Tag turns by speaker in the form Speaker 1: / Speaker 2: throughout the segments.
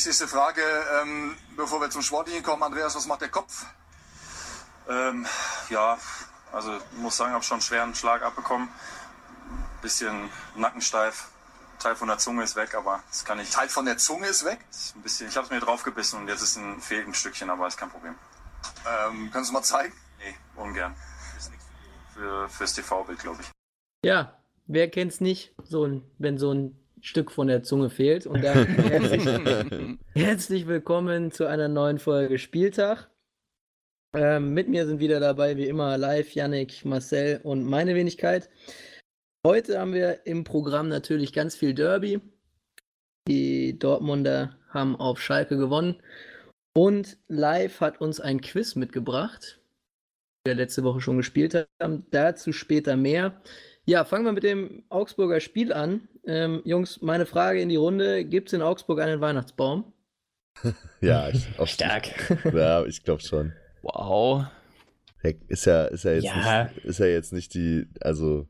Speaker 1: wichtigste Frage, ähm, bevor wir zum Sportlichen kommen, Andreas, was macht der Kopf?
Speaker 2: Ähm, ja, also ich muss sagen, habe schon einen schweren Schlag abbekommen. Bisschen nackensteif. Teil von der Zunge ist weg, aber das kann ich.
Speaker 1: Teil von der Zunge ist weg?
Speaker 2: Ist ein bisschen, ich habe es mir draufgebissen und jetzt ist ein fehlt ein Stückchen, aber ist kein Problem.
Speaker 1: Ähm, kannst du mal zeigen?
Speaker 2: Nee, ungern. Ist nichts für, fürs TV-Bild, glaube ich.
Speaker 3: Ja, wer kennt's nicht, so ein, wenn so ein Stück von der Zunge fehlt. Und dann herzlich, herzlich willkommen zu einer neuen Folge Spieltag. Ähm, mit mir sind wieder dabei, wie immer, live Yannick, Marcel und meine Wenigkeit. Heute haben wir im Programm natürlich ganz viel Derby. Die Dortmunder haben auf Schalke gewonnen. Und live hat uns ein Quiz mitgebracht, der letzte Woche schon gespielt haben. Dazu später mehr. Ja, fangen wir mit dem Augsburger Spiel an. Ähm, Jungs, meine Frage in die Runde: Gibt es in Augsburg einen Weihnachtsbaum?
Speaker 4: ja, ich,
Speaker 3: stark.
Speaker 4: Ja, ich glaube schon.
Speaker 5: Wow.
Speaker 4: Ist ja, ist ja jetzt
Speaker 3: Ja.
Speaker 4: nicht, ist ja jetzt nicht die, also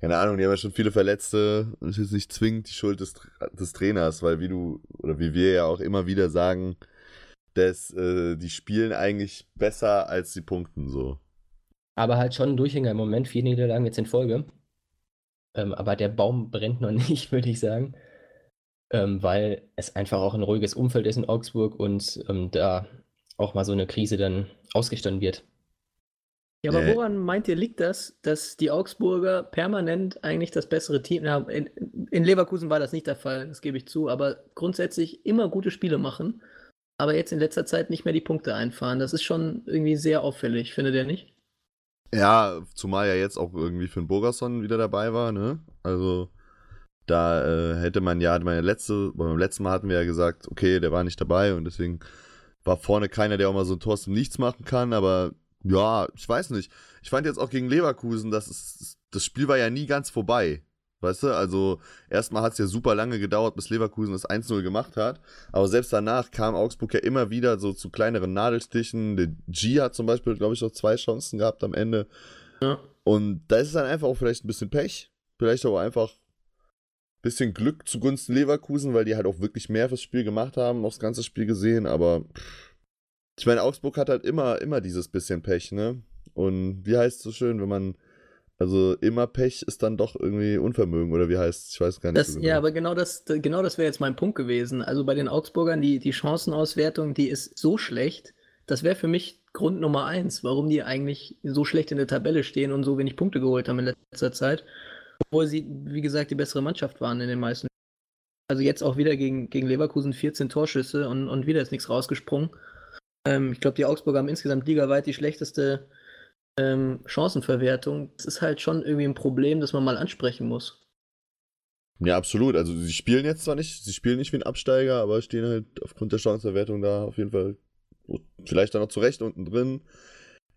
Speaker 4: keine Ahnung, die haben ja schon viele Verletzte und es ist jetzt nicht zwingend die Schuld des, des Trainers, weil wie du oder wie wir ja auch immer wieder sagen, dass äh, die spielen eigentlich besser als sie punkten so.
Speaker 6: Aber halt schon ein Durchhänger im Moment, vier Niederlagen jetzt in Folge. Ähm, aber der Baum brennt noch nicht, würde ich sagen. Ähm, weil es einfach auch ein ruhiges Umfeld ist in Augsburg und ähm, da auch mal so eine Krise dann ausgestanden wird.
Speaker 3: Ja, aber
Speaker 4: Äh.
Speaker 3: woran meint ihr, liegt das, dass die Augsburger permanent eigentlich das bessere Team na, in, in Leverkusen war das nicht der Fall, das gebe ich zu, aber grundsätzlich immer gute Spiele machen, aber jetzt in letzter Zeit nicht mehr die Punkte einfahren. Das ist schon irgendwie sehr auffällig, findet ihr nicht?
Speaker 4: Ja, zumal ja jetzt auch irgendwie Finn Burgerson wieder dabei war, ne? Also da äh, hätte man ja, meine letzte, beim letzten Mal hatten wir ja gesagt, okay, der war nicht dabei und deswegen war vorne keiner, der auch mal so ein Tor dem Nichts machen kann, aber ja, ich weiß nicht. Ich fand jetzt auch gegen Leverkusen, das, ist, das Spiel war ja nie ganz vorbei. Weißt du, also erstmal hat es ja super lange gedauert, bis Leverkusen das 1-0 gemacht hat. Aber selbst danach kam Augsburg ja immer wieder so zu kleineren Nadelstichen. Der G hat zum Beispiel, glaube ich, noch zwei Chancen gehabt am Ende.
Speaker 3: Ja.
Speaker 4: Und da ist es dann einfach auch vielleicht ein bisschen Pech. Vielleicht aber einfach ein bisschen Glück zugunsten Leverkusen, weil die halt auch wirklich mehr fürs Spiel gemacht haben, aufs ganze Spiel gesehen. Aber ich meine, Augsburg hat halt immer, immer dieses bisschen Pech, ne? Und wie heißt es so schön, wenn man, also immer Pech ist dann doch irgendwie Unvermögen oder wie heißt es? Ich weiß gar nicht.
Speaker 3: Das,
Speaker 4: so
Speaker 3: ja,
Speaker 4: genau.
Speaker 3: aber genau das, genau das wäre jetzt mein Punkt gewesen. Also bei den Augsburgern, die, die Chancenauswertung, die ist so schlecht, das wäre für mich Grund Nummer eins, warum die eigentlich so schlecht in der Tabelle stehen und so wenig Punkte geholt haben in letzter Zeit. Obwohl sie, wie gesagt, die bessere Mannschaft waren in den meisten. Also jetzt auch wieder gegen, gegen Leverkusen 14 Torschüsse und, und wieder ist nichts rausgesprungen. Ähm, ich glaube, die Augsburger haben insgesamt ligaweit die schlechteste ähm, Chancenverwertung. Das ist halt schon irgendwie ein Problem, das man mal ansprechen muss.
Speaker 4: Ja, absolut. Also sie spielen jetzt zwar nicht, sie spielen nicht wie ein Absteiger, aber stehen halt aufgrund der Chancenverwertung da auf jeden Fall vielleicht dann noch zurecht unten drin.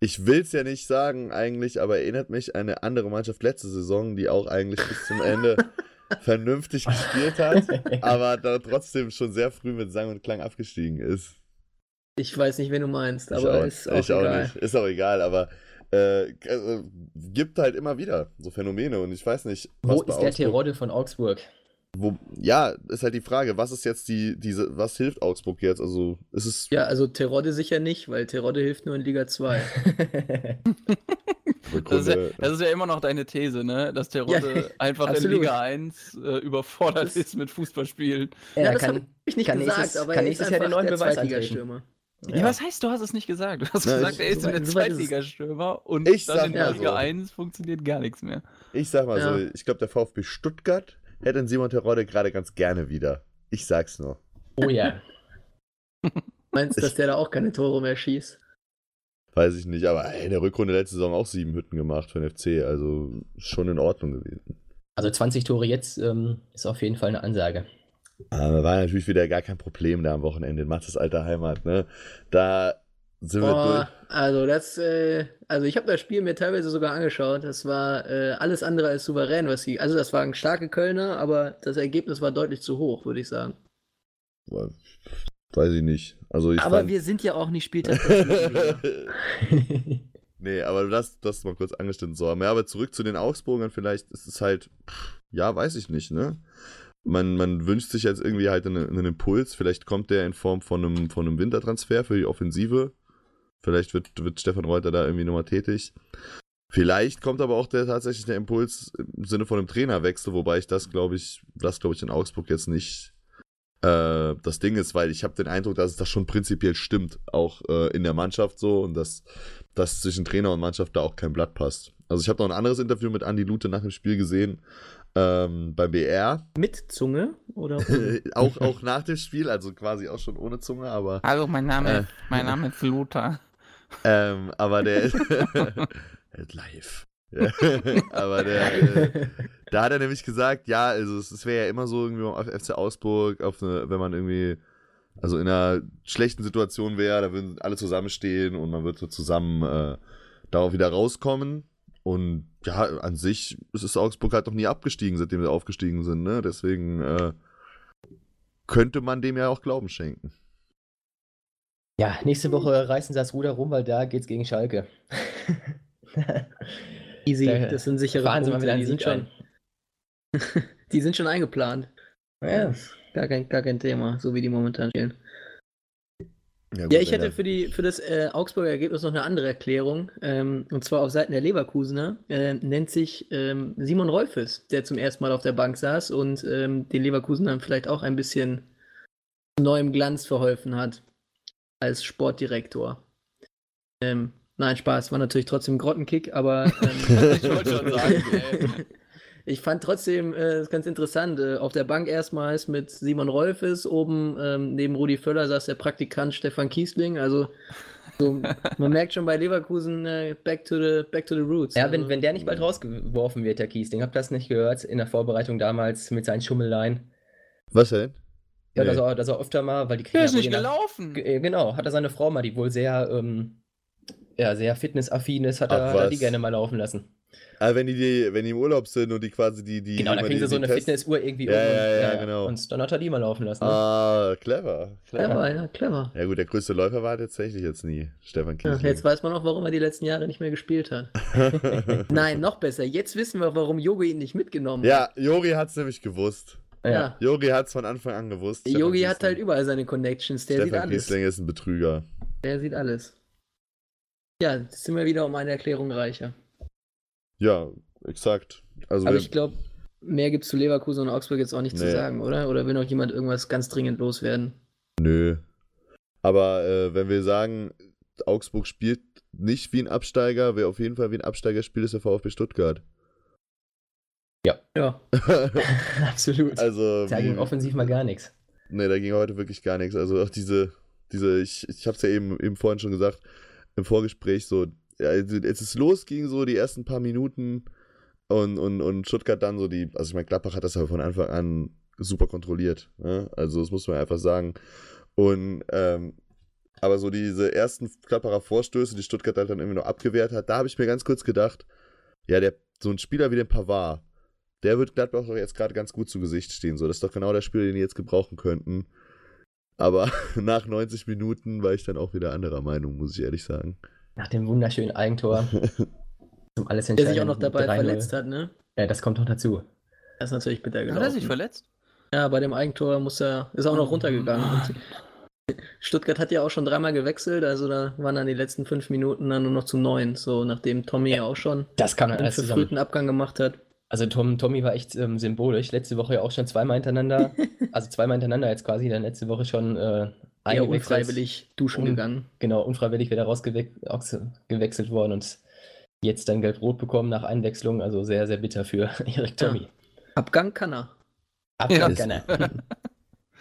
Speaker 4: Ich will es ja nicht sagen eigentlich, aber erinnert mich an eine andere Mannschaft letzte Saison, die auch eigentlich bis zum Ende vernünftig gespielt hat, aber da trotzdem schon sehr früh mit Sang und Klang abgestiegen ist.
Speaker 3: Ich weiß nicht, wen du meinst,
Speaker 4: Ich
Speaker 3: aber
Speaker 4: auch,
Speaker 3: ist auch
Speaker 4: ich auch
Speaker 3: egal.
Speaker 4: nicht. Ist auch egal, aber äh, also, gibt halt immer wieder so Phänomene und ich weiß nicht,
Speaker 6: Wo
Speaker 4: bei
Speaker 6: ist der Terodde von Augsburg?
Speaker 4: Wo, ja, ist halt die Frage, was ist jetzt die, diese, was hilft Augsburg jetzt? Also, ist es.
Speaker 3: Ja, also Terodde sicher nicht, weil Terodde hilft nur in Liga 2.
Speaker 5: Das ist, ja, das ist ja immer noch deine These, ne? Dass der Rotte
Speaker 3: Ja,
Speaker 5: einfach
Speaker 3: absolut.
Speaker 5: in Liga 1 äh, überfordert
Speaker 3: Das-
Speaker 5: ist mit Fußballspielen.
Speaker 3: Ja,
Speaker 6: Ja,
Speaker 3: das
Speaker 6: kann-
Speaker 3: habe ich nicht
Speaker 6: kann
Speaker 3: gesagt,
Speaker 6: nächstes-
Speaker 3: aber
Speaker 6: kann
Speaker 3: ist
Speaker 6: nächstes Jahr den
Speaker 3: einfach
Speaker 6: neuen
Speaker 3: der
Speaker 6: Beweis
Speaker 3: Zweitligastürmer.
Speaker 5: Ja. was heißt, du hast es nicht gesagt? Du hast
Speaker 4: Na,
Speaker 5: gesagt,
Speaker 4: ich-
Speaker 5: er ist
Speaker 3: so
Speaker 5: in der. Zweitligastürmer und
Speaker 4: Ich
Speaker 5: dann
Speaker 4: sag
Speaker 5: in
Speaker 3: mal
Speaker 5: Liga
Speaker 4: so.
Speaker 5: 1 funktioniert gar nichts mehr.
Speaker 4: Ich sag mal
Speaker 3: Ja.
Speaker 4: so, ich glaube, der VfB Stuttgart hätte den Simon Terodde gerade ganz gerne wieder. Ich sag's nur.
Speaker 6: Oh ja.
Speaker 3: Meinst du, dass
Speaker 4: Ich-
Speaker 3: der da auch keine Tore mehr schießt?
Speaker 4: Weiß ich nicht, aber in der Rückrunde letzte Saison auch sieben Hütten gemacht für den FC, also schon in Ordnung gewesen.
Speaker 6: Also 20 Tore jetzt ähm, ist auf jeden Fall eine Ansage.
Speaker 4: Aber war natürlich wieder gar kein Problem da am Wochenende in Mattes alter Heimat, ne? Da sind wir durch.
Speaker 3: Also das, äh, also ich habe das Spiel mir teilweise sogar angeschaut. Das war äh, alles andere als souverän, was sie. Also das waren starke Kölner, aber das Ergebnis war deutlich zu hoch, würde ich sagen.
Speaker 4: Weiß ich nicht. Also ich
Speaker 3: aber
Speaker 4: fand,
Speaker 3: wir sind ja auch nicht Spieltag.
Speaker 4: Nee, aber du hast das mal kurz angeschnitten. So, aber zurück zu den Augsburgern vielleicht ist es halt, pff, ja, weiß ich nicht, ne? Man, man wünscht sich jetzt irgendwie halt einen, einen Impuls. Vielleicht kommt der in Form von einem, von einem Wintertransfer für die Offensive. Vielleicht wird, wird Stefan Reuter da irgendwie nochmal tätig. Vielleicht kommt aber auch der, tatsächlich der Impuls im Sinne von einem Trainerwechsel, wobei ich das, glaube ich, das glaube ich in Augsburg jetzt nicht äh, das Ding ist, weil ich habe den Eindruck, dass es das schon prinzipiell stimmt, auch äh, in der Mannschaft so und dass, dass zwischen Trainer und Mannschaft da auch kein Blatt passt. Also ich habe noch ein anderes Interview mit Andy Lute nach dem Spiel gesehen ähm, beim BR.
Speaker 3: Mit Zunge oder?
Speaker 4: auch, auch nach dem Spiel, also quasi auch schon ohne Zunge, aber.
Speaker 5: Hallo, mein Name,
Speaker 4: Äh.
Speaker 5: mein Name ist Lothar.
Speaker 4: Ähm, aber der ist live. Aber der, äh, da hat er nämlich gesagt, ja, also es, es wäre ja immer so irgendwie auf FC Augsburg, auf eine, wenn man irgendwie, also in einer schlechten Situation wäre, da würden alle zusammenstehen und man würde so zusammen äh, darauf wieder rauskommen. Und ja, an sich ist Augsburg halt noch nie abgestiegen, seitdem sie aufgestiegen sind, ne? Deswegen äh, könnte man dem ja auch Glauben schenken.
Speaker 6: Ja, nächste Woche reißen sie das Ruder rum, weil da geht's gegen Schalke.
Speaker 3: Easy,
Speaker 6: Da
Speaker 3: das sind sichere
Speaker 6: mal
Speaker 3: Punkte, die sind schon, die sind schon eingeplant.
Speaker 6: Ja.
Speaker 3: Gar kein, gar kein Thema, so wie die momentan spielen.
Speaker 4: gut,
Speaker 3: Ja, ich hätte für, die, für das äh, Augsburger Ergebnis noch eine andere Erklärung. Ähm, und zwar auf Seiten der Leverkusener. Äh, nennt sich ähm, Simon Rolfes, der zum ersten Mal auf der Bank saß und ähm, den Leverkusenern vielleicht auch ein bisschen neuem Glanz verholfen hat als Sportdirektor. Ähm, nein, Spaß, war natürlich trotzdem ein Grottenkick, aber ähm,
Speaker 5: Ich wollte schon sagen, ey.
Speaker 3: Ich fand trotzdem äh, ganz interessant. Äh, auf der Bank erstmals mit Simon Rolfes, oben ähm, neben Rudi Völler saß der Praktikant Stefan Kiesling. Also so, man merkt schon bei Leverkusen äh, back, to the, back to the roots.
Speaker 6: Ja,
Speaker 3: also,
Speaker 6: wenn, wenn der nicht bald rausgeworfen wird, der Kiesling, habt ihr das nicht gehört in der Vorbereitung damals mit seinen Schummeleien?
Speaker 4: Was denn?
Speaker 6: Ja,
Speaker 4: Nee.
Speaker 6: dass, er, dass er öfter mal, weil die
Speaker 5: Der ist
Speaker 6: wohl
Speaker 5: nicht
Speaker 6: nach-
Speaker 5: gelaufen.
Speaker 6: Ge- äh, Genau, hat er seine Frau mal, die wohl sehr, ähm, ja, sehr fitnessaffin ist, hat
Speaker 4: Ach,
Speaker 6: er, hat er die gerne mal laufen lassen.
Speaker 4: Ah, wenn die, die, wenn die im Urlaub sind und die quasi die. die
Speaker 6: Genau, da kriegen sie so eine Fitnessuhr irgendwie
Speaker 4: Ja,
Speaker 6: um
Speaker 4: ja,
Speaker 6: und,
Speaker 4: ja, genau.
Speaker 6: und dann hat er die mal laufen lassen. Ne?
Speaker 4: Ah, clever. clever.
Speaker 3: Clever, ja, clever.
Speaker 4: Ja gut, der größte Läufer war tatsächlich jetzt nie Stefan
Speaker 3: Ja,
Speaker 4: Kiesling.
Speaker 3: jetzt weiß man auch, warum er die letzten Jahre nicht mehr gespielt hat. Nein, noch besser. Jetzt wissen wir, warum Jogo ihn nicht mitgenommen
Speaker 4: ja, Jori hat's nämlich gewusst.
Speaker 3: hat.
Speaker 6: Ja.
Speaker 4: Jori hat's von Anfang an gewusst. Stefan
Speaker 3: Jogi hat halt überall seine Connections. Der sieht
Speaker 4: Stefan
Speaker 3: alles.
Speaker 4: Kiesling ist ein Betrüger.
Speaker 3: Der sieht alles. Ja, jetzt sind wir wieder um eine Erklärung reicher.
Speaker 4: Ja, exakt. Also
Speaker 3: Aber ich glaube, mehr gibt es zu Leverkusen und Augsburg jetzt auch nicht zu
Speaker 4: Nee.
Speaker 3: sagen, oder? Oder will noch jemand irgendwas ganz dringend loswerden?
Speaker 4: Nö. Aber äh, wenn wir sagen, Augsburg spielt nicht wie ein Absteiger, wer auf jeden Fall wie ein Absteiger spielt, ist der VfB Stuttgart.
Speaker 3: Ja.
Speaker 6: Absolut.
Speaker 4: also
Speaker 6: da
Speaker 4: wie-
Speaker 6: ging offensiv mal gar nichts.
Speaker 4: Nee, da ging heute wirklich gar nichts. Also auch diese, diese, ich, ich hab's ja eben, eben vorhin schon gesagt, im Vorgespräch so, als es losging, so die ersten paar Minuten und, und, und Stuttgart dann so die, also ich meine, Gladbach hat das ja von Anfang an super kontrolliert. Ne? Also das muss man einfach sagen. Und ähm, aber so diese ersten Gladbacher Vorstöße, die Stuttgart halt dann irgendwie noch abgewehrt hat, da habe ich mir ganz kurz gedacht, ja, der, so ein Spieler wie den Pavard, der wird Gladbach doch jetzt gerade ganz gut zu Gesicht stehen. So, das ist doch genau der Spieler, den die jetzt gebrauchen könnten. Aber nach 90 Minuten war ich dann auch wieder anderer Meinung, muss ich ehrlich sagen.
Speaker 6: Nach dem wunderschönen Eigentor zum alles
Speaker 3: Der sich auch noch dabei verletzt hat, ne?
Speaker 6: Ja, das kommt noch dazu.
Speaker 3: Das ist natürlich bitter gelaufen.
Speaker 5: Hat er sich verletzt?
Speaker 3: Ja, bei dem Eigentor muss er, ist er auch noch runtergegangen. Und Stuttgart hat ja auch schon dreimal gewechselt, also da waren dann die letzten fünf Minuten dann nur noch zu neun, so nachdem Tommy ja auch schon
Speaker 6: Das kam dann
Speaker 3: einen
Speaker 6: alles zusammen.
Speaker 3: verfrühten Abgang gemacht hat.
Speaker 6: Also Tom, Tommy war echt ähm, symbolisch. Letzte Woche ja auch schon zweimal hintereinander. also zweimal hintereinander jetzt quasi. Dann letzte Woche schon äh,
Speaker 3: Eher
Speaker 6: eingewechselt.
Speaker 3: unfreiwillig duschen
Speaker 6: Un-
Speaker 3: gegangen.
Speaker 6: Genau, unfreiwillig wieder rausgewechselt worden und jetzt dann gelb-rot bekommen nach Einwechslung. Also sehr, sehr bitter für Erik
Speaker 3: Ja.
Speaker 6: Tommy.
Speaker 3: Abgang kann er.
Speaker 6: Abgang
Speaker 4: Ja.
Speaker 6: kann er.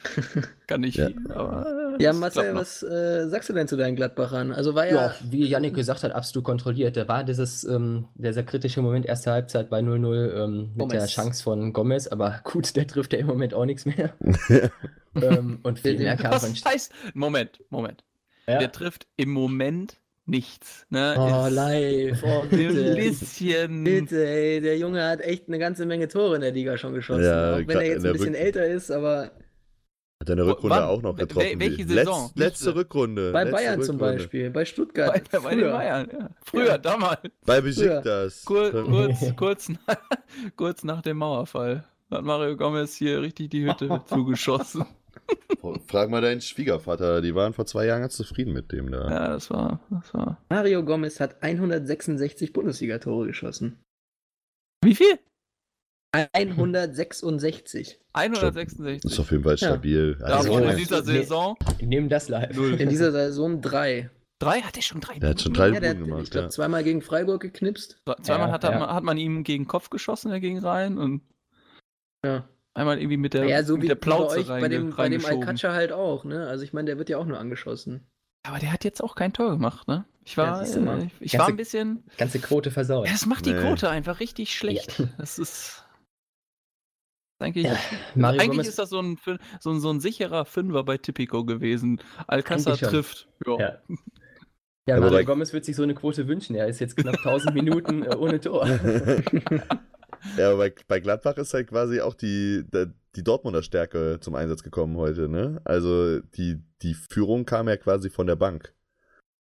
Speaker 5: Kann nicht
Speaker 4: Ja.
Speaker 5: aber.
Speaker 3: Ja,
Speaker 5: das
Speaker 3: Marcel, was äh, sagst du denn zu deinen Gladbachern? Also war ja,
Speaker 6: Ja, wie Yannick gesagt hat, absolut kontrolliert. Da war dieses, ähm, der sehr kritische Moment, erste Halbzeit bei 0-0 ähm, mit der. Chance von Gomez, aber gut, der trifft ja im Moment auch nichts mehr. ähm, und viel mehr kam von
Speaker 5: Was heißt. Moment, Moment.
Speaker 6: ja.
Speaker 5: Der trifft im Moment nichts. Ne?
Speaker 3: oh,
Speaker 5: Ist
Speaker 3: live, oh,
Speaker 5: Ein
Speaker 3: bitte.
Speaker 5: bisschen.
Speaker 3: Bitte, ey, der Junge hat echt eine ganze Menge Tore in der Liga schon geschossen.
Speaker 4: Ja,
Speaker 3: auch wenn er jetzt ein bisschen älter ist, aber
Speaker 4: Hat er
Speaker 5: Wo-
Speaker 4: Rückrunde
Speaker 5: wann?
Speaker 4: auch noch
Speaker 5: Wel-
Speaker 4: getroffen.
Speaker 5: welche
Speaker 4: Letz-
Speaker 5: Saison?
Speaker 4: letzte
Speaker 5: Letzte.
Speaker 4: Rückrunde.
Speaker 3: bei
Speaker 4: letzte
Speaker 3: Bayern zum
Speaker 4: Rückrunde.
Speaker 3: Beispiel, bei Stuttgart.
Speaker 5: Bei, bei den
Speaker 3: früher.
Speaker 5: Bayern, ja. Früher,
Speaker 3: Ja.
Speaker 5: damals.
Speaker 4: Bei. Besiktas.
Speaker 5: Kur, kurz, kurz, nach, kurz nach dem Mauerfall. hat Mario Gomez hier richtig die Hütte zugeschossen.
Speaker 4: Frag mal deinen Schwiegervater, die waren vor zwei Jahren ganz zufrieden mit dem da.
Speaker 5: Ja, das war, das war.
Speaker 3: Mario Gomez hat 166 Bundesliga-Tore geschossen.
Speaker 5: Wie viel?
Speaker 3: 166.
Speaker 5: 166.
Speaker 4: Ist auf jeden Fall stabil.
Speaker 5: Ja,
Speaker 4: Also,
Speaker 6: ja.
Speaker 5: in dieser
Speaker 6: Nee.
Speaker 5: Saison.
Speaker 6: Nehmen das live.
Speaker 3: In dieser Saison drei.
Speaker 5: Drei? Hat er schon drei?
Speaker 4: der hat schon drei
Speaker 3: Ja, der hat,
Speaker 4: Buden
Speaker 3: ich
Speaker 4: gemacht,
Speaker 3: glaube,
Speaker 4: ja.
Speaker 3: zweimal gegen Freiburg geknipst.
Speaker 5: gemacht. Zweimal
Speaker 6: Ja,
Speaker 5: hat, er,
Speaker 6: ja.
Speaker 5: hat man ihm gegen den Kopf geschossen, er ging rein und
Speaker 3: Ja.
Speaker 5: einmal irgendwie mit der,
Speaker 3: Ja, so
Speaker 5: mit
Speaker 3: wie
Speaker 5: der Plauze
Speaker 3: bei euch, bei dem, bei dem. Alcacer halt auch, ne? Also ich meine, der wird ja auch nur angeschossen.
Speaker 5: Aber der hat jetzt auch kein Tor gemacht, ne? Ich war, äh, ich, ich
Speaker 6: Ganze-
Speaker 5: war ein bisschen.
Speaker 6: Ganze Quote versaut.
Speaker 5: Ja, das macht die
Speaker 4: Nee.
Speaker 5: Quote einfach richtig schlecht. Das ist. Eigentlich,
Speaker 6: Ja, Mario
Speaker 5: eigentlich
Speaker 6: Gomez-
Speaker 5: ist das so ein, so, ein, so ein sicherer Fünfer bei Tipico gewesen. Alcázar trifft. Ja.
Speaker 6: Ja. Ja,
Speaker 4: Aber
Speaker 6: Mario Gomez wird sich so eine Quote wünschen. Er ist jetzt knapp 1000 Minuten äh, ohne Tor.
Speaker 4: ja, aber bei, bei Gladbach ist halt quasi auch die, die Dortmunder Stärke zum Einsatz gekommen heute, ne? Also die, die Führung kam ja quasi von der Bank.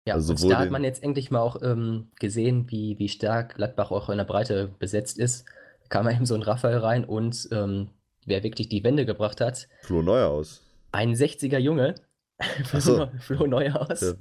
Speaker 6: Ja,
Speaker 4: Also
Speaker 6: da hat man jetzt endlich mal auch ähm, gesehen, wie, wie stark Gladbach auch in der Breite besetzt ist. Kam eben so ein Raphael rein und ähm, wer wirklich die Wende gebracht hat,
Speaker 4: Flo Neuhaus.
Speaker 6: ein 60er Junge,
Speaker 4: Ach so.
Speaker 6: Flo Neuhaus.
Speaker 4: Ja.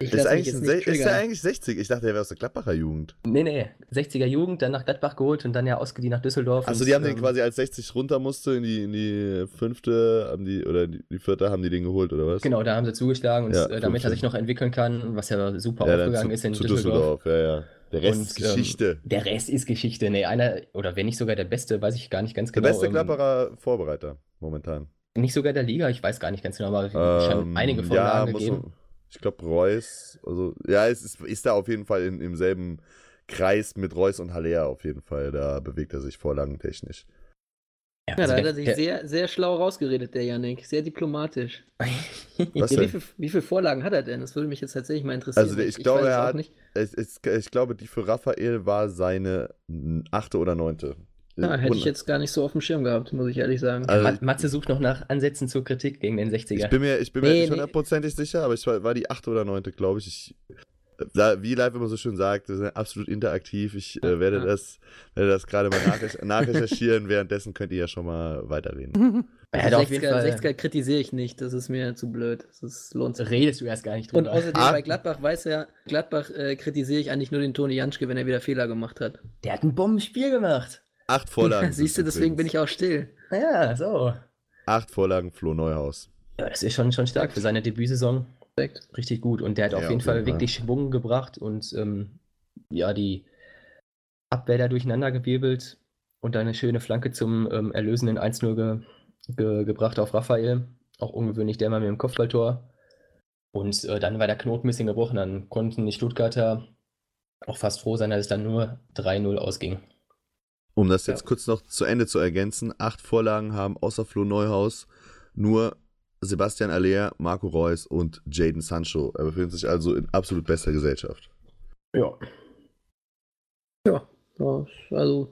Speaker 3: Ich
Speaker 4: Ist, eigentlich ein ist der
Speaker 3: triggern.
Speaker 4: eigentlich 60? Ich dachte, er wäre aus der Gladbacher Jugend.
Speaker 6: Nee, nee, 60er Jugend, dann nach Gladbach geholt und dann ja ausgeliehen nach Düsseldorf.
Speaker 4: Achso,
Speaker 6: und,
Speaker 4: die haben den
Speaker 6: ähm,
Speaker 4: quasi als 60 runter musste in die, in die fünfte, haben die, oder die, die vierte haben die den geholt, oder was?
Speaker 6: Genau, da haben sie zugeschlagen und
Speaker 4: Ja,
Speaker 6: äh, damit er
Speaker 4: 15.
Speaker 6: sich noch entwickeln kann, was ja super
Speaker 4: ja,
Speaker 6: aufgegangen
Speaker 4: zu,
Speaker 6: ist in
Speaker 4: zu
Speaker 6: Düsseldorf.
Speaker 4: Düsseldorf. Ja, ja. Der Rest
Speaker 6: Und,
Speaker 4: ist Geschichte.
Speaker 6: Ähm, der Rest ist Geschichte. Nee, einer, oder wenn nicht sogar der Beste, weiß ich gar nicht ganz
Speaker 4: der
Speaker 6: genau.
Speaker 4: beste
Speaker 6: ähm,
Speaker 4: Gladbacher Vorbereiter momentan.
Speaker 6: Nicht sogar der Liga, ich weiß gar nicht ganz genau, aber schon
Speaker 4: Ähm,
Speaker 6: einige
Speaker 4: ja,
Speaker 6: Vorlagen
Speaker 4: muss
Speaker 6: gegeben.
Speaker 4: man- ich glaube Reus, also ja, es ist, ist da auf jeden Fall in, im selben Kreis mit Reus und Haller auf jeden Fall. Da bewegt er sich vorlagentechnisch.
Speaker 3: Ja,
Speaker 6: also
Speaker 3: da hat
Speaker 6: der-
Speaker 3: er sich sehr, sehr schlau rausgeredet, der Yannick. Sehr diplomatisch.
Speaker 4: Was
Speaker 3: Ja, wie, viel, wie viele Vorlagen hat er denn? Das würde mich jetzt tatsächlich mal interessieren.
Speaker 4: Also, der- ich glaube, er hat-
Speaker 3: nicht.
Speaker 4: Es, es, ich glaube, die für Raphael war seine achte oder neunte.
Speaker 3: Ja, hätte ich jetzt gar nicht so auf dem Schirm gehabt, muss ich ehrlich sagen.
Speaker 4: Also,
Speaker 6: Ma- Matze sucht noch nach Ansätzen zur Kritik gegen den 60er.
Speaker 4: Ich bin mir, ich bin mir
Speaker 3: Nee,
Speaker 4: nicht
Speaker 3: nee.
Speaker 4: hundertprozentig sicher, aber ich war, war die achte oder neunte, glaube ich. ich wie live immer so schön sagt, das ist absolut interaktiv. Ich äh, werde
Speaker 3: Ja.
Speaker 4: das, werde das gerade mal nachrecherch nachrecherchieren. Währenddessen könnt ihr ja schon mal weiterreden.
Speaker 6: er jeden
Speaker 3: 60er,
Speaker 6: Fall.
Speaker 3: 60er kritisiere ich nicht, das ist mir zu blöd. Das ist, lohnt sich.
Speaker 6: Redest du erst gar nicht
Speaker 3: Und
Speaker 6: drüber.
Speaker 3: außerdem
Speaker 4: Ah.
Speaker 3: bei Gladbach weiß er, Gladbach äh, kritisiere ich eigentlich nur den Toni Janschke, wenn er wieder Fehler gemacht hat.
Speaker 6: der hat ein Bombenspiel gemacht.
Speaker 4: Acht Vorlagen.
Speaker 3: Siehst du, deswegen bin ich auch still.
Speaker 6: Ja, so.
Speaker 4: Acht Vorlagen Flo Neuhaus.
Speaker 6: Ja, das ist schon, schon stark für seine Debütsaison.
Speaker 3: Perfekt.
Speaker 6: Richtig gut. Und der hat
Speaker 4: Ja,
Speaker 6: auf jeden Fall
Speaker 4: Fall.
Speaker 6: wirklich Schwung gebracht und ähm, ja, die Abwehr da durcheinander gewirbelt und eine schöne Flanke zum ähm, erlösenden 1-0 ge ge gebracht auf Raphael. Auch ungewöhnlich, der mal mit dem Kopfballtor. Und äh, dann war der Knoten ein bisschen gebrochen. Dann konnten die Stuttgarter auch fast froh sein, dass es dann nur 3-0 ausging.
Speaker 4: Um das jetzt
Speaker 3: Ja.
Speaker 4: kurz noch zu Ende zu ergänzen, acht Vorlagen haben außer Flo Neuhaus nur Sebastian Aller, Marco Reus und Jaden Sancho. Er befindet sich also in absolut bester Gesellschaft.
Speaker 6: Ja.
Speaker 3: Ja, also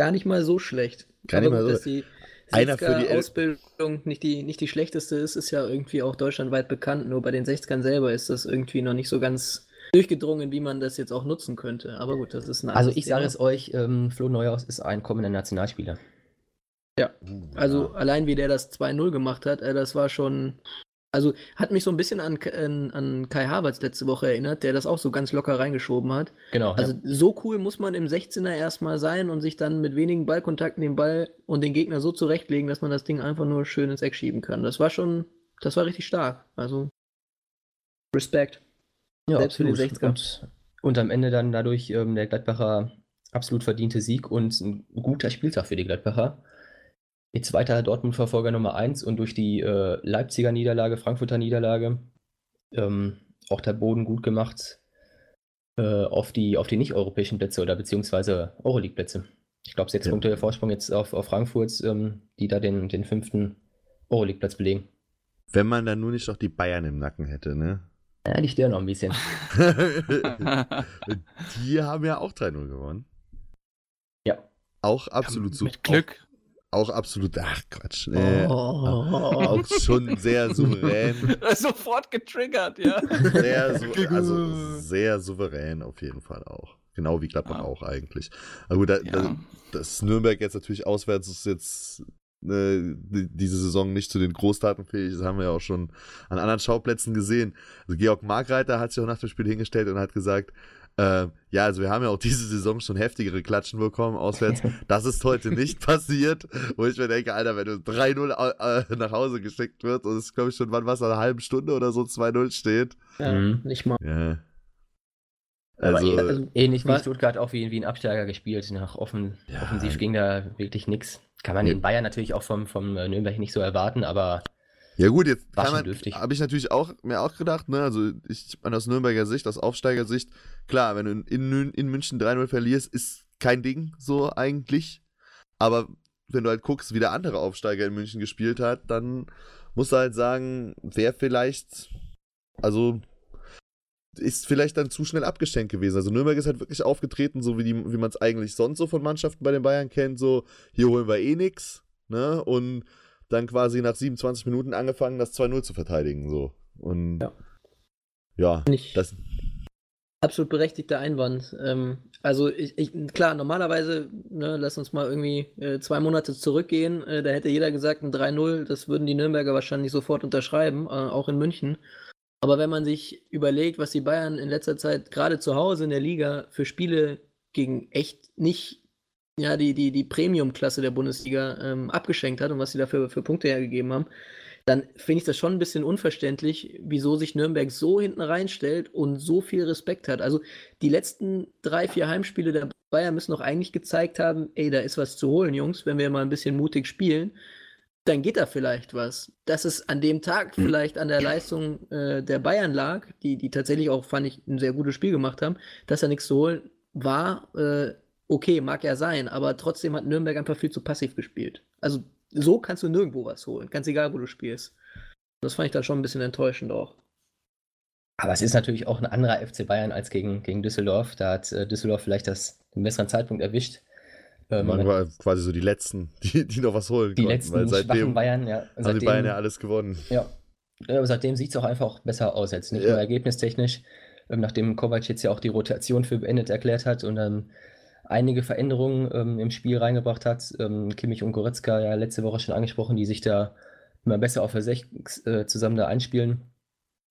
Speaker 3: gar nicht mal so schlecht.
Speaker 4: Gar nicht mal so-
Speaker 3: dass die
Speaker 4: Einer für die
Speaker 3: Ausbildung nicht die, nicht die schlechteste ist, ist ja irgendwie auch deutschlandweit bekannt. Nur bei den 60ern selber ist das irgendwie noch nicht so ganz durchgedrungen, wie man das jetzt auch nutzen könnte. Aber gut, das ist ein
Speaker 6: Also ich sage es euch, ähm, Flo Neuhaus ist ein kommender Nationalspieler.
Speaker 3: Also allein wie der das 2-0 gemacht hat, äh, das war schon. Also hat mich so ein bisschen an, an, Kai Havertz letzte Woche erinnert, der das auch so ganz locker reingeschoben hat.
Speaker 6: Genau.
Speaker 3: Also
Speaker 6: ja.
Speaker 3: so cool muss man im 16er erstmal sein und sich dann mit wenigen Ballkontakten den Ball und den Gegner so zurechtlegen, dass man das Ding einfach nur schön ins Eck schieben kann. Das war schon, das war richtig stark. Also Respekt.
Speaker 6: Ja,
Speaker 3: Selbst für den
Speaker 6: absolut.
Speaker 3: 60er.
Speaker 6: Und, und am Ende dann dadurch ähm, der Gladbacher absolut verdiente Sieg und ein guter Spieltag für die Gladbacher. Jetzt weiter Dortmund-Verfolger Nummer 1 und durch die äh, Leipziger Niederlage, Frankfurter Niederlage, ähm, auch der Boden gut gemacht äh, auf die, auf die nicht-europäischen Plätze oder beziehungsweise Euroleague-Plätze. Ich glaube, sechs
Speaker 4: Ja.
Speaker 6: Punkte Vorsprung jetzt auf, auf Frankfurt, ähm, die da den, den fünften Euroleague-Platz belegen.
Speaker 4: Wenn man dann nur nicht noch die Bayern im Nacken hätte, ne?
Speaker 6: Ja, die stören noch ein bisschen.
Speaker 4: die haben ja auch 3-0 gewonnen.
Speaker 6: Ja.
Speaker 4: Auch absolut so.
Speaker 5: Mit Glück.
Speaker 4: Auch, absolut, ach Quatsch. Äh,
Speaker 3: Oh.
Speaker 4: Auch schon sehr souverän.
Speaker 5: Sofort getriggert, ja.
Speaker 4: Sehr, also sehr souverän auf jeden Fall auch. Genau wie Gladbach
Speaker 5: Ah.
Speaker 4: auch eigentlich. Aber gut, da,
Speaker 5: Ja.
Speaker 4: da, dass Nürnberg jetzt natürlich auswärts ist jetzt äh, die- diese Saison nicht zu den Großtaten fähig. Das haben wir ja auch schon an anderen Schauplätzen gesehen. Also Georg Markreiter hat sich auch nach dem Spiel hingestellt und hat gesagt, äh, ja, also wir haben ja auch diese Saison schon heftigere Klatschen bekommen auswärts. Das ist heute nicht passiert. Wo ich mir denke, Alter, wenn du 3-0 äh, nach Hause geschickt wird und es glaube ich schon, wann was, eine halbe Stunde oder so 2-0 steht.
Speaker 3: Ja,
Speaker 6: Mhm.
Speaker 3: nicht mal.
Speaker 4: Ja.
Speaker 6: Aber
Speaker 4: Also,
Speaker 6: eh-
Speaker 3: also,
Speaker 6: ähnlich wie Stuttgart auch wie, wie ein Absteiger gespielt. Nach offen,
Speaker 4: Ja.
Speaker 6: offensiv ging da wirklich nichts. Kann man
Speaker 4: Nee.
Speaker 6: in Bayern natürlich auch vom, vom äh, Nürnberg nicht so erwarten, aber
Speaker 4: Ja gut, jetzt habe ich natürlich auch mir auch gedacht, ne, also ich meine aus Nürnberger Sicht, aus Aufsteigersicht, klar, wenn du in, in, in München 3-0 verlierst, ist kein Ding so eigentlich, aber wenn du halt guckst, wie der andere Aufsteiger in München gespielt hat, dann musst du halt sagen, wer vielleicht, also ist vielleicht dann zu schnell abgeschenkt gewesen. Also Nürnberg ist halt wirklich aufgetreten, so wie, die- wie man es eigentlich sonst so von Mannschaften bei den Bayern kennt, so hier holen wir eh nix, ne, und dann quasi nach 27 Minuten angefangen, das 2-0 zu verteidigen. So. Und
Speaker 3: Ja.
Speaker 4: ja,
Speaker 3: Nicht
Speaker 4: das,
Speaker 3: absolut berechtigter Einwand. Ähm, also ich, ich, klar, normalerweise, ne, lass uns mal irgendwie äh, zwei Monate zurückgehen, äh, da hätte jeder gesagt, ein 3-0, das würden die Nürnberger wahrscheinlich sofort unterschreiben, äh, auch in München. Aber wenn man sich überlegt, was die Bayern in letzter Zeit gerade zu Hause in der Liga für Spiele gegen echt nicht ja, die, die, die Premium-Klasse der Bundesliga ähm, abgeschenkt hat und was sie dafür für Punkte hergegeben haben, dann finde ich das schon ein bisschen unverständlich, wieso sich Nürnberg so hinten reinstellt und so viel Respekt hat. Also die letzten drei, vier Heimspiele der Bayern müssen doch eigentlich gezeigt haben, ey, da ist was zu holen, Jungs, wenn wir mal ein bisschen mutig spielen, dann geht da vielleicht was. Dass es an dem Tag vielleicht an der Leistung äh, der Bayern lag, die, die tatsächlich auch, fand ich, ein sehr gutes Spiel gemacht haben, dass da nichts zu holen war, äh, okay, mag ja sein, aber trotzdem hat Nürnberg einfach viel zu passiv gespielt. Also so kannst du nirgendwo was holen, ganz egal, wo du spielst. Das fand ich dann schon ein bisschen enttäuschend auch.
Speaker 6: Aber es ist natürlich auch ein anderer FC Bayern als gegen, gegen Düsseldorf. Da hat äh, Düsseldorf vielleicht das, den besseren Zeitpunkt erwischt. Ähm,
Speaker 4: man war quasi so die Letzten, die, die noch was holen
Speaker 6: die
Speaker 4: konnten,
Speaker 6: letzten
Speaker 4: weil
Speaker 6: schwachen
Speaker 4: seitdem
Speaker 6: Bayern, ja.
Speaker 4: haben die
Speaker 6: Seitdem,
Speaker 4: Bayern ja alles gewonnen.
Speaker 6: ja. Aber seitdem sieht es auch einfach besser aus. Jetzt nicht
Speaker 4: Ja.
Speaker 6: nur ergebnistechnisch, ähm, nachdem Kovac jetzt ja auch die Rotation für beendet erklärt hat und dann einige Veränderungen ähm, im Spiel reingebracht hat. Ähm, Kimmich und Goretzka ja letzte Woche schon angesprochen, die sich da immer besser auf der 6 äh, zusammen da einspielen.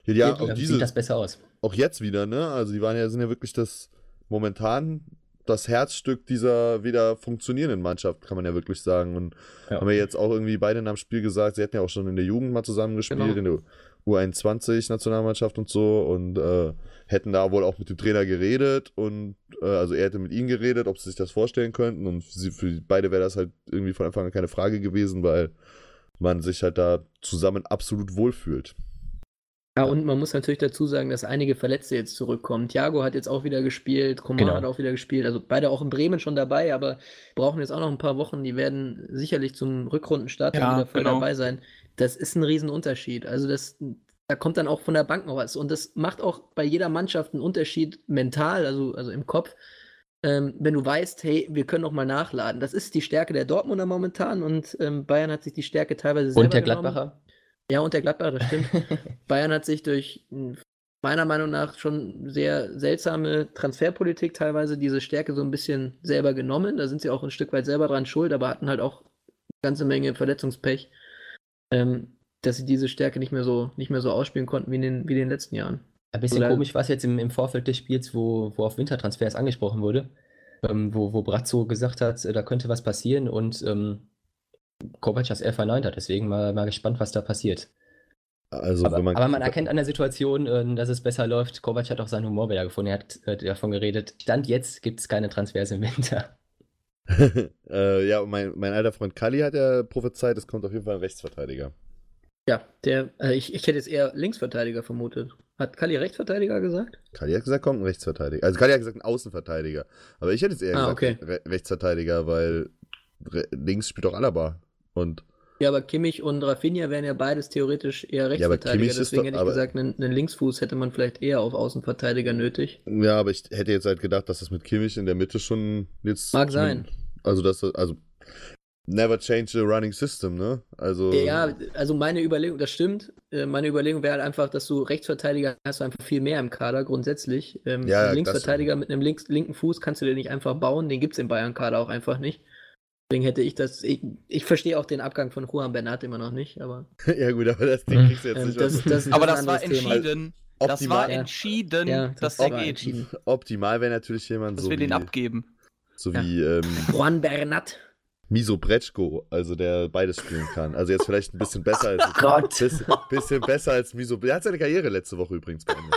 Speaker 4: Ja, ja auch,
Speaker 6: sieht
Speaker 4: diese,
Speaker 6: das besser aus.
Speaker 4: auch jetzt wieder, ne? Also die waren ja, sind ja wirklich das momentan das Herzstück dieser wieder funktionierenden Mannschaft, kann man ja wirklich sagen. Und
Speaker 6: Ja.
Speaker 4: haben wir jetzt auch irgendwie beide nach dem Spiel gesagt, sie hätten ja auch schon in der Jugend mal zusammengespielt,
Speaker 3: Genau.
Speaker 4: in der U21-Nationalmannschaft und so und äh, hätten da wohl auch mit dem Trainer geredet und äh, also er hätte mit ihnen geredet, ob sie sich das vorstellen könnten und für, sie, für beide wäre das halt irgendwie von Anfang an keine Frage gewesen, weil man sich halt da zusammen absolut wohlfühlt.
Speaker 3: Ja, und man muss natürlich dazu sagen, dass einige Verletzte jetzt zurückkommen. Thiago hat jetzt auch wieder gespielt, Coman
Speaker 6: Genau.
Speaker 3: hat auch wieder gespielt, also beide auch in Bremen schon dabei, aber brauchen jetzt auch noch ein paar Wochen. Die werden sicherlich zum Rückrundenstart
Speaker 5: Ja,
Speaker 3: wieder voll
Speaker 5: genau.
Speaker 3: dabei sein. Das ist ein Riesenunterschied. Also das, da kommt dann auch von der Bank noch was. Und das macht auch bei jeder Mannschaft einen Unterschied mental, also, also im Kopf. Ähm, wenn du weißt, hey, wir können noch mal nachladen. Das ist die Stärke der Dortmunder momentan und ähm, Bayern hat sich die Stärke teilweise selber
Speaker 6: Und der
Speaker 3: genommen.
Speaker 6: Gladbacher.
Speaker 3: Ja, und der Gladbacher, das stimmt. Bayern hat sich durch mh, meiner Meinung nach schon sehr seltsame Transferpolitik teilweise diese Stärke so ein bisschen selber genommen. Da sind sie auch ein Stück weit selber dran schuld, aber hatten halt auch eine ganze Menge Verletzungspech, ähm, dass sie diese Stärke nicht mehr so, nicht mehr so ausspielen konnten wie in den, wie in den letzten Jahren.
Speaker 6: Ein bisschen
Speaker 3: Oder-
Speaker 6: komisch war es jetzt im, im Vorfeld des Spiels, wo, wo auf Wintertransfers angesprochen wurde, ähm, wo, wo Brazzo gesagt hat, äh, da könnte was passieren und ähm, Kovac das eher verneint hat. Deswegen mal, mal gespannt, was da passiert.
Speaker 4: Also
Speaker 6: aber,
Speaker 4: wenn man,
Speaker 6: aber man erkennt an der Situation, äh, dass es besser läuft. Kovac hat auch seinen Humor wieder gefunden. Er hat äh, davon geredet, Stand jetzt gibt es keine Transfers im Winter.
Speaker 4: äh, ja, und mein, mein alter Freund Kali hat ja prophezeit, es kommt auf jeden Fall ein Rechtsverteidiger.
Speaker 3: Ja, der, äh, ich, ich hätte jetzt eher Linksverteidiger vermutet. Hat Kali Rechtsverteidiger gesagt?
Speaker 4: Kali hat gesagt, kommt ein Rechtsverteidiger. Also Kali hat gesagt, ein Außenverteidiger. Aber ich hätte jetzt eher
Speaker 3: Ah,
Speaker 4: gesagt, Re Rechtsverteidiger, weil re links spielt doch Alaba. Und
Speaker 3: Ja, aber Kimmich und Rafinha wären ja beides theoretisch eher
Speaker 4: Ja, aber
Speaker 3: Rechtsverteidiger.
Speaker 4: Ist
Speaker 3: Deswegen
Speaker 4: doch-
Speaker 3: hätte ich gesagt, einen, einen Linksfuß hätte man vielleicht eher auf Außenverteidiger nötig.
Speaker 4: ja, aber ich hätte jetzt halt gedacht, dass das mit Kimmich in der Mitte schon jetzt.
Speaker 3: Mag sein.
Speaker 4: Also, dass, also never change the running system, ne? Also.
Speaker 3: Ja, also meine Überlegung, das stimmt. Äh, Meine Überlegung wäre halt einfach, dass du Rechtsverteidiger hast du einfach viel mehr im Kader grundsätzlich. Ähm,
Speaker 4: Ja, das-
Speaker 3: Linksverteidiger mit einem links, linken Fuß kannst du dir nicht einfach bauen, den gibt es im Bayern-Kader auch einfach nicht. Deswegen hätte ich das, ich, ich verstehe auch den Abgang von Juan Bernat immer noch nicht, aber
Speaker 4: ja, gut, aber das Ding kriegst du jetzt
Speaker 3: ähm,
Speaker 4: nicht
Speaker 3: das, das,
Speaker 5: Aber das war
Speaker 3: anderes Thema.
Speaker 5: entschieden. Das
Speaker 4: Optimal-
Speaker 5: war entschieden,
Speaker 3: Ja,
Speaker 5: dass
Speaker 3: das
Speaker 5: der
Speaker 3: war
Speaker 5: geht.
Speaker 3: entschieden.
Speaker 4: Optimal wäre natürlich jemand
Speaker 5: Dass
Speaker 4: so
Speaker 5: wir
Speaker 4: wie,
Speaker 5: den abgeben.
Speaker 4: so
Speaker 3: Ja.
Speaker 4: wie ähm,
Speaker 3: Juan Bernat.
Speaker 4: Miso Bretschko, also der beides spielen kann. Also jetzt vielleicht ein bisschen besser als
Speaker 3: Gott.
Speaker 4: Bisschen, bisschen besser als Miso. Er hat seine Karriere letzte Woche übrigens beendet.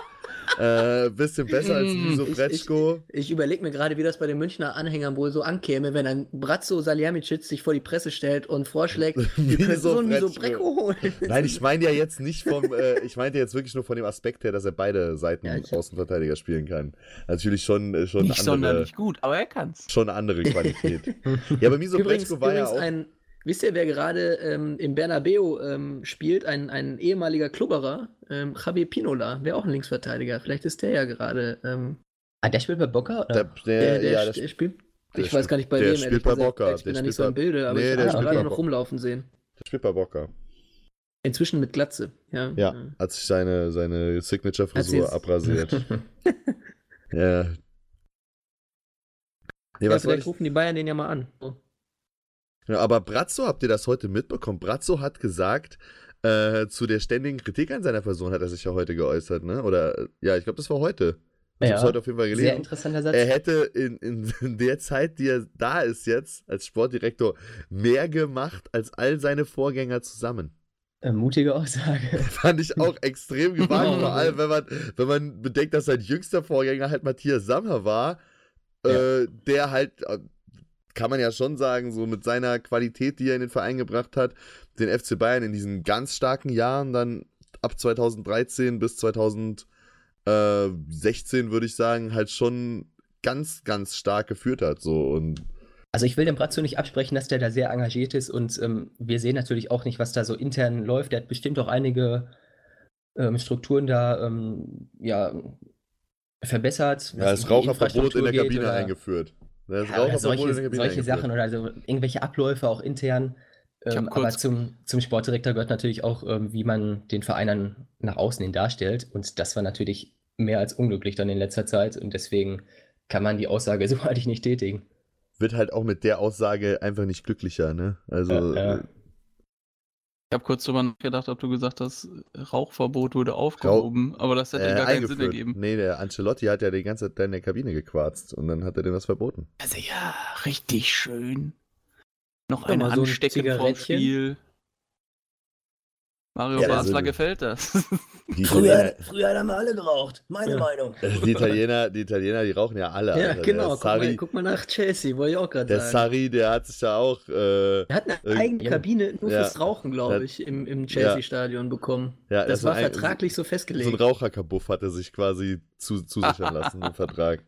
Speaker 4: Äh, bisschen besser als
Speaker 5: Mm,
Speaker 4: Miso
Speaker 3: ich-
Speaker 4: Bretschko.
Speaker 3: Ich überlege mir gerade, wie das bei den Münchner Anhängern wohl so ankäme, wenn ein Brazzo Salihamidzic sich vor die Presse stellt und vorschlägt, wir können
Speaker 4: Miso
Speaker 3: so einen Miso
Speaker 4: Bretschko.
Speaker 3: Holen.
Speaker 4: Nein, ich meine ja jetzt nicht vom, äh, ich meinte jetzt wirklich nur von dem Aspekt her, dass er beide Seiten
Speaker 3: Ja, ich-
Speaker 4: Außenverteidiger spielen kann. Natürlich schon, äh, schon
Speaker 5: Nicht
Speaker 4: andere,
Speaker 5: sonderlich gut, aber er kann's.
Speaker 4: schon eine andere Qualität. ja, aber Miso
Speaker 3: Übrigens,
Speaker 4: Bretschko war ja auch.
Speaker 3: ein, wisst ihr, wer gerade ähm, im Bernabeu ähm, spielt? Ein, ein ehemaliger Klubberer, ähm, Javier Pinola, wäre auch ein Linksverteidiger. Vielleicht ist der ja gerade. Ähm,
Speaker 6: Ah, der spielt bei Boca? Oder?
Speaker 4: Der, der,
Speaker 3: der, der,
Speaker 4: ja,
Speaker 3: st-
Speaker 4: der,
Speaker 3: spielt.
Speaker 4: der
Speaker 3: Ich weiß gar nicht bei
Speaker 4: der
Speaker 3: wem.
Speaker 4: spielt bei Boca,
Speaker 3: Ich bin
Speaker 4: der
Speaker 3: da nicht so im Bilde, aber
Speaker 4: Nee,
Speaker 3: ich
Speaker 4: der
Speaker 3: habe gerade noch rumlaufen sehen.
Speaker 4: spielt bei Boca.
Speaker 3: Inzwischen mit Glatze. Ja.
Speaker 4: Ja, hat sich seine, seine Signature-Frisur abrasiert. ja. Nee,
Speaker 3: Ja, vielleicht
Speaker 4: ich,
Speaker 3: rufen die Bayern den ja mal an. So.
Speaker 4: Ja, aber Brazzo, habt ihr das heute mitbekommen? Brazzo hat gesagt, äh, zu der ständigen Kritik an seiner Person hat er sich ja heute geäußert, ne? Oder, äh, ja, ich glaube, das war heute. Ich
Speaker 6: Ja,
Speaker 4: heute auf jeden Fall
Speaker 6: Sehr
Speaker 4: gelesen.
Speaker 6: interessanter Satz.
Speaker 4: Er hätte in, in, in der Zeit, die er da ist jetzt, als Sportdirektor, mehr gemacht als all seine Vorgänger zusammen.
Speaker 6: Äh, mutige Aussage.
Speaker 4: Fand ich auch extrem gewagt,
Speaker 3: Oh.
Speaker 4: vor allem, wenn man, wenn man bedenkt, dass sein jüngster Vorgänger halt Matthias Sammer war, äh, der halt, äh, kann man ja schon sagen, so mit seiner Qualität, die er in den Verein gebracht hat, den FC Bayern in diesen ganz starken Jahren dann ab 2013 bis 2016, würde ich sagen, halt schon ganz, ganz stark geführt hat. So und
Speaker 6: Also ich will dem Brazzo nicht absprechen, dass der da sehr engagiert ist und ähm, wir sehen natürlich auch nicht, was da so intern läuft. Der hat bestimmt auch einige ähm, Strukturen da ähm, ja, verbessert.
Speaker 4: ja, das Raucherverbot in der Kabine
Speaker 6: oder-
Speaker 4: eingeführt. Das
Speaker 6: Ja, oder
Speaker 4: Raucherverbot
Speaker 6: solche, solche. Sachen oder so irgendwelche Abläufe auch intern. Ähm, aber zum, zum Sportdirektor gehört natürlich auch, ähm, wie man den Verein dann nach außen hin darstellt. Und das war natürlich mehr als unglücklich dann in letzter Zeit. Und deswegen kann man die Aussage so eigentlich nicht tätigen.
Speaker 4: Wird halt auch mit der Aussage einfach nicht glücklicher, ne? Also,
Speaker 6: Ja, ja.
Speaker 4: äh,
Speaker 5: Ich habe kurz drüber nachgedacht, ob du gesagt hast, Rauchverbot wurde aufgehoben, aber das hätte
Speaker 4: äh,
Speaker 5: gar keinen Sinn ergeben.
Speaker 4: Nee, der Ancelotti hat ja die ganze Zeit in der Kabine gequarzt und dann hat er dem das verboten.
Speaker 5: Also ja, richtig schön. Noch ein
Speaker 3: mal so ein
Speaker 5: Anstecken vom
Speaker 3: Zigarettchen.
Speaker 5: Spiel. Mario
Speaker 4: Ja, das
Speaker 5: Basler
Speaker 4: würde-
Speaker 5: gefällt das.
Speaker 4: Die Italiener,
Speaker 6: früher haben wir alle geraucht. Meine
Speaker 3: Ja.
Speaker 6: Meinung.
Speaker 4: die Italiener, die Italiener, die rauchen ja alle.
Speaker 3: Ja,
Speaker 4: Alter.
Speaker 3: genau.
Speaker 4: Der
Speaker 3: Guck mal,
Speaker 4: Sarri,
Speaker 3: guck mal nach Chelsea, wollte ich auch gerade
Speaker 4: der
Speaker 3: sagen.
Speaker 4: Sarri, der hat sich ja auch. Äh,
Speaker 3: Er hat eine eigene
Speaker 6: Ja.
Speaker 3: Kabine nur
Speaker 4: Ja.
Speaker 3: fürs Rauchen, glaube ich, im, im Chelsea-Stadion bekommen.
Speaker 4: ja,
Speaker 3: das
Speaker 4: ist
Speaker 3: war
Speaker 4: ein-
Speaker 3: vertraglich so
Speaker 4: So
Speaker 3: festgelegt.
Speaker 4: ein Raucherkabuff hat er sich quasi zu, zusichern lassen im Vertrag.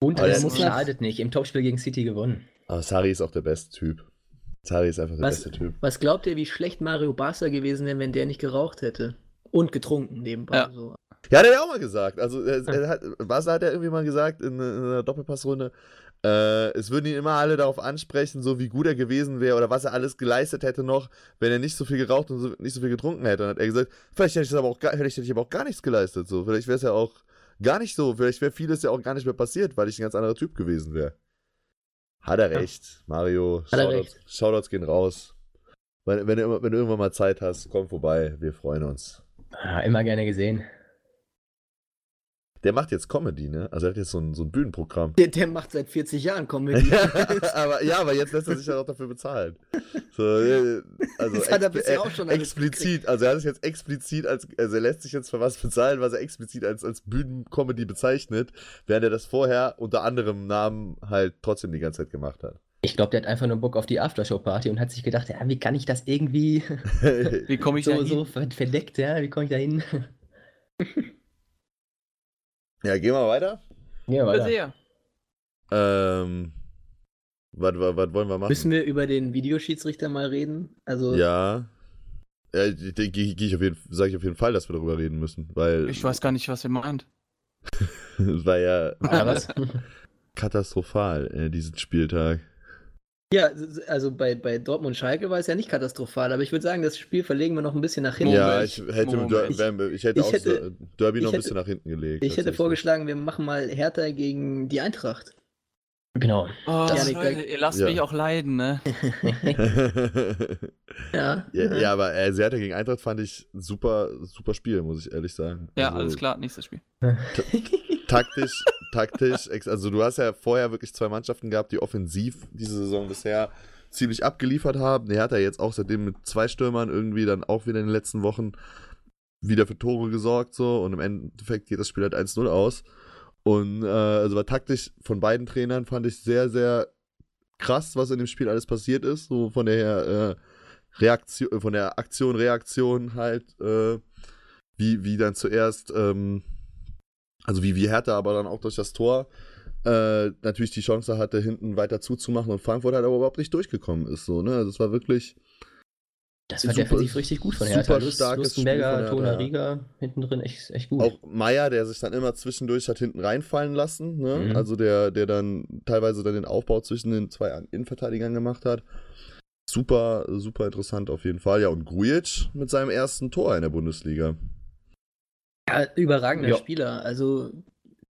Speaker 6: Und
Speaker 4: der
Speaker 3: nach-
Speaker 6: schadet nicht. Im Topspiel gegen City gewonnen.
Speaker 4: Aber Sarri ist auch der beste Typ. Sarri ist einfach der
Speaker 3: Was-
Speaker 4: beste Typ.
Speaker 3: Was glaubt ihr, wie schlecht Mario Barca gewesen wäre, wenn der nicht geraucht hätte? Und getrunken nebenbei.
Speaker 5: Ja.
Speaker 3: So.
Speaker 4: Ja, hat er ja auch mal gesagt. Also, er, er hat, was hat er irgendwie mal gesagt in, in einer Doppelpassrunde? Äh, es würden ihn immer alle darauf ansprechen, so wie gut er gewesen wäre oder was er alles geleistet hätte noch, wenn er nicht so viel geraucht und so, nicht so viel getrunken hätte. Und hat er gesagt, vielleicht hätte ich das aber auch gar, vielleicht hätte ich aber auch gar nichts geleistet. So, vielleicht wäre es ja auch gar nicht so. Vielleicht wäre vieles ja auch gar nicht mehr passiert, weil ich ein ganz anderer Typ gewesen wäre. Hat er recht, Mario.
Speaker 3: Hat er
Speaker 4: Shoutouts, Shoutouts gehen raus. Wenn, wenn, du, wenn du irgendwann mal Zeit hast, komm vorbei. Wir freuen uns.
Speaker 6: Ah, immer gerne gesehen.
Speaker 4: Der macht jetzt Comedy, ne? Also er hat jetzt so ein, so ein Bühnenprogramm.
Speaker 3: Der, der macht seit 40 Jahren Comedy.
Speaker 4: aber ja, aber jetzt lässt er sich ja auch dafür bezahlen. So, äh, also
Speaker 3: Das hat er bisher
Speaker 4: äh,
Speaker 3: auch schon
Speaker 4: explizit, also er hat es jetzt explizit als, also er lässt sich jetzt für was bezahlen, was er explizit als, als Bühnencomedy bezeichnet, während er das vorher unter anderem Namen halt trotzdem die ganze Zeit gemacht hat.
Speaker 6: Ich glaube, der hat einfach nur Bock auf die Aftershow-Party und hat sich gedacht, ja, wie kann ich das irgendwie
Speaker 5: Wie komme ich da
Speaker 6: so,
Speaker 5: hin?
Speaker 6: so ver- verdeckt, ja? Wie komme ich da hin?
Speaker 4: ja, gehen wir weiter.
Speaker 6: Ja, weiter.
Speaker 5: Sehr.
Speaker 4: Ähm, was, was, was wollen wir machen?
Speaker 3: Müssen wir über den Videoschiedsrichter mal reden? Also,
Speaker 4: ja. Ja, gehe geh ich auf jeden sage ich auf jeden Fall, dass wir darüber reden müssen, weil
Speaker 5: Ich weiß gar nicht, was ihr meint.
Speaker 4: es war ja
Speaker 6: Ah, was?
Speaker 4: katastrophal, äh, diesen Spieltag.
Speaker 3: Ja, also bei, bei Dortmund Schalke war es ja nicht katastrophal, aber ich würde sagen, das Spiel verlegen wir noch ein bisschen nach hinten.
Speaker 4: Ja, ich hätte. Der, ich hätte
Speaker 3: Ich
Speaker 4: auch
Speaker 3: hätte-
Speaker 4: Derby noch
Speaker 3: ich
Speaker 4: ein bisschen nach hinten gelegt.
Speaker 3: ich hätte vorgeschlagen, wir machen mal Hertha gegen die Eintracht.
Speaker 6: Genau.
Speaker 5: Oh,
Speaker 3: Das-
Speaker 5: Leute, ihr lasst
Speaker 4: Ja.
Speaker 5: mich auch leiden, ne?
Speaker 3: Ja,
Speaker 4: ja, ja, aber äh, Serta gegen Eintracht fand ich super, super Spiel, muss ich ehrlich sagen.
Speaker 5: Ja,
Speaker 4: Also,
Speaker 5: alles klar, nächstes Spiel.
Speaker 4: Taktisch, taktisch, also du hast ja vorher wirklich zwei Mannschaften gehabt, die offensiv diese Saison bisher ziemlich abgeliefert haben. Der hat ja jetzt auch seitdem mit zwei Stürmern irgendwie dann auch wieder in den letzten Wochen wieder für Tore gesorgt so und im Endeffekt geht das Spiel halt 1-0 aus. Und äh, also war taktisch von beiden Trainern fand ich sehr, sehr krass, was in dem Spiel alles passiert ist. So von der äh, Reaktion, von der Aktion, Reaktion halt, äh, wie, wie dann zuerst, ähm, also wie, wie Hertha aber dann auch durch das Tor äh, natürlich die Chance hatte, hinten weiter zuzumachen und Frankfurt halt aber überhaupt nicht durchgekommen ist. So, ne? Also es war wirklich.
Speaker 6: Das war
Speaker 4: Super-
Speaker 6: defensiv richtig gut von
Speaker 4: super
Speaker 6: Hertha. Lust,
Speaker 4: starkes
Speaker 6: Lustenberger, Tona. Riga, hinten drin echt, echt gut.
Speaker 4: Auch Meier, der sich dann immer zwischendurch hat hinten reinfallen lassen, ne?
Speaker 6: Mhm.
Speaker 4: Also der, der dann teilweise dann den Aufbau zwischen den zwei Innenverteidigern gemacht hat. Super, super interessant auf jeden Fall. Ja, und Grujic mit seinem ersten Tor in der Bundesliga.
Speaker 3: Ja, überragender
Speaker 6: Ja.
Speaker 3: Spieler. Also,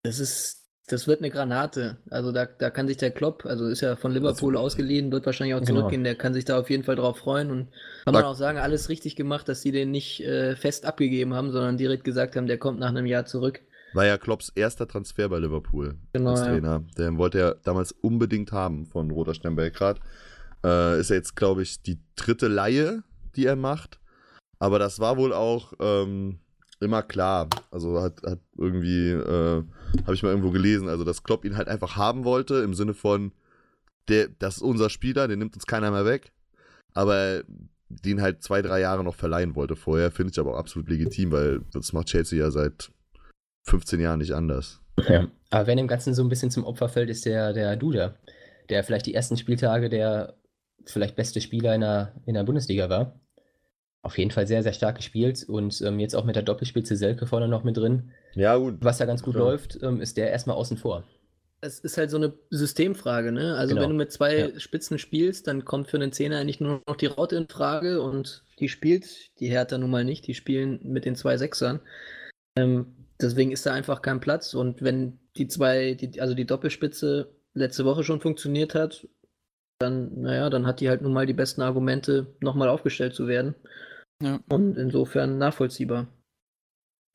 Speaker 3: das ist, das wird eine Granate. Also, da, da kann sich der Klopp, also ist ja von Liverpool
Speaker 4: Also-
Speaker 3: ausgeliehen, wird wahrscheinlich auch
Speaker 6: Genau.
Speaker 3: zurückgehen. Der kann sich da auf jeden Fall drauf freuen und kann man auch sagen, alles richtig gemacht, dass sie den nicht äh, fest abgegeben haben, sondern direkt gesagt haben, der kommt nach einem Jahr zurück.
Speaker 4: War ja Klopps erster Transfer bei Liverpool
Speaker 3: Genau,
Speaker 4: als
Speaker 3: ja.
Speaker 4: Trainer. Den wollte er damals unbedingt haben von Roter Stern Belgrad. Äh, ist ja jetzt, glaube ich, die dritte Laie, die er macht. Aber das war wohl auch ähm, immer klar. Also hat, hat irgendwie, äh, habe ich mal irgendwo gelesen, also dass Klopp ihn halt einfach haben wollte, im Sinne von, der, das ist unser Spieler, den nimmt uns keiner mehr weg. Aber den halt zwei, drei Jahre noch verleihen wollte vorher, finde ich aber auch absolut legitim, weil das macht Chelsea ja seit 15 Jahren nicht anders.
Speaker 6: Ja. Aber wenn dem Ganzen so ein bisschen zum Opfer fällt, ist der, der Duda, der vielleicht die ersten Spieltage der vielleicht beste Spieler in der, in der Bundesliga war. Auf jeden Fall sehr, sehr stark gespielt und ähm, jetzt auch mit der Doppelspitze Selke vorne noch mit drin.
Speaker 4: Ja, gut.
Speaker 6: Was da ganz gut
Speaker 4: Klar.
Speaker 6: läuft, ähm, ist der erstmal außen vor.
Speaker 3: Es ist halt so eine Systemfrage, ne? Also
Speaker 6: Genau.
Speaker 3: wenn du mit zwei
Speaker 6: Ja.
Speaker 3: Spitzen spielst, dann kommt für einen Zehner eigentlich nur noch die Raute in Frage und die spielt die Hertha nun mal nicht. Die spielen mit den zwei Sechsern. Ähm, deswegen ist da einfach kein Platz. Und wenn die zwei, die, also die Doppelspitze letzte Woche schon funktioniert hat, dann, naja, dann hat die halt nun mal die besten Argumente, nochmal aufgestellt zu werden.
Speaker 5: Ja.
Speaker 3: Und insofern nachvollziehbar.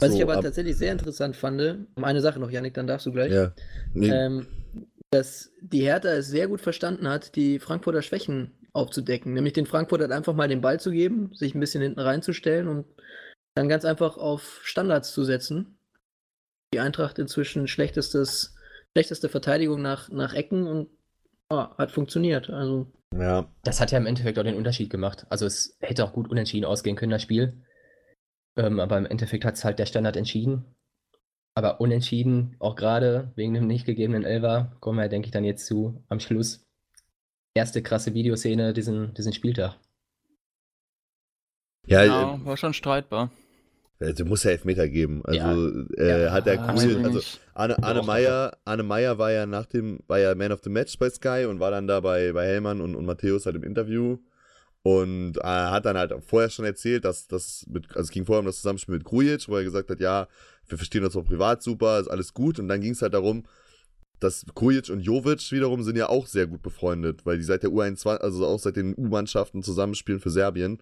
Speaker 3: Was
Speaker 4: So,
Speaker 3: ich aber
Speaker 4: ab-
Speaker 3: tatsächlich sehr interessant fand, eine Sache noch, Janik, dann darfst du gleich
Speaker 4: Ja. Nee,
Speaker 3: ähm, dass die Hertha es sehr gut verstanden hat, die Frankfurter Schwächen aufzudecken. Nämlich den Frankfurtern einfach mal den Ball zu geben, sich ein bisschen hinten reinzustellen und dann ganz einfach auf Standards zu setzen. Die Eintracht inzwischen schlechtestes, schlechteste Verteidigung nach, nach Ecken und ja, hat funktioniert. Also
Speaker 4: ja.
Speaker 6: Das hat ja im Endeffekt auch den Unterschied gemacht. Also es hätte auch gut unentschieden ausgehen können, das Spiel. Ähm, aber im Endeffekt hat es halt der Standard entschieden. Aber unentschieden, auch gerade wegen dem nicht gegebenen Elfer, kommen wir, denke ich, dann jetzt zu am Schluss. Erste krasse Videoszene diesen, diesen Spieltag.
Speaker 4: Ja,
Speaker 5: Ja, war schon streitbar.
Speaker 4: Äh, du musst ja Elfmeter geben. Also
Speaker 6: Ja.
Speaker 4: äh,
Speaker 6: Ja,
Speaker 4: hat der
Speaker 5: Ah, ich
Speaker 4: also. Arne, Arne Meyer, Arne Meyer war ja nach dem, war ja Man of the Match bei Sky und war dann da bei, bei Hellmann und, und Matthäus halt im Interview. Und er hat dann halt vorher schon erzählt, dass das mit, also es ging vorher um das Zusammenspiel mit Grujic, wo er gesagt hat, ja, wir verstehen uns auch privat super, ist alles gut. Und dann ging es halt darum, dass Grujic und Jovic wiederum sind ja auch sehr gut befreundet, weil die seit der U21, also auch seit den U-Mannschaften zusammenspielen für Serbien.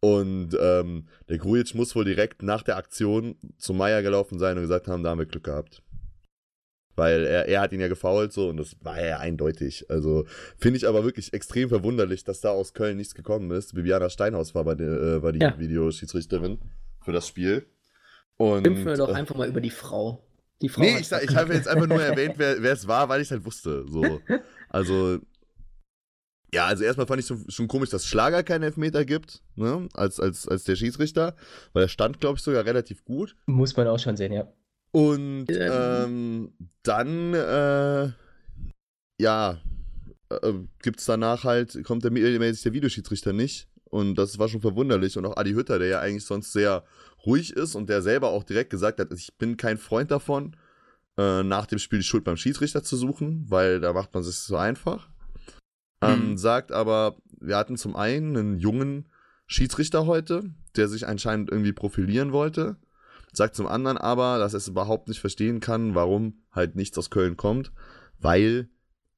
Speaker 4: Und ähm, der Grujic muss wohl direkt nach der Aktion zu Meier gelaufen sein und gesagt haben, da haben wir Glück gehabt. Weil er, er hat ihn ja gefoult so und das war ja eindeutig. Also finde ich aber wirklich extrem verwunderlich, dass da aus Köln nichts gekommen ist. Viviana Steinhaus war, bei der, äh, war die
Speaker 3: Ja.
Speaker 4: Videoschiedsrichterin für das Spiel. Und,
Speaker 3: schimpfen wir doch
Speaker 4: äh,
Speaker 3: einfach mal über die Frau. Die Frau
Speaker 4: Nee, ich, ich habe jetzt einfach nur erwähnt, wer wer es war, weil ich es halt wusste. So. Also, ja, also erstmal fand ich schon, schon komisch, dass Schlager keinen Elfmeter gibt, ne, als, als, als der Schiedsrichter, weil er stand, glaube ich, sogar relativ gut.
Speaker 6: Muss man auch schon sehen, ja.
Speaker 4: Und ähm, dann, äh, ja, äh, gibt's danach halt, kommt der mäßig der Videoschiedsrichter nicht. Und das war schon verwunderlich. Und auch Adi Hütter, der ja eigentlich sonst sehr ruhig ist und der selber auch direkt gesagt hat, ich bin kein Freund davon, äh, nach dem Spiel die Schuld beim Schiedsrichter zu suchen, weil da macht man sich so einfach. Ähm,
Speaker 5: Mhm.
Speaker 4: Sagt aber, wir hatten zum einen einen jungen Schiedsrichter heute, der sich anscheinend irgendwie profilieren wollte. Sagt zum anderen aber, dass er es überhaupt nicht verstehen kann, warum halt nichts aus Köln kommt, weil,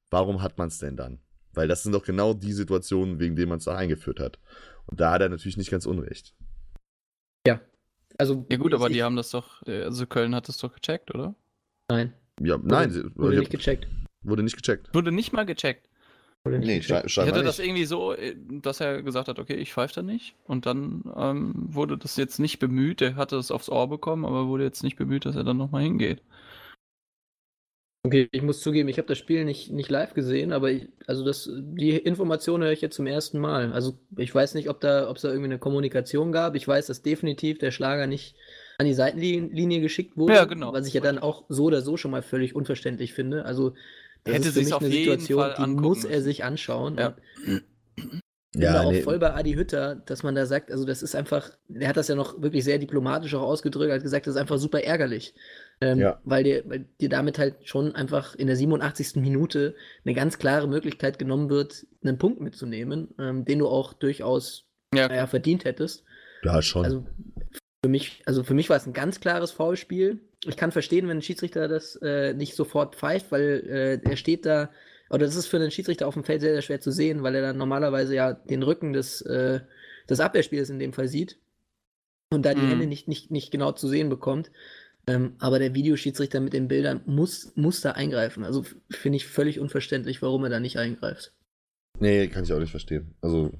Speaker 4: warum hat man es denn dann? Weil das sind doch genau die Situationen, wegen denen man es da eingeführt hat. Und da hat er natürlich nicht ganz unrecht.
Speaker 3: Also,
Speaker 5: Ja gut, aber die haben das doch, äh, also Köln hat das doch gecheckt, oder?
Speaker 3: Nein,
Speaker 4: Ja, nein, sie-
Speaker 3: wurde
Speaker 4: ich
Speaker 3: nicht gecheckt.
Speaker 4: wurde nicht gecheckt.
Speaker 5: Wurde nicht mal gecheckt.
Speaker 4: Nee,
Speaker 5: Ich hatte das irgendwie so, äh, dass er gesagt hat, okay, ich pfeife da nicht. Und dann ähm, wurde das jetzt nicht bemüht. Er hatte es aufs Ohr bekommen, aber wurde jetzt nicht bemüht, dass er dann nochmal hingeht.
Speaker 3: Okay, ich muss zugeben, ich habe das Spiel nicht, nicht live gesehen, aber ich, also das, die Information höre ich jetzt zum ersten Mal. Also ich weiß nicht, ob da, ob es da irgendwie eine Kommunikation gab. Ich weiß, dass definitiv der Schlager nicht an die Seitenlinie geschickt wurde.
Speaker 5: Ja, genau.
Speaker 3: Was ich ja dann auch so oder so schon mal völlig unverständlich finde. Also das
Speaker 5: Hätte
Speaker 3: ist für mich
Speaker 5: auf
Speaker 3: eine
Speaker 5: jeden
Speaker 3: Situation,
Speaker 5: Fall
Speaker 3: die
Speaker 5: angucken
Speaker 3: muss er
Speaker 5: müssen.
Speaker 3: sich anschauen.
Speaker 5: Ja.
Speaker 3: Da auch voll bei Adi Hütter, dass man da sagt, also das ist einfach, der hat das ja noch wirklich sehr diplomatisch auch ausgedrückt, hat gesagt, das ist einfach super ärgerlich. Ähm,
Speaker 4: Ja.
Speaker 3: weil, dir, weil dir damit halt schon einfach in der 87. Minute eine ganz klare Möglichkeit genommen wird, einen Punkt mitzunehmen, ähm, den du auch durchaus
Speaker 5: Ja,
Speaker 3: naja, verdient hättest.
Speaker 4: Ja, schon.
Speaker 3: Also für mich, also für mich war es ein ganz klares Foulspiel. Ich kann verstehen, wenn ein Schiedsrichter das äh, nicht sofort pfeift, weil äh, er steht da, oder das ist für einen Schiedsrichter auf dem Feld sehr, sehr schwer zu sehen, weil er dann normalerweise ja den Rücken des, äh, des Abwehrspielers in dem Fall sieht und da die
Speaker 5: Mhm.
Speaker 3: Hände nicht, nicht, nicht genau zu sehen bekommt. Ähm, aber der Videoschiedsrichter mit den Bildern muss, muss da eingreifen. Also finde ich völlig unverständlich, warum er da nicht eingreift.
Speaker 4: Nee, kann ich auch nicht verstehen. Also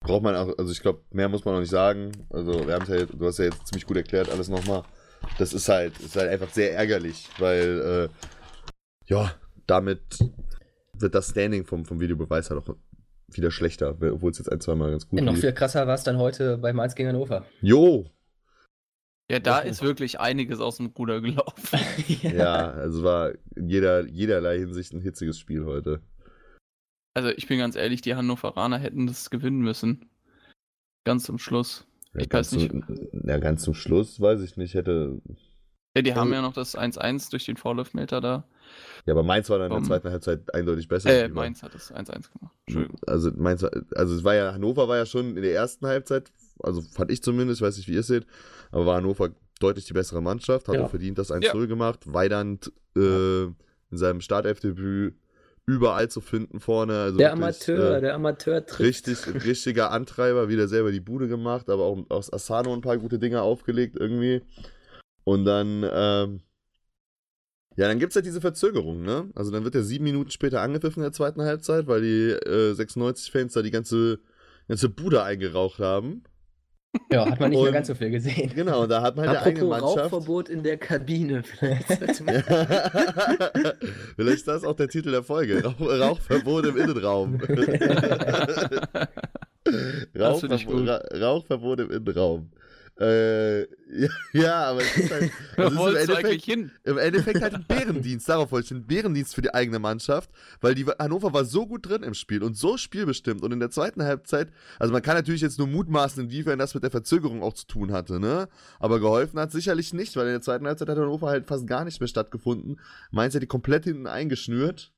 Speaker 4: braucht man auch, also ich glaube, mehr muss man auch nicht sagen. Also wir haben es ja, jetzt- du hast ja jetzt ziemlich gut erklärt alles nochmal. Das ist halt, ist halt einfach sehr ärgerlich, weil äh, ja, damit wird das Standing vom, vom Videobeweis halt auch wieder schlechter, obwohl es jetzt ein, zwei Mal ganz gut
Speaker 6: Ja, noch viel krasser war es dann heute bei Mainz gegen Hannover.
Speaker 4: Jo!
Speaker 5: ja, da ist wirklich einiges aus dem Ruder gelaufen.
Speaker 4: Ja, also war in jeder, jederlei Hinsicht ein hitziges Spiel heute.
Speaker 5: Also ich bin ganz ehrlich, die Hannoveraner hätten das gewinnen müssen. Ganz zum Schluss.
Speaker 4: Ja,
Speaker 5: Ich
Speaker 4: ganz
Speaker 5: weiß nicht.
Speaker 4: Zum, ja, ganz zum Schluss weiß ich nicht, hätte.
Speaker 5: Ja, die haben ja noch das 1-1 durch den Vorlaufmeter da.
Speaker 4: Ja, aber Mainz war dann in der
Speaker 5: Um,
Speaker 4: zweiten Halbzeit eindeutig besser.
Speaker 5: Äh. Mainz hat das 1-1 gemacht. Entschuldigung.
Speaker 4: Also, Mainz, war- also es war ja, Hannover war ja schon in der ersten Halbzeit, also fand ich zumindest, ich weiß nicht, wie ihr es seht, aber war Hannover deutlich die bessere Mannschaft, hat
Speaker 3: Ja.
Speaker 4: auch verdient das 1-0 gemacht. Weidand äh, in seinem Startelfdebüt überall zu finden vorne. Also
Speaker 3: Der
Speaker 4: wirklich,
Speaker 3: Amateur,
Speaker 4: äh,
Speaker 3: der Amateur trifft.
Speaker 4: Richtig, richtiger Antreiber, wieder selber die Bude gemacht, aber auch aus Asano ein paar gute Dinge aufgelegt irgendwie. Und dann, ähm, ja, dann gibt es halt diese Verzögerung, ne? Also dann wird er sieben Minuten später angepfiffen in der zweiten Halbzeit, weil die äh, 96-Fans da die ganze, ganze Bude eingeraucht haben.
Speaker 6: Ja, hat man nicht mehr
Speaker 4: Und-
Speaker 6: ganz so viel gesehen.
Speaker 4: Genau, und da hat man halt der eigene
Speaker 3: Apropos
Speaker 4: Mannschaft.
Speaker 3: Rauchverbot in der Kabine. Vielleicht.
Speaker 4: Ja. Vielleicht ist das auch der Titel der Folge. Rauch, Rauchverbot im Innenraum. Rauchverbot, Rauchverbot im Innenraum. Äh, ja, ja, aber es ist halt.
Speaker 5: Wo
Speaker 4: Also
Speaker 5: wolltest
Speaker 4: ist im, Endeffekt,
Speaker 5: hin?
Speaker 4: Im Endeffekt halt ein Bärendienst. Darauf wollte ich einen Bärendienst für die eigene Mannschaft, weil die Hannover war so gut drin im Spiel und so spielbestimmt. Und in der zweiten Halbzeit, also man kann natürlich jetzt nur mutmaßen, inwiefern das mit der Verzögerung auch zu tun hatte, ne? Aber geholfen hat sicherlich nicht, weil in der zweiten Halbzeit hat Hannover halt fast gar nicht mehr stattgefunden. Mainz hat die komplett hinten eingeschnürt.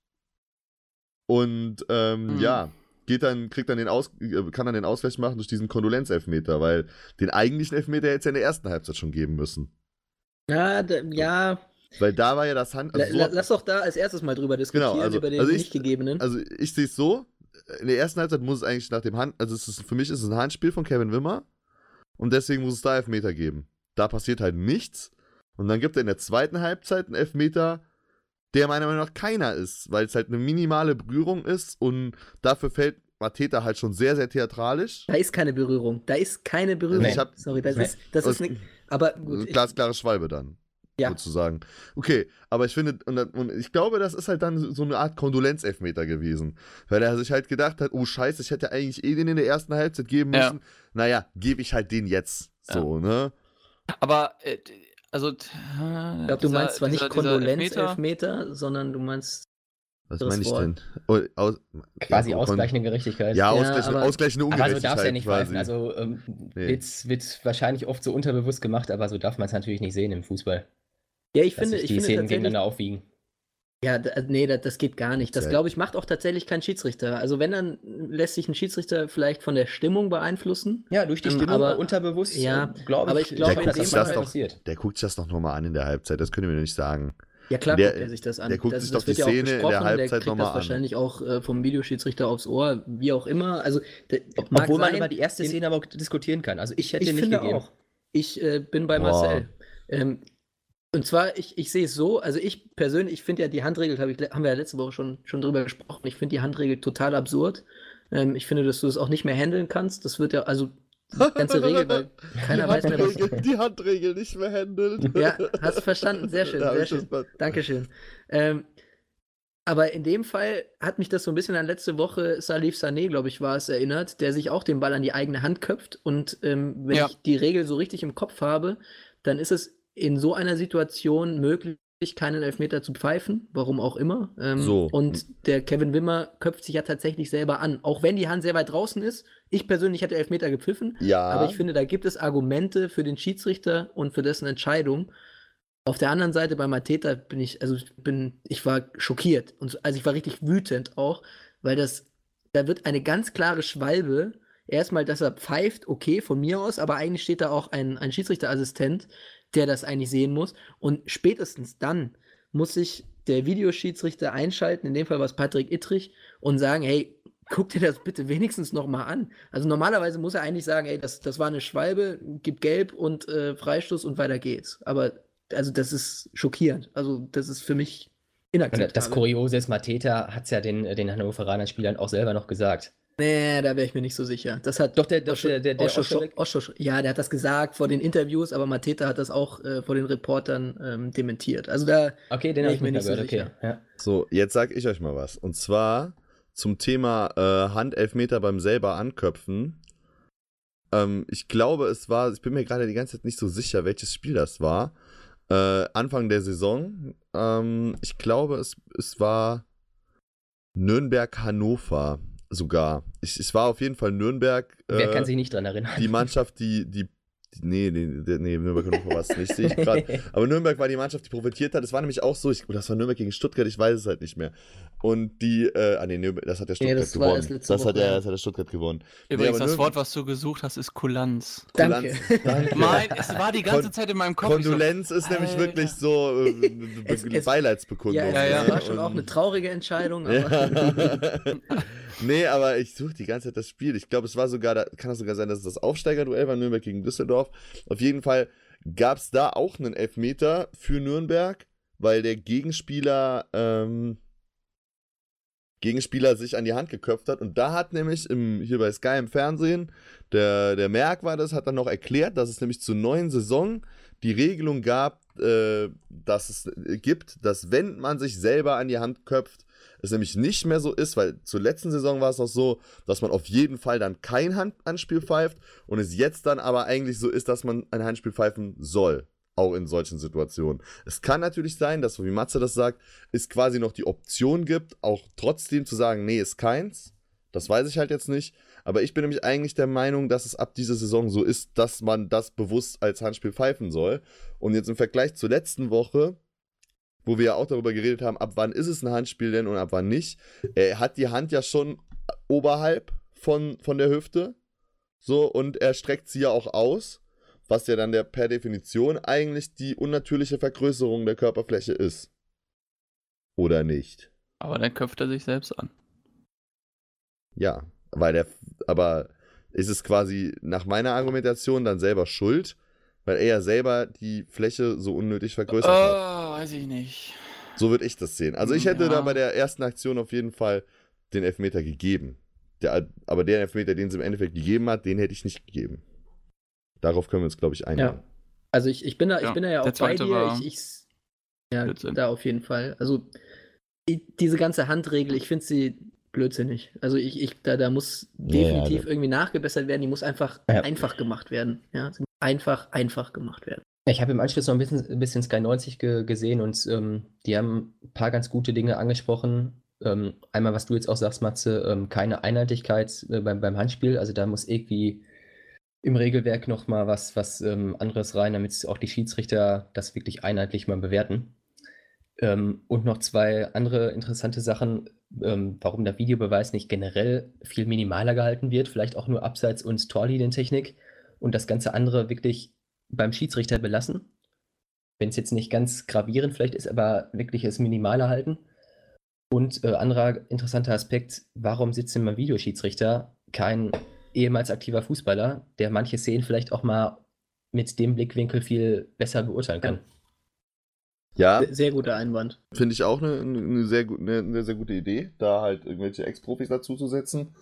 Speaker 4: Und ähm,
Speaker 5: Hm.
Speaker 4: ja, geht dann, kriegt dann den Aus, äh, kann dann den Ausgleich machen durch diesen Kondolenzelfmeter, weil den eigentlichen Elfmeter hätte es ja in der ersten Halbzeit schon geben müssen.
Speaker 3: ja, ja.
Speaker 4: Weil da war ja das Hand. Also, so,
Speaker 3: la, lass doch da als erstes mal drüber diskutieren,
Speaker 4: Genau, also-
Speaker 3: über den
Speaker 4: also ich-
Speaker 3: nicht gegebenen.
Speaker 4: also ich sehe es so: In der ersten Halbzeit muss es eigentlich nach dem Hand, also ist, für mich ist es ein Handspiel von Kevin Wimmer und deswegen muss es da Elfmeter geben. Da passiert halt nichts und dann gibt er in der zweiten Halbzeit einen Elfmeter, der meiner Meinung nach keiner ist, weil es halt eine minimale Berührung ist und dafür fällt Mateta halt schon sehr, sehr theatralisch.
Speaker 3: da ist keine Berührung. Da ist keine Berührung.
Speaker 4: Nee. Ich hab-
Speaker 3: Sorry, das
Speaker 6: Nee.
Speaker 3: ist, das ist ne, aber gut.
Speaker 4: Glasklare Schwalbe dann.
Speaker 3: Ja.
Speaker 4: Sozusagen. Okay, aber ich finde, und, und ich glaube, das ist halt dann so eine Art Kondolenzelfmeter gewesen. Weil er sich halt gedacht hat, oh Scheiße, ich hätte eigentlich eh den in der ersten Halbzeit geben
Speaker 5: Ja.
Speaker 4: müssen. Naja, gebe ich halt den jetzt. So, ne?
Speaker 5: Aber, äh, also. Ich
Speaker 3: Ich glaube, du meinst zwar nicht Kondolenzelfmeter, sondern du meinst.
Speaker 4: Was meine ich
Speaker 3: Wort.
Speaker 4: denn? Oh, aus,
Speaker 6: Quasi ausgleichende Gerechtigkeit.
Speaker 4: Ja,
Speaker 3: Ja,
Speaker 4: ausgleichende,
Speaker 3: aber-
Speaker 4: ausgleichende
Speaker 6: aber so
Speaker 4: Ungerechtigkeit
Speaker 6: darfst du ja nicht
Speaker 4: quasi.
Speaker 6: pfeifen. Also ähm,
Speaker 4: Nee.
Speaker 6: wird, wird wahrscheinlich oft so unterbewusst gemacht, aber so darf man es natürlich nicht sehen im Fußball.
Speaker 3: Ja, ich
Speaker 6: Dass
Speaker 3: finde,
Speaker 6: sich
Speaker 3: ich
Speaker 6: die
Speaker 3: finde
Speaker 6: Szenen
Speaker 3: tatsächlich,
Speaker 6: gegeneinander aufwiegen.
Speaker 3: Ja, äh, nee, das, das geht gar nicht. Das, glaube ich, macht auch tatsächlich kein Schiedsrichter. Also wenn, dann lässt sich ein Schiedsrichter vielleicht von der Stimmung beeinflussen.
Speaker 6: Ja, durch die
Speaker 3: Ähm,
Speaker 6: Stimmung
Speaker 3: aber-
Speaker 6: unterbewusst,
Speaker 3: ja,
Speaker 6: äh, glaube
Speaker 3: aber
Speaker 6: ich,
Speaker 3: ich glaube,
Speaker 6: dass
Speaker 4: in
Speaker 6: das passiert.
Speaker 4: Der guckt sich das doch nochmal an in der Halbzeit, das können wir nicht sagen.
Speaker 3: Ja, klar
Speaker 4: Der-
Speaker 3: guckt er sich das an.
Speaker 4: der guckt
Speaker 3: das,
Speaker 4: sich
Speaker 3: das
Speaker 4: doch die
Speaker 3: wird ja auch
Speaker 4: Szene in der
Speaker 3: besprochen,
Speaker 4: Halbzeit
Speaker 3: der kriegt
Speaker 4: nochmal
Speaker 3: das
Speaker 4: an.
Speaker 3: wahrscheinlich auch äh, vom Videoschiedsrichter aufs Ohr, wie auch immer. Also, d-
Speaker 6: Ob-
Speaker 3: mag
Speaker 6: Obwohl man
Speaker 3: sein,
Speaker 6: über die erste Szene aber auch diskutieren kann. Also ich hätte
Speaker 3: ich
Speaker 6: nicht
Speaker 3: finde
Speaker 6: gegeben.
Speaker 3: auch. Ich äh, bin bei
Speaker 4: Boah.
Speaker 3: Marcel. Ähm, und zwar, ich, ich sehe es so, also ich persönlich, ich finde ja die Handregel, hab ich, haben wir ja letzte Woche schon, schon drüber gesprochen, ich finde die Handregel total absurd. Ähm, ich finde, dass du es auch nicht mehr handeln kannst. Das wird ja, also die ganze Regel, weil keiner weiß mehr, was.
Speaker 4: Handregel, die Handregel nicht mehr handeln.
Speaker 3: Ja, hast du verstanden? Sehr schön, sehr
Speaker 4: das
Speaker 3: schön. Dankeschön. Ähm, aber in dem Fall hat mich das so ein bisschen an letzte Woche Salif Sané, glaube ich, war es, erinnert, der sich auch den Ball an die eigene Hand köpft. Und ähm, wenn
Speaker 5: Ja.
Speaker 3: ich die Regel so richtig im Kopf habe, dann ist es in so einer Situation möglich, keinen Elfmeter zu pfeifen, warum auch immer. Ähm,
Speaker 4: So.
Speaker 3: Und der Kevin Wimmer köpft sich ja tatsächlich selber an. Auch wenn die Hand sehr weit draußen ist. Ich persönlich hätte Elfmeter gepfiffen.
Speaker 4: Ja,
Speaker 3: Aber ich finde, da gibt es Argumente für den Schiedsrichter und für dessen Entscheidung. Auf der anderen Seite bei Mateta bin ich, also ich bin, ich war schockiert. Und so- also ich war richtig wütend auch, weil das, da wird eine ganz klare Schwalbe. Erstmal, dass er pfeift, okay, von mir aus, aber eigentlich steht da auch ein, ein Schiedsrichterassistent, der das eigentlich sehen muss. Und spätestens dann muss sich der Videoschiedsrichter einschalten, in dem Fall war es Patrick Ittrich, und sagen, hey, guck dir das bitte wenigstens noch mal an. Also normalerweise muss er eigentlich sagen, ey, das, das war eine Schwalbe, gib gelb und äh, Freistoß und weiter geht's. Aber also das ist schockierend. Also das ist für mich inakzeptabel.
Speaker 6: das Kuriose ist, Mateta hat es ja den, den Hannoveranern Spielern auch selber noch gesagt.
Speaker 3: Nee, da wäre ich mir nicht so sicher. Das hat
Speaker 6: Doch, der, doch,
Speaker 3: Osho-
Speaker 6: der, der, der
Speaker 3: Osho- Osho- ja, der hat das gesagt vor den Interviews, aber Mateta hat das auch äh, vor den Reportern ähm, dementiert. Also da,
Speaker 6: Okay, den habe
Speaker 3: ich mir nicht so
Speaker 6: gehört, okay. Ja.
Speaker 4: So, jetzt sag ich euch mal was. Und zwar zum Thema äh, Handelfmeter beim selber anköpfen. Ähm, ich glaube, es war, ich bin mir gerade die ganze Zeit nicht so sicher, welches Spiel das war. Äh, Anfang der Saison. Ähm, ich glaube, es, es war Nürnberg-Hannover sogar. Ich, es war auf jeden Fall Nürnberg.
Speaker 6: Wer
Speaker 4: äh,
Speaker 6: kann sich nicht dran erinnern?
Speaker 4: die Mannschaft, die, die, nee, nee, nee, Nürnberg-Hannover war es nicht, sehe ich gerade. Aber Nürnberg war die Mannschaft, die profitiert hat. Es war nämlich auch so, ich, das war Nürnberg gegen Stuttgart, ich weiß es halt nicht mehr. Und die, äh, ah nee, Nürnberg, das hat der
Speaker 3: Nee,
Speaker 4: Stuttgart
Speaker 3: das war
Speaker 4: gewonnen.
Speaker 3: letzte
Speaker 4: Das hat, der,
Speaker 3: ja.
Speaker 4: das hat der Stuttgart gewonnen.
Speaker 5: Übrigens,
Speaker 4: aber
Speaker 5: das Wort, was du gesucht hast, ist Kulanz.
Speaker 3: danke.
Speaker 4: Kulanz, danke.
Speaker 5: Mein, es war die ganze
Speaker 4: Kon-
Speaker 5: Zeit in meinem Kopf. ich so,
Speaker 4: Kondolenz ist nämlich
Speaker 5: Alter.
Speaker 4: wirklich so äh, Be-
Speaker 3: Es- es-
Speaker 4: Beileidsbekundung.
Speaker 3: Ja,
Speaker 5: Ja, ja.
Speaker 3: war schon
Speaker 4: Und-
Speaker 3: auch eine traurige Entscheidung, aber
Speaker 4: Ja. Nee, aber ich suche die ganze Zeit das Spiel. Ich glaube, es war sogar, da kann es sogar sein, dass es das Aufsteigerduell war, Nürnberg gegen Düsseldorf. Auf jeden Fall gab es da auch einen Elfmeter für Nürnberg, weil der Gegenspieler, ähm, Gegenspieler sich an die Hand geköpft hat. Und da hat nämlich im, hier bei Sky im Fernsehen, der, der Merck war das, hat dann noch erklärt, dass es nämlich zur neuen Saison die Regelung gab, äh, dass es gibt, dass wenn man sich selber an die Hand köpft, es nämlich nicht mehr so ist, weil zur letzten Saison war es noch so, dass man auf jeden Fall dann kein Handanspiel pfeift und es jetzt dann aber eigentlich so ist, dass man ein Handspiel pfeifen soll. Auch in solchen Situationen. Es kann natürlich sein, dass, so wie Matze das sagt, es quasi noch die Option gibt, auch trotzdem zu sagen, nee, ist keins. Das weiß ich halt jetzt nicht. Aber ich bin nämlich eigentlich der Meinung, dass es ab dieser Saison so ist, dass man das bewusst als Handspiel pfeifen soll. Und jetzt im Vergleich zur letzten Woche, wo wir ja auch darüber geredet haben, ab wann ist es ein Handspiel denn und ab wann nicht. Er hat die Hand ja schon oberhalb von, von der Hüfte. So, und er streckt sie ja auch aus, was ja dann der per Definition eigentlich die unnatürliche Vergrößerung der Körperfläche ist. Oder nicht?
Speaker 5: Aber dann köpft er sich selbst an.
Speaker 4: Ja, weil der, aber ist es quasi nach meiner Argumentation dann selber schuld, weil er ja selber die Fläche so unnötig vergrößert hat.
Speaker 5: Oh, weiß ich nicht.
Speaker 4: So würde ich das sehen. Also ich hätte
Speaker 5: Ja.
Speaker 4: da bei der ersten Aktion auf jeden Fall den Elfmeter gegeben. Der, aber der Elfmeter, den sie im Endeffekt gegeben hat, den hätte ich nicht gegeben. Darauf können wir uns, glaube ich, einigen.
Speaker 3: Ja. Also ich, ich bin da, ich
Speaker 5: Ja,
Speaker 3: bin da ja auch bei dir. Ich, ich, ja,
Speaker 5: Blödsinn.
Speaker 3: da auf jeden Fall. Also i- diese ganze Handregel, ich finde sie blödsinnig. Also ich, ich da, da muss
Speaker 4: Ja, ja,
Speaker 3: definitiv
Speaker 4: da-
Speaker 3: irgendwie nachgebessert werden. Die muss einfach
Speaker 6: Ja.
Speaker 3: einfach gemacht werden. Ja, sie muss einfach einfach gemacht werden.
Speaker 6: Ich habe im Anschluss noch ein bisschen, ein bisschen Sky 90 ge gesehen und ähm, die haben ein paar ganz gute Dinge angesprochen. Ähm, einmal, was du jetzt auch sagst, Matze, ähm, keine Einheitlichkeit äh, beim, beim Handspiel. Also da muss irgendwie im Regelwerk noch mal was, was ähm, anderes rein, damit auch die Schiedsrichter das wirklich einheitlich mal bewerten. Ähm, und noch zwei andere interessante Sachen, ähm, warum der Videobeweis nicht generell viel minimaler gehalten wird, vielleicht auch nur Abseits- und Torlinientechnik und das ganze andere wirklich beim Schiedsrichter belassen. Wenn es jetzt nicht ganz gravierend vielleicht ist, aber wirklich es minimaler halten. Und äh, anderer interessanter Aspekt, warum sitzt denn beim Videoschiedsrichter kein ehemals aktiver Fußballer, der manche Szenen vielleicht auch mal mit dem Blickwinkel viel besser beurteilen kann?
Speaker 4: Ja,
Speaker 3: Sehr guter Einwand.
Speaker 4: finde ich auch eine, eine, sehr gut, eine, eine sehr gute Idee, da halt irgendwelche Ex-Profis dazu zu setzen.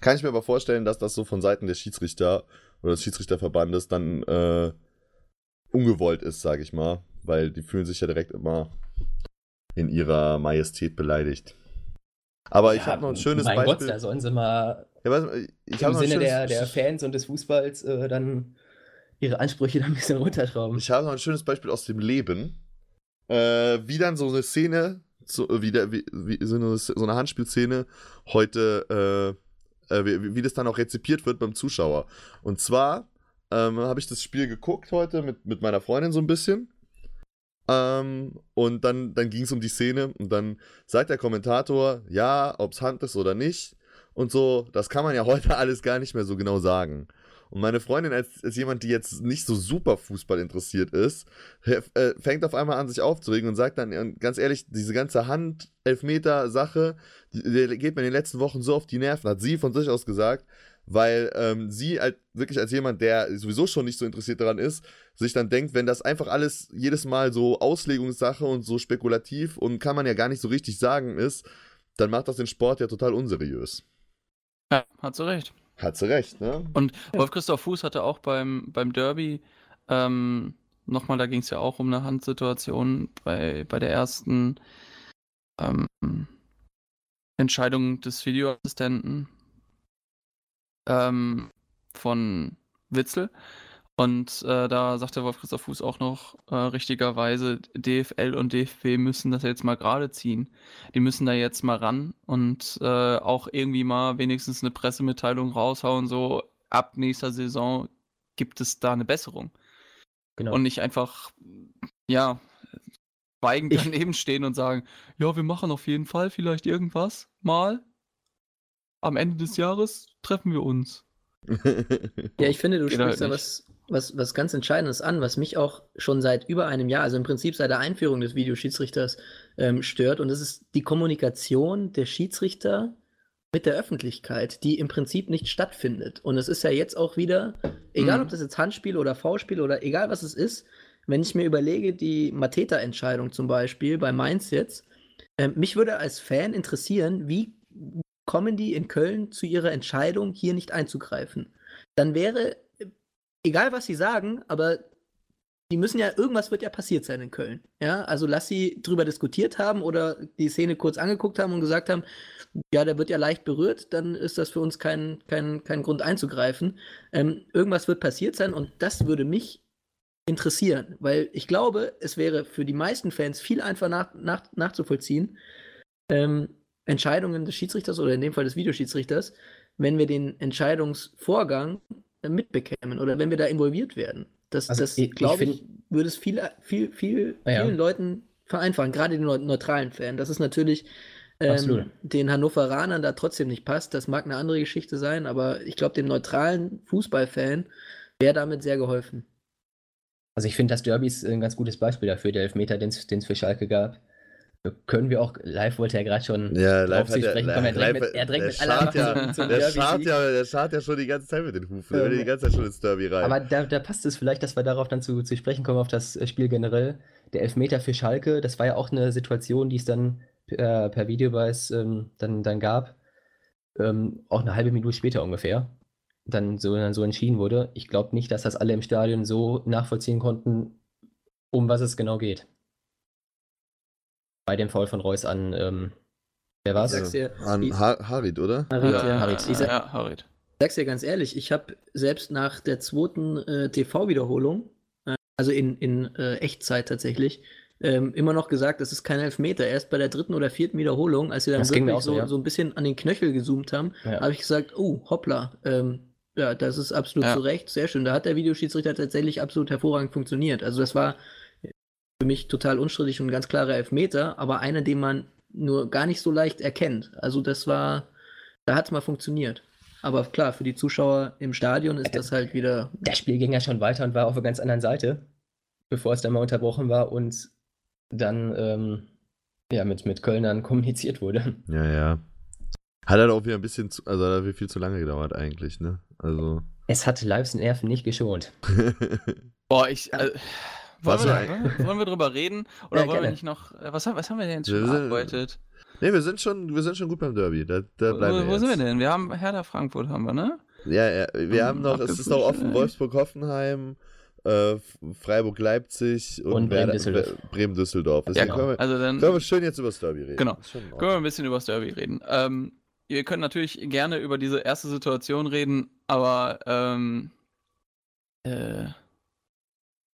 Speaker 4: Kann ich mir aber vorstellen, dass das so von Seiten der Schiedsrichter oder des Schiedsrichterverbandes dann äh, ungewollt ist, sage ich mal, weil die fühlen sich ja direkt immer in ihrer Majestät beleidigt. Aber ich
Speaker 6: Ja,
Speaker 4: habe noch ein schönes
Speaker 6: mein
Speaker 4: Beispiel.
Speaker 6: Gott, da sollen sie mal
Speaker 4: ja, was, ich
Speaker 6: im Sinne der, der Fans und des Fußballs äh, dann ihre Ansprüche dann ein bisschen runterschrauben.
Speaker 4: Ich habe noch ein schönes Beispiel aus dem Leben. Äh, wie dann so eine Szene, so, wie, der, wie, wie so, eine, so eine Handspielszene heute, äh, wie, wie das dann auch rezipiert wird beim Zuschauer. Und zwar ähm, habe ich das Spiel geguckt heute mit, mit meiner Freundin so ein bisschen. Ähm, und dann, dann ging es um die Szene und dann sagt der Kommentator, ja, ob es Hand ist oder nicht. Und so, das kann man ja heute alles gar nicht mehr so genau sagen. Und meine Freundin, als, als jemand, die jetzt nicht so super Fußball interessiert ist, äh, fängt auf einmal an, sich aufzuregen und sagt dann, äh, ganz ehrlich, diese ganze Hand-Elfmeter-Sache, die, die geht mir in den letzten Wochen so auf die Nerven, hat sie von sich aus gesagt, weil ähm, sie halt wirklich als jemand, der sowieso schon nicht so interessiert daran ist, sich dann denkt, wenn das einfach alles jedes Mal so Auslegungssache und so spekulativ und kann man ja gar nicht so richtig sagen ist, dann macht das den Sport ja total unseriös.
Speaker 5: Ja, hat sie recht.
Speaker 4: Hat sie recht, ne?
Speaker 5: Und Wolf-Christoph Fuß hatte auch beim, beim Derby, ähm, nochmal, da ging es ja auch um eine Handsituation bei, bei der ersten ähm, Entscheidung des Videoassistenten ähm, von Witzel. Und äh, da sagt der Wolf-Christoph Fuß auch noch äh, richtigerweise, DFL und DFB müssen das jetzt mal gerade ziehen. Die müssen da jetzt mal ran und äh, auch irgendwie mal wenigstens eine Pressemitteilung raushauen, so ab nächster Saison gibt es da eine Besserung.
Speaker 6: Genau.
Speaker 5: Und nicht einfach, ja, schweigend
Speaker 6: Ich-
Speaker 5: daneben stehen und sagen, ja, wir machen auf jeden Fall vielleicht irgendwas mal. Am Ende des Jahres treffen wir uns.
Speaker 3: Ja, ich finde, du
Speaker 5: Geht halt
Speaker 3: sprichst da was, was, was ganz Entscheidendes an, was mich auch schon seit über einem Jahr, also im Prinzip seit der Einführung des Videoschiedsrichters, ähm, stört. Und das ist die Kommunikation der Schiedsrichter mit der Öffentlichkeit, die im Prinzip nicht stattfindet. Und es ist ja jetzt auch wieder, egal
Speaker 5: Mhm.
Speaker 3: ob das jetzt Handspiel oder V-Spiel oder egal was es ist, wenn ich mir überlege, die Mateta-Entscheidung zum Beispiel bei Mainz jetzt, ähm, mich würde als Fan interessieren, wie kommen die in Köln zu ihrer Entscheidung, hier nicht einzugreifen? Dann wäre, äh, egal was sie sagen, aber die müssen ja, irgendwas wird ja passiert sein in Köln. Ja, also lass sie drüber diskutiert haben oder die Szene kurz angeguckt haben und gesagt haben, ja, der wird ja leicht berührt, dann ist das für uns kein, kein, kein Grund einzugreifen. Ähm, irgendwas wird passiert sein und das würde mich interessieren, weil ich glaube, es wäre für die meisten Fans viel einfacher nach, nach, nachzuvollziehen, ähm, Entscheidungen des Schiedsrichters oder in dem Fall des Videoschiedsrichters, wenn wir den Entscheidungsvorgang mitbekämen oder wenn wir da involviert werden. Das,
Speaker 6: Also
Speaker 3: das glaube ich, würde es viel, viel, viel,
Speaker 6: Ja, ja.
Speaker 3: vielen Leuten vereinfachen, gerade den neu- neutralen Fan. Das ist natürlich ähm, den Hannoveranern da trotzdem nicht passt. Das mag eine andere Geschichte sein, aber ich glaube, dem neutralen Fußballfan wäre damit sehr geholfen.
Speaker 6: Also ich finde, das Derby ist ein ganz gutes Beispiel dafür, der Elfmeter, den es für Schalke gab. Können wir auch, live wollte er gerade schon
Speaker 4: Ja, live
Speaker 6: zu
Speaker 4: hat er,
Speaker 6: sprechen kommen. Er
Speaker 4: live,
Speaker 6: mit, er
Speaker 4: der
Speaker 6: mit aller
Speaker 4: schart ja,
Speaker 6: zum, zum
Speaker 4: der schart ja, der schart ja schon die ganze Zeit mit den Hufen. Der will die ganze Zeit schon ins Derby rein.
Speaker 6: Aber da, da passt es vielleicht, dass wir darauf dann zu, zu sprechen kommen, auf das äh, Spiel generell. Der Elfmeter für Schalke, das war ja auch eine Situation, die es dann per, per Videobeweis ähm, dann, dann gab. Ähm, auch eine halbe Minute später ungefähr. Dann so, dann so entschieden wurde. Ich glaube nicht, dass das alle im Stadion so nachvollziehen konnten, um was es genau geht. Bei dem Foul von Reus an, ähm, wer?
Speaker 3: Ich sag's dir,
Speaker 4: An ha Harid, oder?
Speaker 3: Harit,
Speaker 6: Ja,
Speaker 3: ja.
Speaker 6: Harit.
Speaker 3: Ich sag,
Speaker 5: ja, Harit.
Speaker 3: sag's dir ganz ehrlich, ich habe selbst nach der zweiten äh, TV-Wiederholung, äh, also in, in äh, Echtzeit tatsächlich, ähm, immer noch gesagt, das ist kein Elfmeter. Erst bei der dritten oder vierten Wiederholung, als wir dann
Speaker 6: Das
Speaker 3: wirklich
Speaker 6: auch so,
Speaker 3: so,
Speaker 6: ja.
Speaker 3: so ein bisschen an den Knöchel gezoomt haben,
Speaker 6: Ja.
Speaker 3: habe ich gesagt, oh, hoppla, ähm, ja, das ist absolut
Speaker 5: Ja.
Speaker 3: zu Recht, sehr schön. Da hat der Videoschiedsrichter tatsächlich absolut hervorragend funktioniert. Also das war für mich total unstrittig und ein ganz klarer Elfmeter, aber einer, den man nur gar nicht so leicht erkennt. Also das war, da hat es mal funktioniert. Aber klar, für die Zuschauer im Stadion ist das halt wieder.
Speaker 6: Das Spiel ging ja schon weiter und war auf einer ganz anderen Seite, bevor es dann mal unterbrochen war und dann ähm, ja, mit, mit Kölnern kommuniziert wurde.
Speaker 4: Ja, ja. Hat halt auch wieder ein bisschen zu, also hat halt viel zu lange gedauert eigentlich, ne? Also.
Speaker 6: Es hat Lives Nerven nicht geschont.
Speaker 5: Boah, ich. Äh, wollen,
Speaker 4: Was
Speaker 5: wir,
Speaker 4: war
Speaker 5: wollen, wollen wir drüber reden? Oder
Speaker 6: Ja,
Speaker 5: wollen wir
Speaker 6: gerne.
Speaker 5: nicht noch. äh, Was, haben- was haben wir denn jetzt
Speaker 4: Wir
Speaker 5: schon bearbeitet?
Speaker 4: ne, wir sind schon, wir sind schon gut beim Derby. Da, da
Speaker 5: Wo,
Speaker 4: bleiben wir
Speaker 5: wo
Speaker 4: jetzt.
Speaker 5: sind wir denn? Wir haben Hertha Frankfurt, haben wir, ne?
Speaker 4: Ja, ja, wir
Speaker 5: Ähm,
Speaker 4: haben noch, es ist noch offen. Wolfsburg-Hoffenheim, äh, Freiburg-Leipzig und,
Speaker 6: Und Bremen-Düsseldorf.
Speaker 4: Bre- Bremen-Düsseldorf.
Speaker 5: Ja,
Speaker 4: Deswegen können, wir,
Speaker 5: Also dann.
Speaker 4: können wir schön jetzt über das Derby reden.
Speaker 5: Genau. Können wir ein bisschen über das Derby reden. Ähm, ihr könnt natürlich gerne über diese erste Situation reden, aber ähm, äh,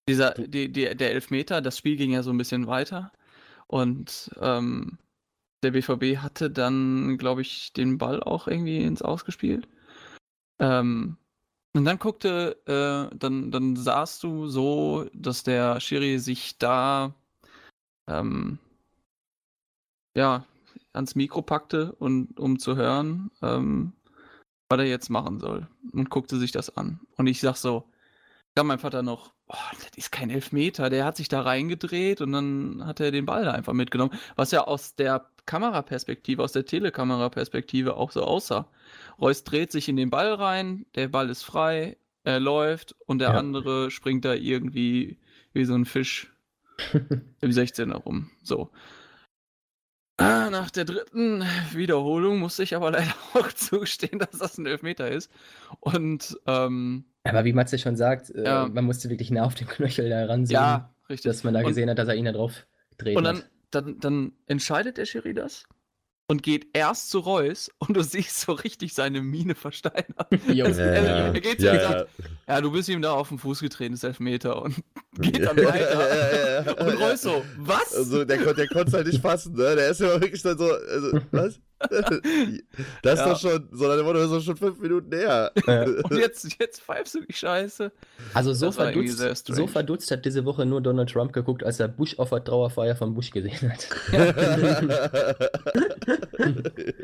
Speaker 5: dieser, die, die, der Elfmeter, das Spiel ging ja so ein bisschen weiter und ähm, der BVB hatte dann, glaube ich, den Ball auch irgendwie ins Ausgespielt. Ähm, und dann guckte, äh, dann, dann sahst du so, dass der Schiri sich da ähm, ja, ans Mikro packte und um zu hören, ähm, was er jetzt machen soll. Und guckte sich das an. Und ich sag so, kam mein Vater noch, oh, das ist kein Elfmeter, der hat sich da reingedreht und dann hat er den Ball da einfach mitgenommen, was ja aus der Kameraperspektive, aus der Telekameraperspektive auch so aussah. Reus dreht sich in den Ball rein, der Ball ist frei, er läuft und der
Speaker 6: Ja.
Speaker 5: andere springt da irgendwie wie so ein Fisch im 16er rum. So. Ah, nach der dritten Wiederholung musste ich aber leider auch zugestehen, dass das ein Elfmeter ist. Und ähm,
Speaker 6: Aber wie Matze schon sagt, äh,
Speaker 5: Ja.
Speaker 6: man musste wirklich nah auf den Knöchel da ranzoomen,
Speaker 5: ja, richtig.
Speaker 6: dass man da
Speaker 5: Und-
Speaker 6: gesehen hat, dass er ihn da drauf dreht.
Speaker 5: Und dann, dann, dann entscheidet der Schiri das und geht erst zu Reus und du siehst so richtig seine Miene versteinern.
Speaker 6: Jo.
Speaker 5: Das-
Speaker 4: Ja,
Speaker 5: er,
Speaker 4: ja.
Speaker 5: er geht zu
Speaker 4: Ja,
Speaker 5: und sagt, ja, du bist ihm da auf den Fuß getreten, ist Elfmeter und geht dann
Speaker 4: Ja,
Speaker 5: weiter.
Speaker 4: ja, ja.
Speaker 5: Und Reus so, was?
Speaker 4: Also, der, der konnte es halt nicht fassen, ne? Der ist ja wirklich dann so, also, was? Das ist
Speaker 5: Ja.
Speaker 4: doch schon, sondern der wurde so schon fünf Minuten näher.
Speaker 5: Und jetzt, jetzt pfeifst du die Scheiße.
Speaker 6: Also so verdutzt, so verdutzt hat diese Woche nur Donald Trump geguckt, als er Bush auf der Trauerfeier von Bush gesehen hat.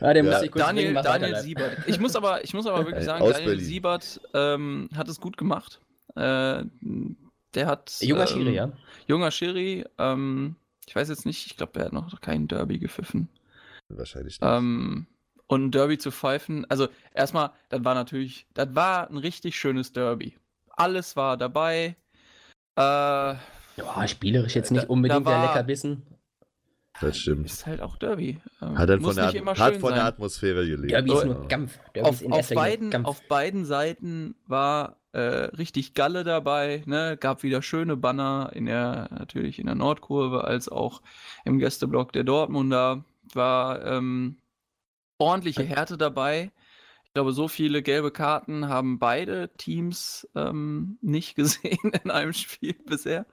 Speaker 6: Ja, der
Speaker 4: Ja.
Speaker 6: muss sich kurz
Speaker 5: Daniel, Daniel. Siebert. Ich muss aber, ich muss aber wirklich
Speaker 4: Äh,
Speaker 5: sagen,
Speaker 4: aus
Speaker 5: Daniel
Speaker 4: Berlin.
Speaker 5: Siebert ähm, hat es gut gemacht. Äh, der hat.
Speaker 6: Junger
Speaker 5: ähm,
Speaker 6: Schiri, ja.
Speaker 5: Junger Schiri. Ähm, ich weiß jetzt nicht, ich glaube, er hat noch keinen Derby gepfiffen.
Speaker 4: Wahrscheinlich nicht.
Speaker 5: Ähm, und ein Derby zu pfeifen, also erstmal, das war natürlich, das war ein richtig schönes Derby. Alles war dabei. Äh,
Speaker 6: Ja, spielerisch jetzt
Speaker 5: Da-
Speaker 6: nicht unbedingt
Speaker 5: da
Speaker 6: der
Speaker 5: war-
Speaker 6: Leckerbissen.
Speaker 4: das stimmt.
Speaker 5: ist halt auch Derby. Ähm,
Speaker 4: Hat halt
Speaker 5: muss
Speaker 4: von, der, hat von der. Atmosphäre gelebt.
Speaker 6: Derby ist nur Kampf. Derby
Speaker 5: auf,
Speaker 6: ist in
Speaker 5: auf, beiden,
Speaker 6: Kampf.
Speaker 5: auf beiden Seiten war äh, richtig Galle dabei, ne? gab wieder schöne Banner in der natürlich in der Nordkurve als auch im Gästeblock der Dortmunder war ähm, ordentliche Härte dabei. Ich glaube, so viele gelbe Karten haben beide Teams ähm, nicht gesehen in einem Spiel bisher.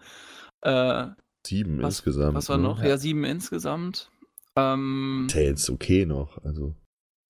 Speaker 5: Äh,
Speaker 4: Sieben
Speaker 5: was-
Speaker 4: insgesamt.
Speaker 5: was war
Speaker 4: ne?
Speaker 5: noch? Ja, sieben insgesamt. Ähm,
Speaker 4: jetzt okay noch. Also.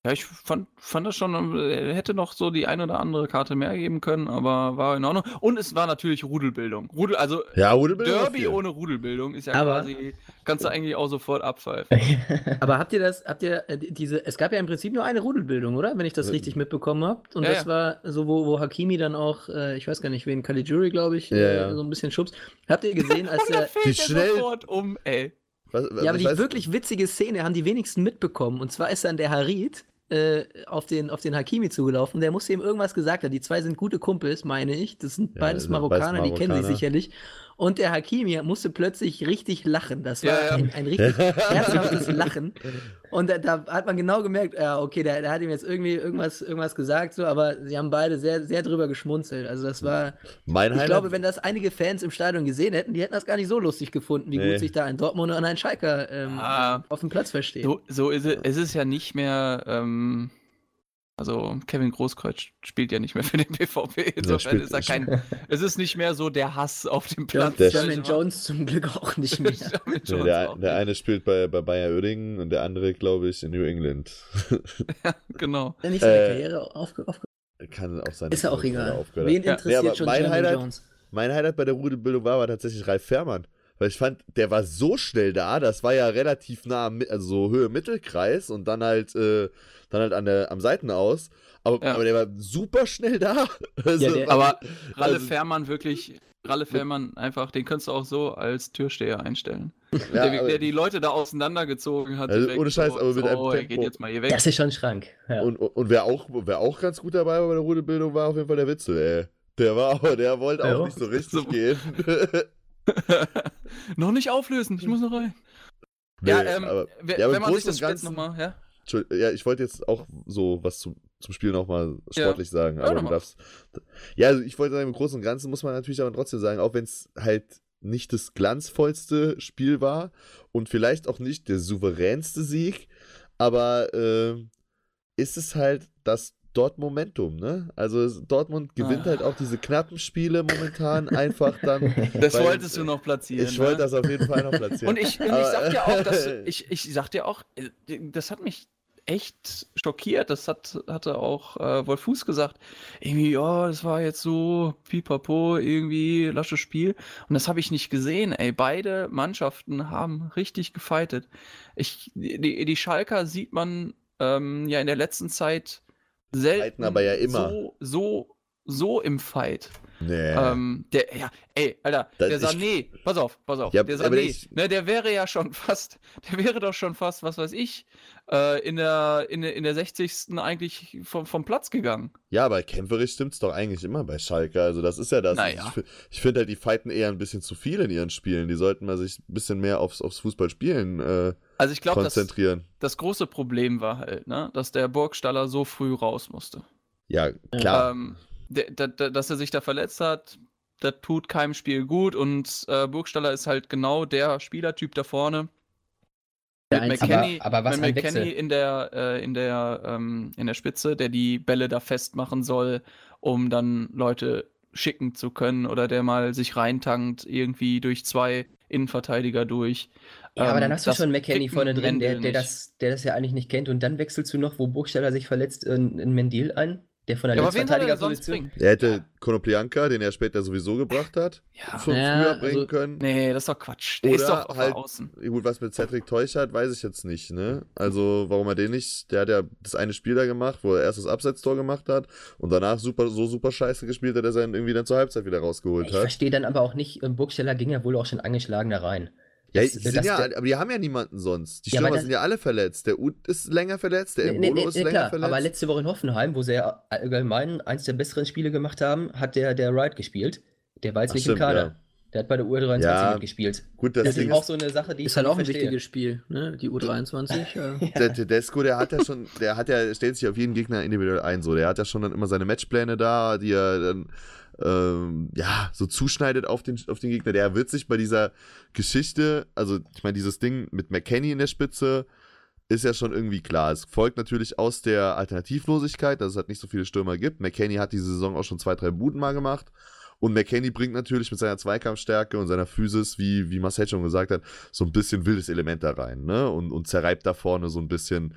Speaker 5: Ja, ich fand, fand das schon, er hätte noch so die ein oder andere Karte mehr geben können, aber war in Ordnung. Und es war natürlich Rudelbildung. Rudel, also
Speaker 4: Ja, Bild
Speaker 5: Derby ohne Rudelbildung ist ja
Speaker 3: Aber-
Speaker 5: quasi, kannst du eigentlich auch sofort abpfeifen.
Speaker 3: Aber habt ihr das, habt ihr äh, diese, es gab ja im Prinzip nur eine Rudelbildung, oder? Wenn ich das
Speaker 4: Ja.
Speaker 3: richtig mitbekommen habe. Und
Speaker 5: Ja,
Speaker 3: das
Speaker 5: ja.
Speaker 3: war so, wo, wo Hakimi dann auch, äh, ich weiß gar nicht, wen, Caligiuri, glaube ich,
Speaker 4: Ja,
Speaker 3: äh,
Speaker 4: ja.
Speaker 3: so ein bisschen schubst. Habt ihr gesehen, als
Speaker 5: fällt
Speaker 4: Wie
Speaker 5: er
Speaker 4: schnell-
Speaker 5: sofort um, ey.
Speaker 4: Was,
Speaker 3: Ja, aber
Speaker 4: was
Speaker 3: die
Speaker 4: heißt-
Speaker 3: wirklich witzige Szene haben die wenigsten mitbekommen. Und zwar ist dann der Harid äh, auf, den, auf den Hakimi zugelaufen. Der musste ihm irgendwas gesagt haben. Die zwei sind gute Kumpels, meine ich. Das sind
Speaker 4: Ja,
Speaker 3: beides
Speaker 4: beides
Speaker 3: Marokkaner, die kennen sich
Speaker 4: Marokkaner.
Speaker 3: sicherlich. Und der Hakimi musste plötzlich richtig lachen. Das war
Speaker 5: Ja, ja.
Speaker 3: Ein, ein richtig herzhaftes Lachen. Und da, da hat man genau gemerkt, ja, okay, der, der hat ihm jetzt irgendwie irgendwas, irgendwas gesagt, so, aber sie haben beide sehr, sehr drüber geschmunzelt. Also das war,
Speaker 4: Mein
Speaker 3: ich
Speaker 4: Highlight,
Speaker 3: glaube, wenn das einige Fans im Stadion gesehen hätten, die hätten das gar nicht so lustig gefunden, wie
Speaker 4: Nee.
Speaker 3: gut sich da ein Dortmunder und ein Schalker ähm,
Speaker 5: Ah.
Speaker 3: auf dem Platz verstehen.
Speaker 5: So, so ist es, es ist ja nicht mehr, ähm, also Kevin Großkreuz spielt ja nicht mehr für den BVB. Insofern ist er kein, es ist nicht mehr so der Hass auf dem Platz.
Speaker 4: Der-
Speaker 3: Jermaine Jones zum Glück auch nicht mehr.
Speaker 4: Nee, der,
Speaker 5: auch
Speaker 4: der eine spielt bei, bei Bayer Oerdingen und der andere, glaube ich, in New England.
Speaker 5: Genau.
Speaker 3: Wenn nicht seine
Speaker 4: Äh,
Speaker 3: Karriere aufge aufge
Speaker 4: Kann auch sein.
Speaker 3: ist ja auch
Speaker 4: er
Speaker 3: egal.
Speaker 4: aufgehört.
Speaker 3: Wen
Speaker 5: Ja.
Speaker 3: interessiert
Speaker 4: aber
Speaker 3: schon
Speaker 4: mein Highlight-
Speaker 3: Jones?
Speaker 4: mein Highlight bei der Rudelbildung war aber tatsächlich Ralf Fährmann. Weil ich fand, der war so schnell da, das war ja relativ nah, also so Höhe Mittelkreis und dann halt, äh, dann halt an der, am Seitenaus. Aber,
Speaker 5: Ja.
Speaker 4: aber der war super schnell da. Also,
Speaker 6: Ja, der-
Speaker 5: Aber Ralle
Speaker 4: Also-
Speaker 5: Fährmann wirklich, Ralle Fährmann einfach, den könntest du auch so als Türsteher einstellen.
Speaker 4: ja,
Speaker 5: der,
Speaker 4: aber-
Speaker 5: der die Leute da auseinandergezogen hat.
Speaker 4: Also ohne Scheiß,
Speaker 5: so,
Speaker 4: aber mit
Speaker 5: so,
Speaker 4: einem
Speaker 5: oh,
Speaker 4: Tempo.
Speaker 5: geht jetzt mal hier weg.
Speaker 6: Das ist schon ein Schrank. Ja.
Speaker 4: Und, und, und wer, auch, wer auch ganz gut dabei war bei der Rudelbildung, war auf jeden Fall der Witzel, ey. Der war aber, der wollte auch
Speaker 6: Ja.
Speaker 4: nicht so richtig
Speaker 5: So-
Speaker 4: gehen.
Speaker 5: noch nicht auflösen, ich muss noch rein.
Speaker 4: Nee,
Speaker 5: ja, ähm,
Speaker 4: aber, ja,
Speaker 5: wenn man sich das
Speaker 4: Ganzen-
Speaker 5: nochmal, ja?
Speaker 4: Ja, ich wollte jetzt auch so was zum, zum Spiel nochmal
Speaker 5: Ja.
Speaker 4: sportlich sagen,
Speaker 5: Ja,
Speaker 4: aber
Speaker 5: dann
Speaker 4: du darfst. Ja, also ich wollte sagen, im Großen und Ganzen muss man natürlich aber trotzdem sagen, auch wenn es halt nicht das glanzvollste Spiel war und vielleicht auch nicht der souveränste Sieg, aber äh, ist es halt das dort Momentum, ne? Also Dortmund gewinnt
Speaker 5: Ah.
Speaker 4: halt auch diese knappen Spiele momentan einfach dann.
Speaker 5: Das
Speaker 4: weil-
Speaker 5: wolltest du noch platzieren.
Speaker 4: Ich wollte
Speaker 5: ne?
Speaker 4: das auf jeden Fall noch platzieren.
Speaker 5: Und ich, und ich sag dir auch, dass, ich, ich sag dir auch, äh, das hat mich echt schockiert. Das hat, hatte auch äh, Wolf Fuß gesagt. Irgendwie, ja, das war jetzt so pipapo, irgendwie lasches Spiel. Und das habe ich nicht gesehen, ey. Beide Mannschaften haben richtig gefightet. Ich, die, die Schalker sieht man ähm, ja in der letzten Zeit selten
Speaker 4: aber ja immer.
Speaker 5: so, so, so im Fight.
Speaker 4: nee.
Speaker 5: Ähm, der, ja, ey, Alter,
Speaker 4: Das-
Speaker 5: der
Speaker 4: ich-
Speaker 5: Sané, pass auf, pass auf,
Speaker 4: Ja,
Speaker 5: der Sané,
Speaker 4: ich-
Speaker 5: ne, der wäre ja schon fast, der wäre doch schon fast, was weiß ich, äh, in der, in der, in der 60. eigentlich vom, vom Platz gegangen.
Speaker 4: Ja, aber kämpferisch stimmt's doch eigentlich immer bei Schalke. Also das ist ja das.
Speaker 5: Naja.
Speaker 4: Ich, ich finde halt, die fighten eher ein bisschen zu viel in ihren Spielen. Die sollten mal sich ein bisschen mehr aufs, aufs Fußballspielen äh,
Speaker 5: Also ich glaube, das,
Speaker 4: konzentrieren.
Speaker 5: das große Problem war halt, ne, dass der Burgstaller so früh raus musste.
Speaker 4: Ja, klar.
Speaker 5: Ähm, dass er sich da verletzt hat, das tut keinem Spiel gut und äh, Burgstaller ist halt genau der Spielertyp da vorne.
Speaker 6: Der
Speaker 5: Mit McKenny,
Speaker 6: aber- aber was
Speaker 5: mit McKenny in der, äh, in, der, ähm, in der Spitze, der die Bälle da festmachen soll, um dann Leute schicken zu können oder der mal sich reintankt, irgendwie durch zwei Innenverteidiger durch.
Speaker 6: Ja, aber
Speaker 5: Ähm,
Speaker 6: dann hast du schon McKenny vorne drin, der, der, das, der das ja eigentlich nicht kennt. Und dann wechselst du noch, wo Burgstaller sich verletzt, in, in Mendil ein, der von der
Speaker 5: Ja, er
Speaker 6: Linksverteidigerposition.
Speaker 5: bringen?
Speaker 4: er hätte Konoplianka, den er später sowieso gebracht hat,
Speaker 5: Ja,
Speaker 4: schon
Speaker 3: Ja,
Speaker 4: früher bringen
Speaker 3: also-
Speaker 4: können.
Speaker 5: nee, das ist doch Quatsch. Der ist
Speaker 4: Oder
Speaker 5: doch auf
Speaker 4: halt-
Speaker 5: Außen.
Speaker 4: Gut, was mit Cedric Teuchert, weiß ich jetzt nicht, ne? Also, warum er den nicht, der hat ja das eine Spiel da gemacht, wo er erst das Absetztor gemacht hat und danach super, so super scheiße gespielt hat, dass er ihn irgendwie dann zur Halbzeit wieder rausgeholt
Speaker 6: Ich
Speaker 4: hat.
Speaker 6: verstehe dann aber auch nicht, ähm, Burgstaller ging ja wohl auch schon angeschlagen da rein.
Speaker 4: Ja,
Speaker 6: Das-
Speaker 4: die
Speaker 6: das-
Speaker 4: ja, aber die haben ja niemanden sonst. Die
Speaker 6: Ja,
Speaker 4: Stürmer
Speaker 6: das-
Speaker 4: sind ja alle verletzt. Der Ut ist länger verletzt, der
Speaker 6: Nee, nee,
Speaker 4: Embolo
Speaker 6: nee,
Speaker 4: ist
Speaker 6: nee,
Speaker 4: länger
Speaker 6: klar,
Speaker 4: verletzt.
Speaker 6: aber letzte Woche in Hoffenheim, wo sie ja allgemein eins der besseren Spiele gemacht haben, hat der, der Wright gespielt. Der war jetzt
Speaker 4: Ach,
Speaker 6: nicht
Speaker 4: stimmt,
Speaker 6: im Kader.
Speaker 4: ja.
Speaker 6: Der hat bei der U23
Speaker 4: Ja,
Speaker 6: mitgespielt.
Speaker 4: Gut, das,
Speaker 6: Das, ist auch so eine Sache, die ich
Speaker 3: Ist halt auch ein
Speaker 6: verstehe.
Speaker 3: wichtiges Spiel, ne? Die U23. äh.
Speaker 4: der Tedesco, der hat ja schon, der hat ja, stellt sich auf jeden Gegner individuell ein, so. Der hat ja schon dann immer seine Matchpläne da, die er dann, ähm, ja, so zuschneidet auf den, auf den Gegner. Der wird sich bei dieser Geschichte, also, ich meine, dieses Ding mit McKenny in der Spitze, ist ja schon irgendwie klar. Es folgt natürlich aus der Alternativlosigkeit, dass es halt nicht so viele Stürmer gibt. McKenny hat diese Saison auch schon zwei, drei Buden mal gemacht. Und McKenny bringt natürlich mit seiner Zweikampfstärke und seiner Physis, wie, wie Marcel schon gesagt hat, so ein bisschen wildes Element da rein, ne? Und, und zerreibt da vorne so ein bisschen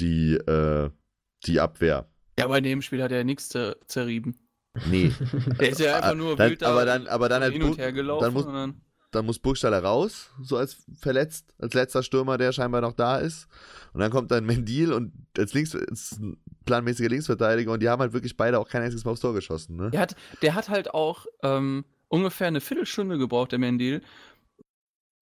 Speaker 4: die, äh, die Abwehr.
Speaker 5: Ja, bei dem Spiel hat er nichts zer zerrieben.
Speaker 4: Nee.
Speaker 5: Der ist ja einfach nur
Speaker 4: dann, aber dann, aber dann, halt
Speaker 5: hin und her gelaufen.
Speaker 4: dann muss,
Speaker 5: dann,
Speaker 4: dann muss Burgstaller raus, so als verletzt, als letzter Stürmer, der scheinbar noch da ist. Und dann kommt dann Mendil und als links ist ein planmäßiger Linksverteidiger und die haben halt wirklich beide auch kein einziges Mal aufs Tor geschossen, ne?
Speaker 5: der, hat, der hat halt auch ähm, ungefähr eine Viertelstunde gebraucht, der Mendil.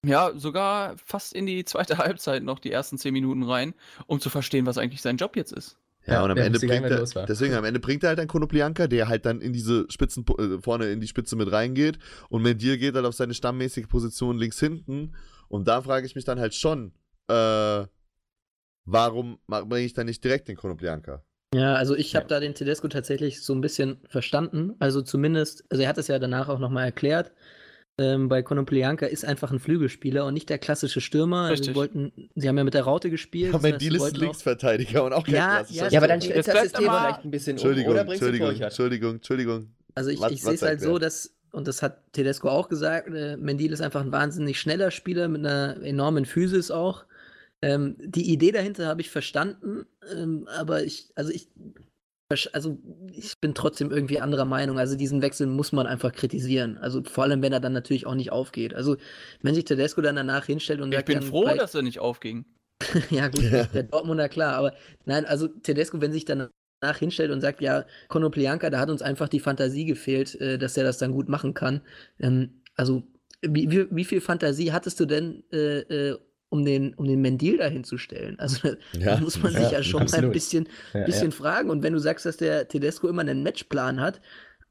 Speaker 5: Ja, sogar fast in die zweite Halbzeit noch die ersten zehn Minuten rein, um zu verstehen, was eigentlich sein Job jetzt ist.
Speaker 4: Ja,
Speaker 6: Ja,
Speaker 4: und am Ende bringt er,
Speaker 6: los
Speaker 4: deswegen am Ende bringt er halt dann Konoplianka, der halt dann in diese Spitzen, äh, vorne in die Spitze mit reingeht und Mendil geht halt auf seine stammmäßige Position links hinten und da frage ich mich dann halt schon, äh, warum bringe ich dann nicht direkt den Konoplianka?
Speaker 3: Ja, also ich habe
Speaker 6: Ja.
Speaker 3: da den Tedesco tatsächlich so ein bisschen verstanden. Also zumindest, also er hat es ja danach auch nochmal erklärt. Ähm, bei Konoplianka ist einfach ein Flügelspieler und nicht der klassische Stürmer. Also
Speaker 5: Richtig.
Speaker 3: sie wollten, sie haben ja mit der Raute gespielt.
Speaker 4: Ja,
Speaker 3: das
Speaker 4: ist ein
Speaker 3: wollten auch-
Speaker 4: Linksverteidiger und auch kein
Speaker 3: Ja,
Speaker 4: klassischer
Speaker 3: ja,
Speaker 6: Ja, aber dann
Speaker 3: Das
Speaker 6: stellt das
Speaker 5: bleibt
Speaker 6: System vielleicht ein bisschen um.
Speaker 4: Entschuldigung,
Speaker 6: Oder bringst du
Speaker 4: Entschuldigung? Entschuldigung, Entschuldigung.
Speaker 3: Also ich, ich sehe es halt so, dass, und das hat Tedesco auch gesagt, äh, Mendil ist einfach ein wahnsinnig schneller Spieler mit einer enormen Physis auch. Ähm, die Idee dahinter habe ich verstanden, ähm, aber ich, also ich also ich bin trotzdem irgendwie anderer Meinung. Also diesen Wechsel muss man einfach kritisieren. Also vor allem, wenn er dann natürlich auch nicht aufgeht. Also wenn sich Tedesco dann danach hinstellt und
Speaker 5: Ich
Speaker 3: sagt,
Speaker 5: bin froh, dass er nicht aufging.
Speaker 3: ja, gut,
Speaker 4: Ja.
Speaker 3: der Dortmunder klar, aber nein, also Tedesco, wenn sich dann danach hinstellt und sagt, ja, Konoplyanka, da hat uns einfach die Fantasie gefehlt, äh, dass er das dann gut machen kann. Ähm, also, wie, wie, wie viel Fantasie hattest du denn, äh, äh, um den, um den Mendil da hinzustellen? Also, da
Speaker 4: Ja,
Speaker 3: muss man sich ja,
Speaker 6: ja,
Speaker 3: schon mal ein
Speaker 6: absolut.
Speaker 3: bisschen,
Speaker 6: Ja,
Speaker 3: bisschen fragen. Und wenn du sagst, dass der Tedesco immer einen Matchplan hat,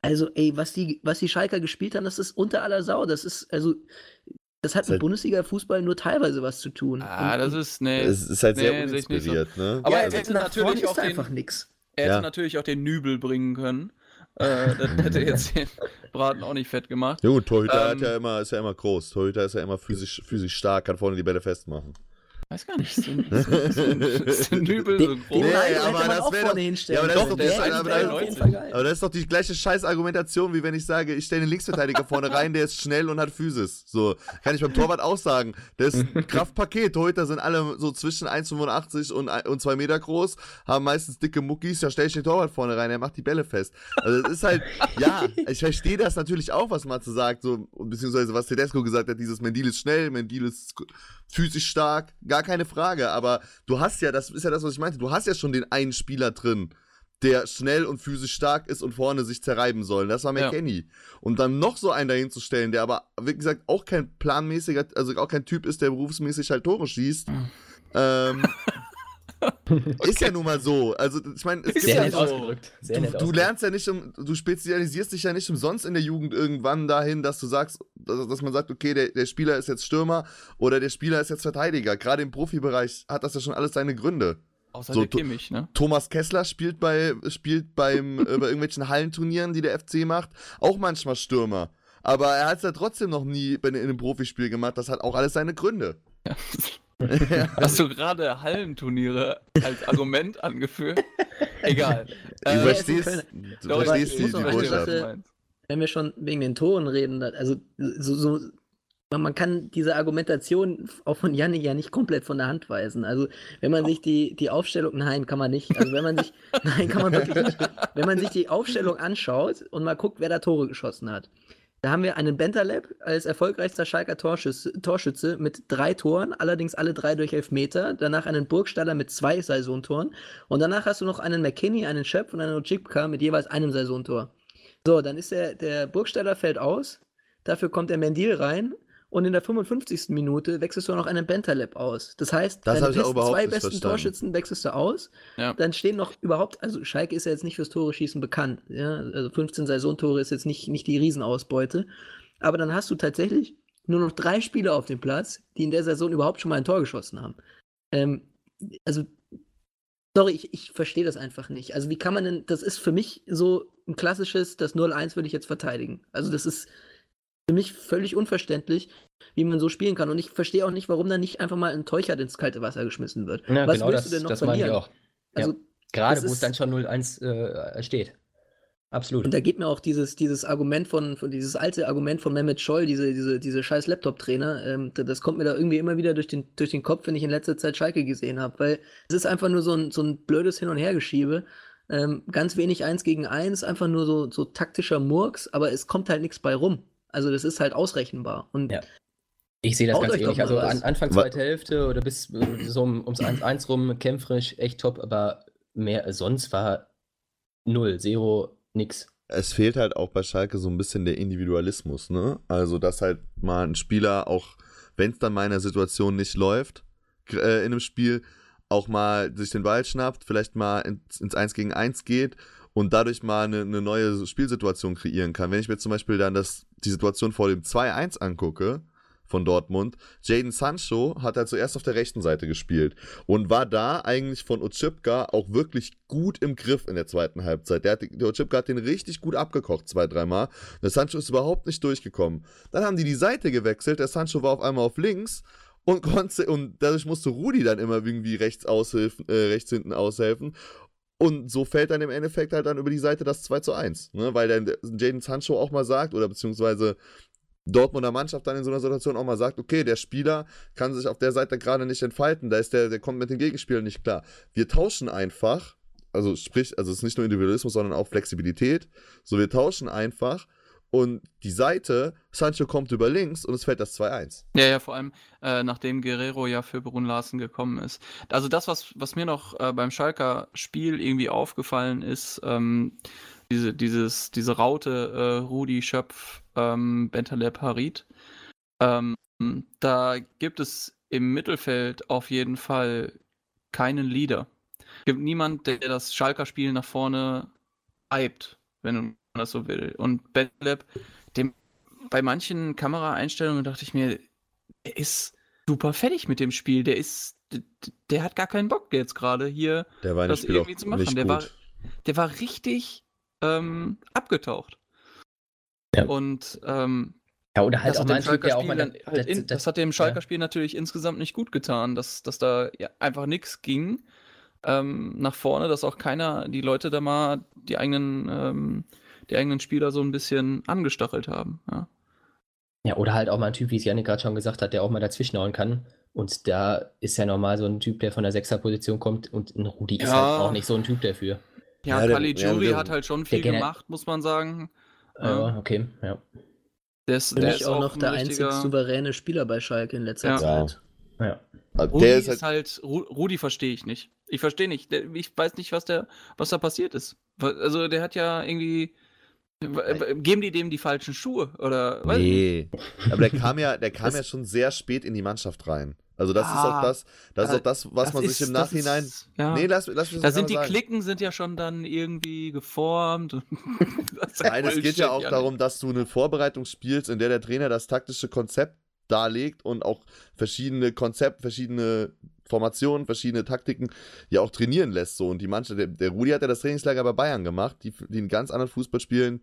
Speaker 3: also, ey, was die, was die Schalker gespielt haben, das ist unter aller Sau. Das ist, also, das hat mit Bundesliga-Fußball nur teilweise was zu tun.
Speaker 5: Ah,
Speaker 3: Und-
Speaker 5: das ist, nee.
Speaker 4: Es ist halt sehr
Speaker 5: Nee, ich nicht so.
Speaker 4: uninspiriert, ne?
Speaker 5: Aber
Speaker 3: ja,
Speaker 5: er
Speaker 3: also
Speaker 5: hätte natürlich auch
Speaker 3: ist da
Speaker 5: den-
Speaker 3: einfach nix.
Speaker 5: Er hätte
Speaker 4: Ja.
Speaker 5: natürlich auch den Nübel bringen können. Äh, das hätte jetzt den Braten auch nicht fett gemacht.
Speaker 4: Ja gut, Torhüter hat
Speaker 5: Ähm,
Speaker 4: ja immer, ist ja immer groß. Torhüter ist ja immer physisch, physisch stark, kann vorne die Bälle festmachen.
Speaker 5: Weiß gar nicht. Den, ist den, ist den Nübel so groß?
Speaker 4: Nee,
Speaker 3: Nein,
Speaker 4: aber das
Speaker 3: auch
Speaker 4: wär
Speaker 3: vorne
Speaker 4: doch-
Speaker 3: hinstellen
Speaker 4: Ja, aber das doch-
Speaker 3: Der
Speaker 4: das ist aber
Speaker 3: wäre.
Speaker 4: Aber das ist doch die gleiche Scheißargumentation, wie wenn ich sage, ich stelle den Linksverteidiger vorne rein, der ist schnell und hat Physis. So, kann ich beim Torwart auch sagen. Das ist ein Kraftpaket. Torhüter sind alle so zwischen 1,85 und, ein- und 2 Meter groß, haben meistens dicke Muckis, da stelle ich den Torwart vorne rein, der macht die Bälle fest. Also das ist halt, ja, ich verstehe das natürlich auch, was Matze sagt, so, beziehungsweise was Tedesco gesagt hat, dieses Mendil ist schnell, Mendil ist physisch stark, gar keine Frage, aber du hast ja, das ist ja das, was ich meinte, du hast ja schon den einen Spieler drin, der schnell und physisch stark ist und vorne sich zerreiben soll. Das war
Speaker 5: Ja.
Speaker 4: McKenny. Und dann noch so einen dahin zu stellen, der aber, wie gesagt, auch kein planmäßiger, also auch kein Typ ist, der berufsmäßig halt Tore schießt. ähm, ist ja nun mal so. Also, ich meine, es
Speaker 6: Sehr
Speaker 4: ja
Speaker 6: nett
Speaker 5: so.
Speaker 6: ausgedrückt. Sehr
Speaker 4: Du,
Speaker 6: nett
Speaker 4: du lernst ja nicht, um, du spezialisierst dich ja nicht umsonst in der Jugend irgendwann dahin, dass du sagst, dass, dass man sagt, okay, der, der Spieler ist jetzt Stürmer oder der Spieler ist jetzt Verteidiger. Gerade im Profibereich hat das ja schon alles seine Gründe.
Speaker 5: Außer
Speaker 4: So,
Speaker 5: der Kimmich, ne?
Speaker 4: Thomas Kessler spielt bei, spielt beim, äh, bei irgendwelchen Hallenturnieren, die der FC macht, auch manchmal Stürmer. Aber er hat es ja trotzdem noch nie in, in einem Profispiel gemacht. Das hat auch alles seine Gründe.
Speaker 5: Hast du gerade Hallenturniere als Argument angeführt? Egal.
Speaker 4: Du
Speaker 5: Äh,
Speaker 4: verstehst,
Speaker 3: Kölner.
Speaker 4: du
Speaker 5: Doch,
Speaker 4: verstehst die, die Botschaft.
Speaker 3: Wenn wir schon wegen den Toren reden, also so, so man, man kann diese Argumentation auch von Yannick ja nicht komplett von der Hand weisen. Also wenn man sich die, die Aufstellung, nein, kann man nicht. Also wenn man sich, nein, kann man wirklich nicht. Wenn man sich die Aufstellung anschaut und mal guckt, wer da Tore geschossen hat. Da haben wir einen Bentaleb als erfolgreichster Schalker Torschütze, Torschütze mit drei Toren, allerdings alle drei durch Elfmeter. Danach einen Burgstaller mit zwei Saisontoren. Und danach hast du noch einen McKinney, einen Schöpf und einen Ochipka mit jeweils einem Saisontor. So, dann ist der, der Burgstaller fällt aus. Dafür kommt der Mendil rein. Und in der 55. Minute wechselst du noch einen Bentaleb aus. Das heißt,
Speaker 4: Das
Speaker 3: deine
Speaker 4: hab ich auch
Speaker 3: besten, zwei besten
Speaker 4: verstanden.
Speaker 3: Torschützen wechselst du aus.
Speaker 5: Ja.
Speaker 3: Dann stehen noch überhaupt, also Schalke ist ja jetzt nicht fürs Tore schießen bekannt. Ja? Also 15 Saisontore ist jetzt nicht, nicht die Riesenausbeute. Aber dann hast du tatsächlich nur noch drei Spieler auf dem Platz, die in der Saison überhaupt schon mal ein Tor geschossen haben. Ähm, also, sorry, ich, ich verstehe das einfach nicht. Also, wie kann man denn, das ist für mich so ein klassisches, das 0-1 würde ich jetzt verteidigen. Also, das ist für mich völlig unverständlich, wie man so spielen kann. Und ich verstehe auch nicht, warum dann nicht einfach mal ein Teuchert ins kalte Wasser geschmissen wird.
Speaker 6: Ja,
Speaker 3: Was
Speaker 6: genau
Speaker 3: willst
Speaker 6: das,
Speaker 3: du denn noch
Speaker 6: das
Speaker 3: verlieren?
Speaker 6: auch.
Speaker 3: Also,
Speaker 6: Gerade
Speaker 3: das
Speaker 6: wo es dann schon 0-1 äh, steht. Absolut.
Speaker 3: Und da geht mir auch dieses, dieses Argument von, von dieses alte Argument von Mehmet Scholl, diese, diese, diese scheiß Laptop-Trainer, ähm, da- das kommt mir da irgendwie immer wieder durch den, durch den Kopf, wenn ich in letzter Zeit Schalke gesehen habe, weil es ist einfach nur so ein, so ein blödes Hin- und Hergeschiebe. Ähm, ganz wenig eins gegen eins, einfach nur so, so taktischer Murks, aber es kommt halt nichts bei rum. Also das ist halt ausrechenbar. Und
Speaker 6: Ja. Ich sehe das ganz ähnlich. Also an, Anfang zweite Hälfte oder bis äh, so um, ums 1-1 rum kämpferisch echt top, aber mehr sonst war null, zero, nix.
Speaker 4: es fehlt halt auch bei Schalke so ein bisschen der Individualismus, ne? Also, dass halt mal ein Spieler auch, wenn es dann mal in einer Situation nicht läuft, äh, in einem Spiel, auch mal sich den Ball schnappt, vielleicht mal ins, ins 1 gegen 1 geht und dadurch mal eine, eine neue Spielsituation kreieren kann. Wenn ich mir zum Beispiel dann das, die Situation vor dem 2-1 angucke, von Dortmund. Jaden Sancho hat halt zuerst auf der rechten Seite gespielt und war da eigentlich von Ochipka auch wirklich gut im Griff in der zweiten Halbzeit. Der, hat, der Ochipka hat den richtig gut abgekocht, zwei, dreimal. Der Sancho ist überhaupt nicht durchgekommen. Dann haben die die Seite gewechselt, der Sancho war auf einmal auf links und konnte, und dadurch musste Rudi dann immer irgendwie rechts, aushilfen, äh, rechts hinten aushelfen. Und so fällt dann im Endeffekt halt dann über die Seite das 2 zu 1. Ne? Weil dann Jaden Sancho auch mal sagt, oder beziehungsweise Dortmunder Mannschaft dann in so einer Situation auch mal sagt, okay, der Spieler kann sich auf der Seite gerade nicht entfalten, da ist der, der kommt mit den Gegenspielern nicht klar. Wir tauschen einfach also sprich, also es ist nicht nur Individualismus, sondern auch Flexibilität. So, wir tauschen einfach und die Seite, Sancho kommt über links und es fällt das 2-1.
Speaker 5: Ja, ja, vor allem äh, nachdem Guerrero ja für Brun Larsen gekommen ist. Also das, was, was mir noch äh, beim Schalker Spiel irgendwie aufgefallen ist, ähm, diese, dieses, diese Raute äh, Rudi Schöpf, ähm, Bentaleb Harit, ähm, da gibt es im Mittelfeld auf jeden Fall keinen Leader. Es gibt niemand, der das Schalker Spiel nach vorne hypt, wenn man das so will. Und Bentaleb, dem bei manchen Kameraeinstellungen dachte ich mir, der ist super fertig mit dem Spiel. Der ist, der hat gar keinen Bock jetzt gerade hier
Speaker 4: Der
Speaker 5: das
Speaker 4: Spiel
Speaker 5: irgendwie zu machen.
Speaker 4: nicht
Speaker 5: Der
Speaker 4: gut.
Speaker 5: war, der war richtig ähm, abgetaucht.
Speaker 6: Ja.
Speaker 5: Und ähm,
Speaker 6: Ja, oder halt
Speaker 5: das
Speaker 6: auch
Speaker 5: hat
Speaker 6: mal
Speaker 5: dem
Speaker 6: ein Typ, der auch
Speaker 5: Schalker-Spiel
Speaker 6: mal.
Speaker 5: dann, halt in, das hat dem
Speaker 6: ja.
Speaker 5: Schalker-Spiel natürlich insgesamt nicht gut getan, dass, dass da ja einfach nichts ging ähm, nach vorne, dass auch keiner, die Leute da mal die eigenen, ähm, die eigenen Spieler so ein bisschen angestachelt haben. Ja.
Speaker 6: Ja, oder halt auch mal ein Typ, wie es Janik gerade schon gesagt hat, der auch mal dazwischenhauen kann. Und da ist ja normal so ein Typ, der von der Sechserposition kommt und ein Rudi ist
Speaker 5: Ja.
Speaker 6: halt auch nicht so ein Typ dafür.
Speaker 5: Ja,
Speaker 4: Ja,
Speaker 5: Kali
Speaker 4: ja,
Speaker 5: Juri
Speaker 4: der-
Speaker 5: hat halt schon viel gemacht, muss man sagen.
Speaker 6: Ja, okay, ja.
Speaker 5: Der ist,
Speaker 3: Für
Speaker 5: der ist
Speaker 3: auch noch
Speaker 5: ein
Speaker 3: der
Speaker 5: richtiger-
Speaker 3: einzig souveräne Spieler bei Schalke in letzter
Speaker 5: Ja.
Speaker 3: Zeit.
Speaker 6: ja.
Speaker 5: Rudi
Speaker 4: der
Speaker 5: ist
Speaker 4: ist halt,
Speaker 5: halt, Ru- Rudi verstehe ich nicht. Ich verstehe nicht. Der, ich weiß nicht, was der, was da passiert ist. Also der hat ja irgendwie. W- w- Geben die dem die falschen Schuhe? Oder.
Speaker 4: Nee. Aber der kam ja, der kam ja schon sehr spät in die Mannschaft rein. Also das ist auch
Speaker 5: Ah,
Speaker 4: das, das ist
Speaker 5: äh,
Speaker 4: auch das, was
Speaker 5: Das
Speaker 4: man
Speaker 5: ist-
Speaker 4: sich im Nachhinein.
Speaker 5: Ist, ja.
Speaker 4: Nee, lass, lass mich
Speaker 5: da
Speaker 4: das
Speaker 5: sind die
Speaker 4: sagen.
Speaker 5: Klicken sind ja schon dann irgendwie geformt.
Speaker 4: Nein, es geht ja auch darum, dass du eine Vorbereitung spielst, in der der Trainer das taktische Konzept darlegt und auch verschiedene Konzepte, verschiedene Formationen, verschiedene Taktiken ja auch trainieren lässt. So. Und die Mannschaft, der, der Rudi hat ja das Trainingslager bei Bayern gemacht, die, die einen ganz anderen Fußball spielen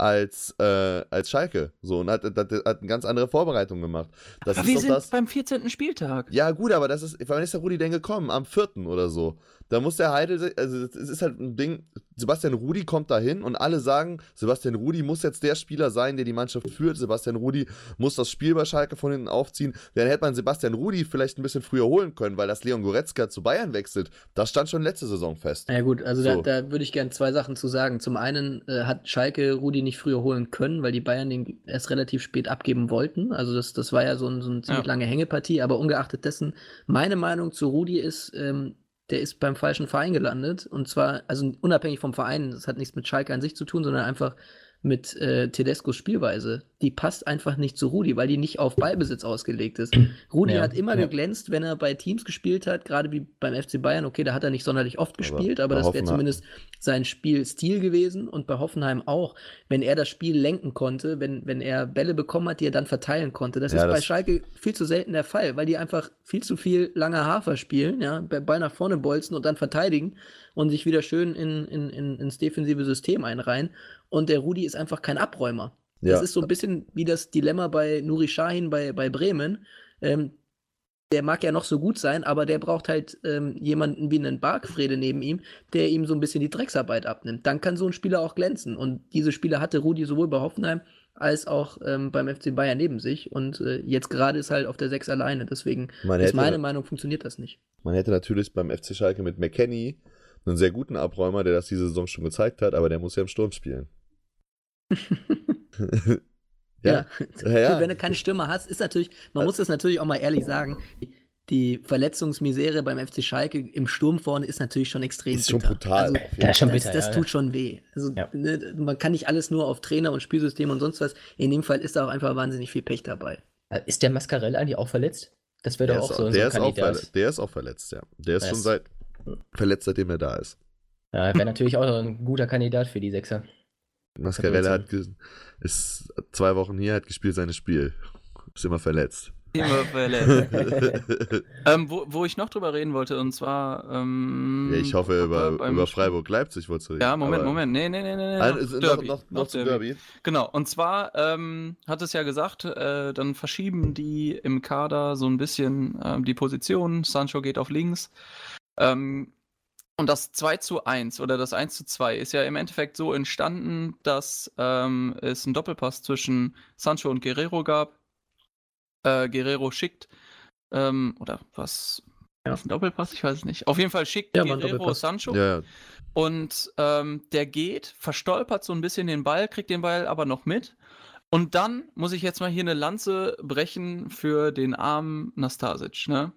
Speaker 4: als, äh, als Schalke. So, und hat, hat, hat eine ganz andere Vorbereitung gemacht. Das
Speaker 5: Aber
Speaker 4: ist
Speaker 5: wir sind
Speaker 4: das.
Speaker 5: beim 14. Spieltag.
Speaker 4: Ja, gut, aber das ist, wann ist der Rudi denn gekommen? Am 4. oder so. Da muss der Heidel, also es ist halt ein Ding, Sebastian Rudi kommt da hin und alle sagen, Sebastian Rudi muss jetzt der Spieler sein, der die Mannschaft führt. Sebastian Rudi muss das Spiel bei Schalke von hinten aufziehen. Dann hätte man Sebastian Rudi vielleicht ein bisschen früher holen können, weil das Leon Goretzka zu Bayern wechselt. Das stand schon letzte Saison fest.
Speaker 3: Ja gut, also
Speaker 4: So.
Speaker 3: da, da würde ich gerne zwei Sachen zu sagen. Zum einen äh, hat Schalke Rudi nicht früher holen können, weil die Bayern den erst relativ spät abgeben wollten. Also das, das war ja so, ein, so eine ziemlich
Speaker 5: Ja.
Speaker 3: lange Hängepartie. Aber ungeachtet dessen, meine Meinung zu Rudi ist, ähm, der ist beim falschen Verein gelandet. Und zwar, also unabhängig vom Verein, das hat nichts mit Schalke an sich zu tun, sondern einfach mit äh, Tedescos Spielweise. Die passt einfach nicht zu Rudi, weil die nicht auf Ballbesitz ausgelegt ist. Rudi
Speaker 6: Ja,
Speaker 3: hat immer
Speaker 6: ja.
Speaker 3: geglänzt, wenn er bei Teams gespielt hat, gerade wie beim FC Bayern. Okay, da hat er nicht sonderlich oft
Speaker 4: Aber
Speaker 3: gespielt, aber,
Speaker 4: bei
Speaker 3: das wäre zumindest sein Spielstil gewesen und bei Hoffenheim auch, wenn er das Spiel lenken konnte, wenn, wenn er Bälle bekommen hat, die er dann verteilen konnte. Das
Speaker 4: Ja,
Speaker 3: ist bei
Speaker 4: das-
Speaker 3: Schalke viel zu selten der Fall, weil die einfach viel zu viel lange Hafer spielen, ja, Ball nach vorne bolzen und dann verteidigen und sich wieder schön in, in, in, ins defensive System einreihen. Und der Rudi ist einfach kein Abräumer.
Speaker 4: Ja.
Speaker 3: Das ist so ein bisschen wie das Dilemma bei Nuri Sahin bei, bei Bremen. Ähm, der mag ja noch so gut sein, aber der braucht halt ähm, jemanden wie einen Bargfrede neben ihm, der ihm so ein bisschen die Drecksarbeit abnimmt. Dann kann so ein Spieler auch glänzen. Und diese Spieler hatte Rudi sowohl bei Hoffenheim als auch ähm, beim FC Bayern neben sich. Und äh, jetzt gerade ist halt auf der 6 alleine. Deswegen
Speaker 4: Man
Speaker 3: ist meine Meinung, funktioniert das nicht.
Speaker 4: man hätte natürlich beim FC Schalke mit McKenny einen sehr guten Abräumer, der das diese Saison schon gezeigt hat, aber der muss ja im Sturm spielen. ja. Ja, ja.
Speaker 3: Wenn du keine Stimme hast, ist natürlich, man muss das natürlich auch mal ehrlich sagen, die Verletzungsmisere beim FC Schalke im Sturm vorne ist natürlich schon extrem
Speaker 4: Ist schon
Speaker 3: bitter.
Speaker 4: brutal.
Speaker 3: Also,
Speaker 6: Ja, schon
Speaker 3: das,
Speaker 6: bitter,
Speaker 3: das
Speaker 6: ja,
Speaker 3: tut schon weh. Also,
Speaker 6: Ja.
Speaker 3: ne, man kann nicht alles nur auf Trainer und Spielsystem und sonst was. In dem Fall ist da auch einfach wahnsinnig viel Pech dabei.
Speaker 6: Ist der Mascarell eigentlich auch verletzt? Das wäre
Speaker 4: Der
Speaker 6: doch
Speaker 4: ist,
Speaker 6: auch so, so
Speaker 4: der,
Speaker 6: ein
Speaker 4: ist auch
Speaker 6: Kandidat.
Speaker 4: der ist auch verletzt, ja. Der ist
Speaker 6: Der
Speaker 4: schon seit verletzt, seitdem er da ist.
Speaker 6: Ja, wäre natürlich auch ein guter Kandidat für die Sechser.
Speaker 4: Mascarella hat ist zwei Wochen hier, hat gespielt seines Spiel. Ist immer verletzt.
Speaker 5: Immer verletzt. ähm, wo, wo ich noch drüber reden wollte, und zwar. Ähm,
Speaker 4: ja, ich hoffe, über, über Freiburg-Leipzig wolltest du reden.
Speaker 5: Ja, Moment,
Speaker 4: aber-
Speaker 5: Moment. Nee, nee, nee, nee. nee.
Speaker 4: Ah,
Speaker 5: noch
Speaker 4: ist- noch,
Speaker 5: Derby,
Speaker 4: noch, noch, zum
Speaker 5: Derby.
Speaker 4: Derby.
Speaker 5: Genau, und zwar ähm, hat es ja gesagt, äh, dann verschieben die im Kader so ein bisschen ähm, die Position. Sancho geht auf links. Ähm, und das 2 zu 1 oder das 1 zu 2 ist ja im Endeffekt so entstanden, dass ähm, es einen Doppelpass zwischen Sancho und Guerrero gab. Äh, Guerrero schickt, ähm, oder was
Speaker 3: Ja.
Speaker 5: Ist ein Doppelpass? Ich weiß es nicht. Auf jeden Fall schickt
Speaker 3: Ja,
Speaker 5: Guerrero
Speaker 3: Doppelpass.
Speaker 5: Sancho
Speaker 4: Ja, ja.
Speaker 5: und ähm, der geht, verstolpert so ein bisschen den Ball, kriegt den Ball aber noch mit. Und dann muss ich jetzt mal hier eine Lanze brechen für den armen Nastasic. Ne?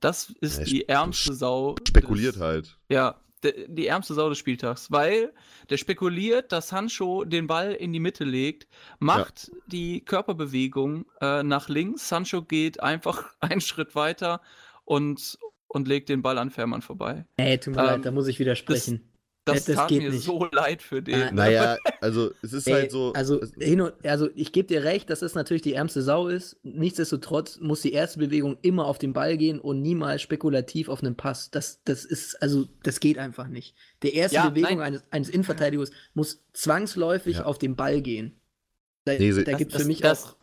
Speaker 5: Das ist
Speaker 4: Ja,
Speaker 5: die ärmste Sau.
Speaker 4: Spekuliert
Speaker 5: des,
Speaker 4: halt.
Speaker 5: Ja, de- die ärmste Sau des Spieltags, weil der spekuliert, dass Sancho den Ball in die Mitte legt, macht die Körperbewegung äh, nach links, Sancho geht einfach einen Schritt weiter und, und legt den Ball an Fährmann vorbei.
Speaker 3: Ey, tut mir
Speaker 5: Ähm,
Speaker 3: leid, da muss ich widersprechen.
Speaker 5: Das,
Speaker 3: Das
Speaker 5: tat
Speaker 3: geht
Speaker 5: mir
Speaker 3: nicht.
Speaker 5: so leid für den.
Speaker 3: Ah,
Speaker 4: Naja, also es ist
Speaker 3: Ey,
Speaker 4: halt so.
Speaker 3: Also, hin und, also ich gebe dir recht, dass es natürlich die ärmste Sau ist. Nichtsdestotrotz muss die erste Bewegung immer auf den Ball gehen und niemals spekulativ auf einen Pass. Das, das ist, also, das geht einfach nicht. Die erste
Speaker 5: Ja,
Speaker 3: Bewegung
Speaker 5: nein.
Speaker 3: eines, eines Innenverteidigers muss zwangsläufig
Speaker 4: Ja.
Speaker 3: auf den Ball gehen. Da,
Speaker 4: Nee,
Speaker 3: da
Speaker 5: Das-
Speaker 3: gibt es
Speaker 5: das-
Speaker 3: für mich
Speaker 5: das-
Speaker 3: auch.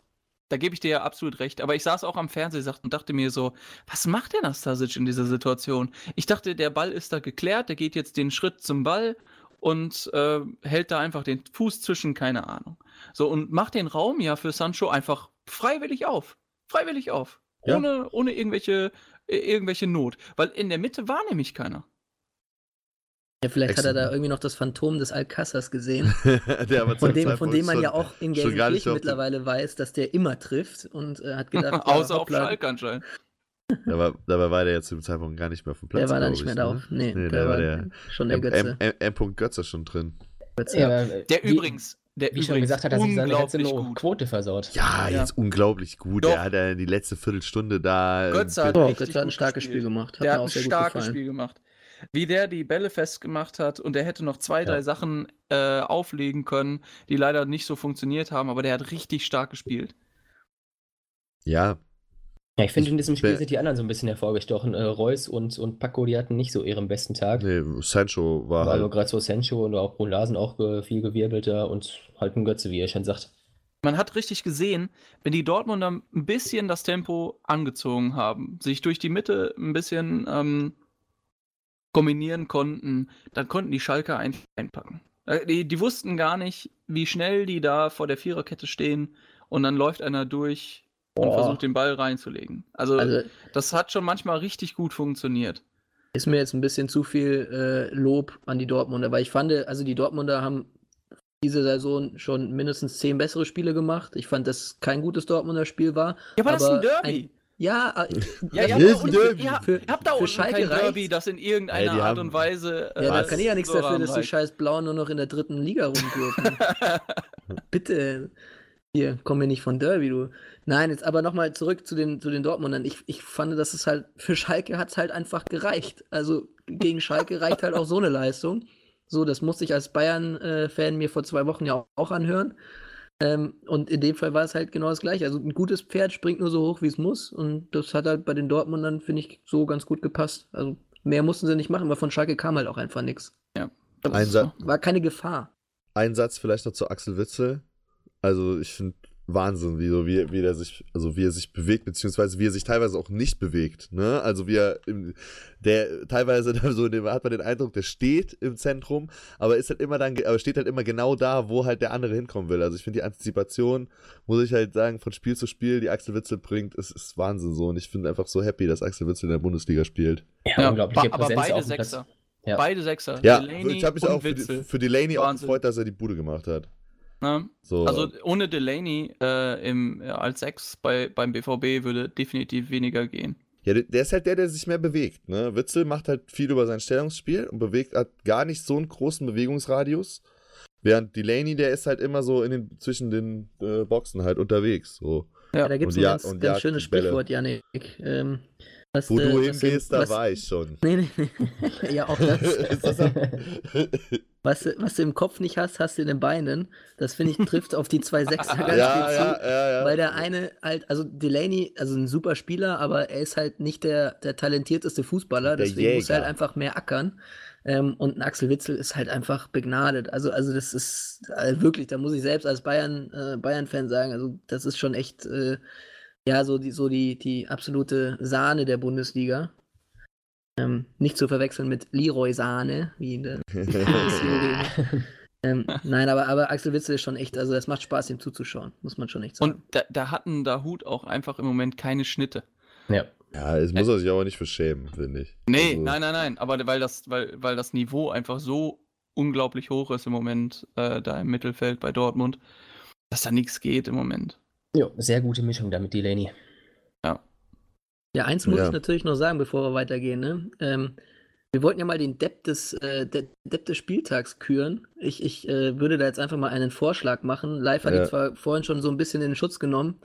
Speaker 5: Da gebe ich dir ja absolut recht. Aber ich saß auch am Fernseher und dachte mir so, was macht der Nastasic in dieser Situation? Ich dachte, der Ball ist da geklärt, der geht jetzt den Schritt zum Ball und äh, hält da einfach den Fuß zwischen, keine Ahnung. So, und macht den Raum ja für Sancho einfach freiwillig auf. Freiwillig auf.
Speaker 4: Ja.
Speaker 5: Ohne, ohne irgendwelche, äh, irgendwelche Not. Weil in der Mitte war nämlich keiner.
Speaker 3: Ja, vielleicht hat er da irgendwie noch das Phantom des Alcázars gesehen.
Speaker 4: der aber
Speaker 3: Von dem, von dem man
Speaker 4: schon-
Speaker 3: ja auch in Gelsenkirchen
Speaker 4: den-
Speaker 3: mittlerweile weiß, dass der immer trifft und äh, hat gedacht, ja,
Speaker 5: Außer auf Schalke anscheinend.
Speaker 4: Aber dabei war der jetzt zum Zeitpunkt gar nicht mehr auf dem Platz.
Speaker 3: der war da nicht
Speaker 4: ich,
Speaker 3: mehr
Speaker 4: ne?
Speaker 3: drauf. Nee,
Speaker 4: Nee,
Speaker 3: der,
Speaker 4: da war der
Speaker 3: schon der
Speaker 4: M.
Speaker 3: Götze.
Speaker 4: M. M. M. Götze schon drin.
Speaker 3: Götze.
Speaker 6: Ja,
Speaker 5: Der
Speaker 6: wie,
Speaker 5: übrigens, der
Speaker 6: wie schon gesagt hat, dass sich seine ganze
Speaker 5: unglaublich gut.
Speaker 6: Quote versaut.
Speaker 4: Ja,
Speaker 5: Ja.
Speaker 4: jetzt unglaublich gut.
Speaker 5: Doch.
Speaker 4: Der hat ja die letzte Viertelstunde da. äh,
Speaker 5: Götze hat
Speaker 3: Oh, Götze hat ein starkes
Speaker 5: gespielt.
Speaker 3: Spiel gemacht. Hat
Speaker 5: Der hat
Speaker 3: auch
Speaker 5: ein starkes. Spiel gemacht. Wie der die Bälle festgemacht hat und der hätte noch zwei,
Speaker 6: Ja.
Speaker 5: drei Sachen äh, auflegen können, die leider nicht so funktioniert haben, aber der hat richtig stark gespielt.
Speaker 4: Ja,
Speaker 6: Ja, ich finde, in diesem Spiel sind die anderen so ein bisschen hervorgestochen. Äh, Reus und, und Paco, die hatten nicht so ihren besten Tag.
Speaker 4: nee, Sancho war
Speaker 6: Also
Speaker 4: halt.
Speaker 6: gerade so Sancho und auch Brunlasen auch äh, viel gewirbelter und halt ein Götze, wie ihr schon sagt.
Speaker 5: Man hat richtig gesehen, wenn die Dortmunder ein bisschen das Tempo angezogen haben, sich durch die Mitte ein bisschen ähm, kombinieren konnten, dann konnten die Schalker ein einpacken. Äh, Die, die wussten gar nicht, wie schnell die da vor der Viererkette stehen und dann läuft einer durch und
Speaker 3: Boah.
Speaker 5: versucht den Ball reinzulegen. Also,
Speaker 3: Also
Speaker 5: das hat schon manchmal richtig gut funktioniert.
Speaker 3: ist mir jetzt ein bisschen zu viel äh, Lob an die Dortmunder, weil ich fand, also die Dortmunder haben diese Saison schon mindestens zehn bessere Spiele gemacht. Ich fand, dass es kein gutes Dortmunder Spiel war.
Speaker 5: Ja, aber, das ist ein
Speaker 3: Aber
Speaker 5: Derby.
Speaker 3: Ja, äh,
Speaker 5: ja, ja,
Speaker 4: Das ist
Speaker 5: aber
Speaker 4: ein
Speaker 5: und-
Speaker 4: Derby.
Speaker 5: Ihr,
Speaker 3: Für-
Speaker 5: ihr habt da unten
Speaker 3: Schalke
Speaker 5: kein Derby, das in irgendeiner
Speaker 4: Ey, die
Speaker 5: Art und Weise.
Speaker 3: ja,
Speaker 5: äh,
Speaker 3: da kann ich ja nichts
Speaker 5: so
Speaker 3: dafür, dass die scheiß Blauen nur noch in der dritten Liga rumgurken. Bitte. Hier, komm mir nicht von Derby, du. Nein, jetzt aber nochmal zurück zu den, zu den Dortmundern. Ich, ich fand, dass es halt, für Schalke hat es halt einfach gereicht. Also gegen Schalke reicht halt auch so eine Leistung. So, das musste ich als Bayern-Fan mir vor zwei Wochen ja auch, auch anhören. Ähm, und in dem Fall war es halt genau das gleiche. Also ein gutes Pferd springt nur so hoch, wie es muss. Und das hat halt bei den Dortmundern, finde ich, so ganz gut gepasst. Also mehr mussten sie nicht machen, weil von Schalke kam halt auch einfach nichts.
Speaker 5: So.
Speaker 3: War keine Gefahr.
Speaker 4: Ein Satz vielleicht noch zu Axel Witzel. Also ich finde Wahnsinn, wie, so, wie, wie, der sich, also wie er sich bewegt, beziehungsweise wie er sich teilweise auch nicht bewegt. Ne? Also wie er im, der teilweise so dem, hat man den Eindruck, der steht im Zentrum, aber ist halt immer dann, aber steht halt immer genau da, wo halt der andere hinkommen will. Also ich finde die Antizipation, muss ich halt sagen, von Spiel zu Spiel, die Axel Witzel bringt, ist, ist Wahnsinn so. Und ich bin einfach so happy, dass Axel Witzel in der Bundesliga spielt.
Speaker 6: Ja,
Speaker 5: Ja,
Speaker 6: unglaubliche
Speaker 5: ba- aber
Speaker 6: Präsenz
Speaker 5: beide. Sechser.
Speaker 6: Ja.
Speaker 5: Beide Sechser.
Speaker 4: Ja,
Speaker 5: Delaney
Speaker 4: ich habe mich auch für, die, für Delaney auch
Speaker 5: Wahnsinn.
Speaker 4: gefreut, dass er die Bude gemacht hat.
Speaker 5: Ne?
Speaker 4: So,
Speaker 5: Also ohne Delaney äh, im, äh, als Sechs bei, beim BVB würde definitiv weniger gehen.
Speaker 4: Ja, der- ist halt der, der sich mehr bewegt. Ne? Witzel macht halt viel über sein Stellungsspiel und bewegt hat gar nicht so einen großen Bewegungsradius. Während Delaney, der ist halt immer so in den, zwischen den äh, Boxen halt unterwegs. So.
Speaker 3: Ja, da gibt es ein
Speaker 4: ja-
Speaker 3: ganz, ganz schönes
Speaker 4: Bälle.
Speaker 3: Sprichwort, Janik. Ähm, was,
Speaker 4: Wo
Speaker 3: äh,
Speaker 4: du
Speaker 3: was im-
Speaker 4: hingehst, da
Speaker 3: was,
Speaker 4: war ich schon.
Speaker 3: Nee, nee, nee. ja, auch das. was, was du im Kopf nicht hast, hast du in den Beinen. Das finde ich trifft auf die zwei Sechser ganz
Speaker 4: ja,
Speaker 3: zu.
Speaker 4: ja, ja, ja.
Speaker 3: Weil der eine halt, also Delaney, also ein super Spieler, aber er ist halt nicht der, der talentierteste Fußballer,
Speaker 4: Der
Speaker 3: deswegen muss er halt
Speaker 4: Jäger.
Speaker 3: einfach mehr ackern. Ähm, und ein Axel Witzel ist halt einfach begnadet. Also, also das ist äh, wirklich, da muss ich selbst als Bayern, äh, Bayern-Fan sagen, also das ist schon echt, äh, ja, so die, so die, die absolute Sahne der Bundesliga. Ähm, nicht zu verwechseln mit Leroy Sahne, wie in der ähm, nein, aber, aber Axel Witzel ist schon echt, also das macht Spaß, ihm zuzuschauen, muss man schon echt sagen.
Speaker 5: Und da, da hatten Dahut auch einfach im Moment keine Schnitte.
Speaker 6: Ja.
Speaker 4: Ja, es muss er sich aber nicht für schämen, finde ich.
Speaker 5: Nee,
Speaker 4: Also,
Speaker 5: nein, nein, nein. Aber weil das, weil, weil das Niveau einfach so unglaublich hoch ist im Moment, äh, da im Mittelfeld bei Dortmund, dass da nichts geht im Moment.
Speaker 6: Jo, sehr gute Mischung da mit Delaney.
Speaker 3: Ja, eins muss
Speaker 4: Ja.
Speaker 3: ich natürlich noch sagen, bevor wir weitergehen. Ne? Ähm, wir wollten ja mal den Depp des, äh, De Depp des Spieltags küren. Ich, ich äh, würde da jetzt einfach mal einen Vorschlag machen. Live hat
Speaker 4: Ja.
Speaker 3: ihn zwar vorhin schon so ein bisschen in den Schutz genommen,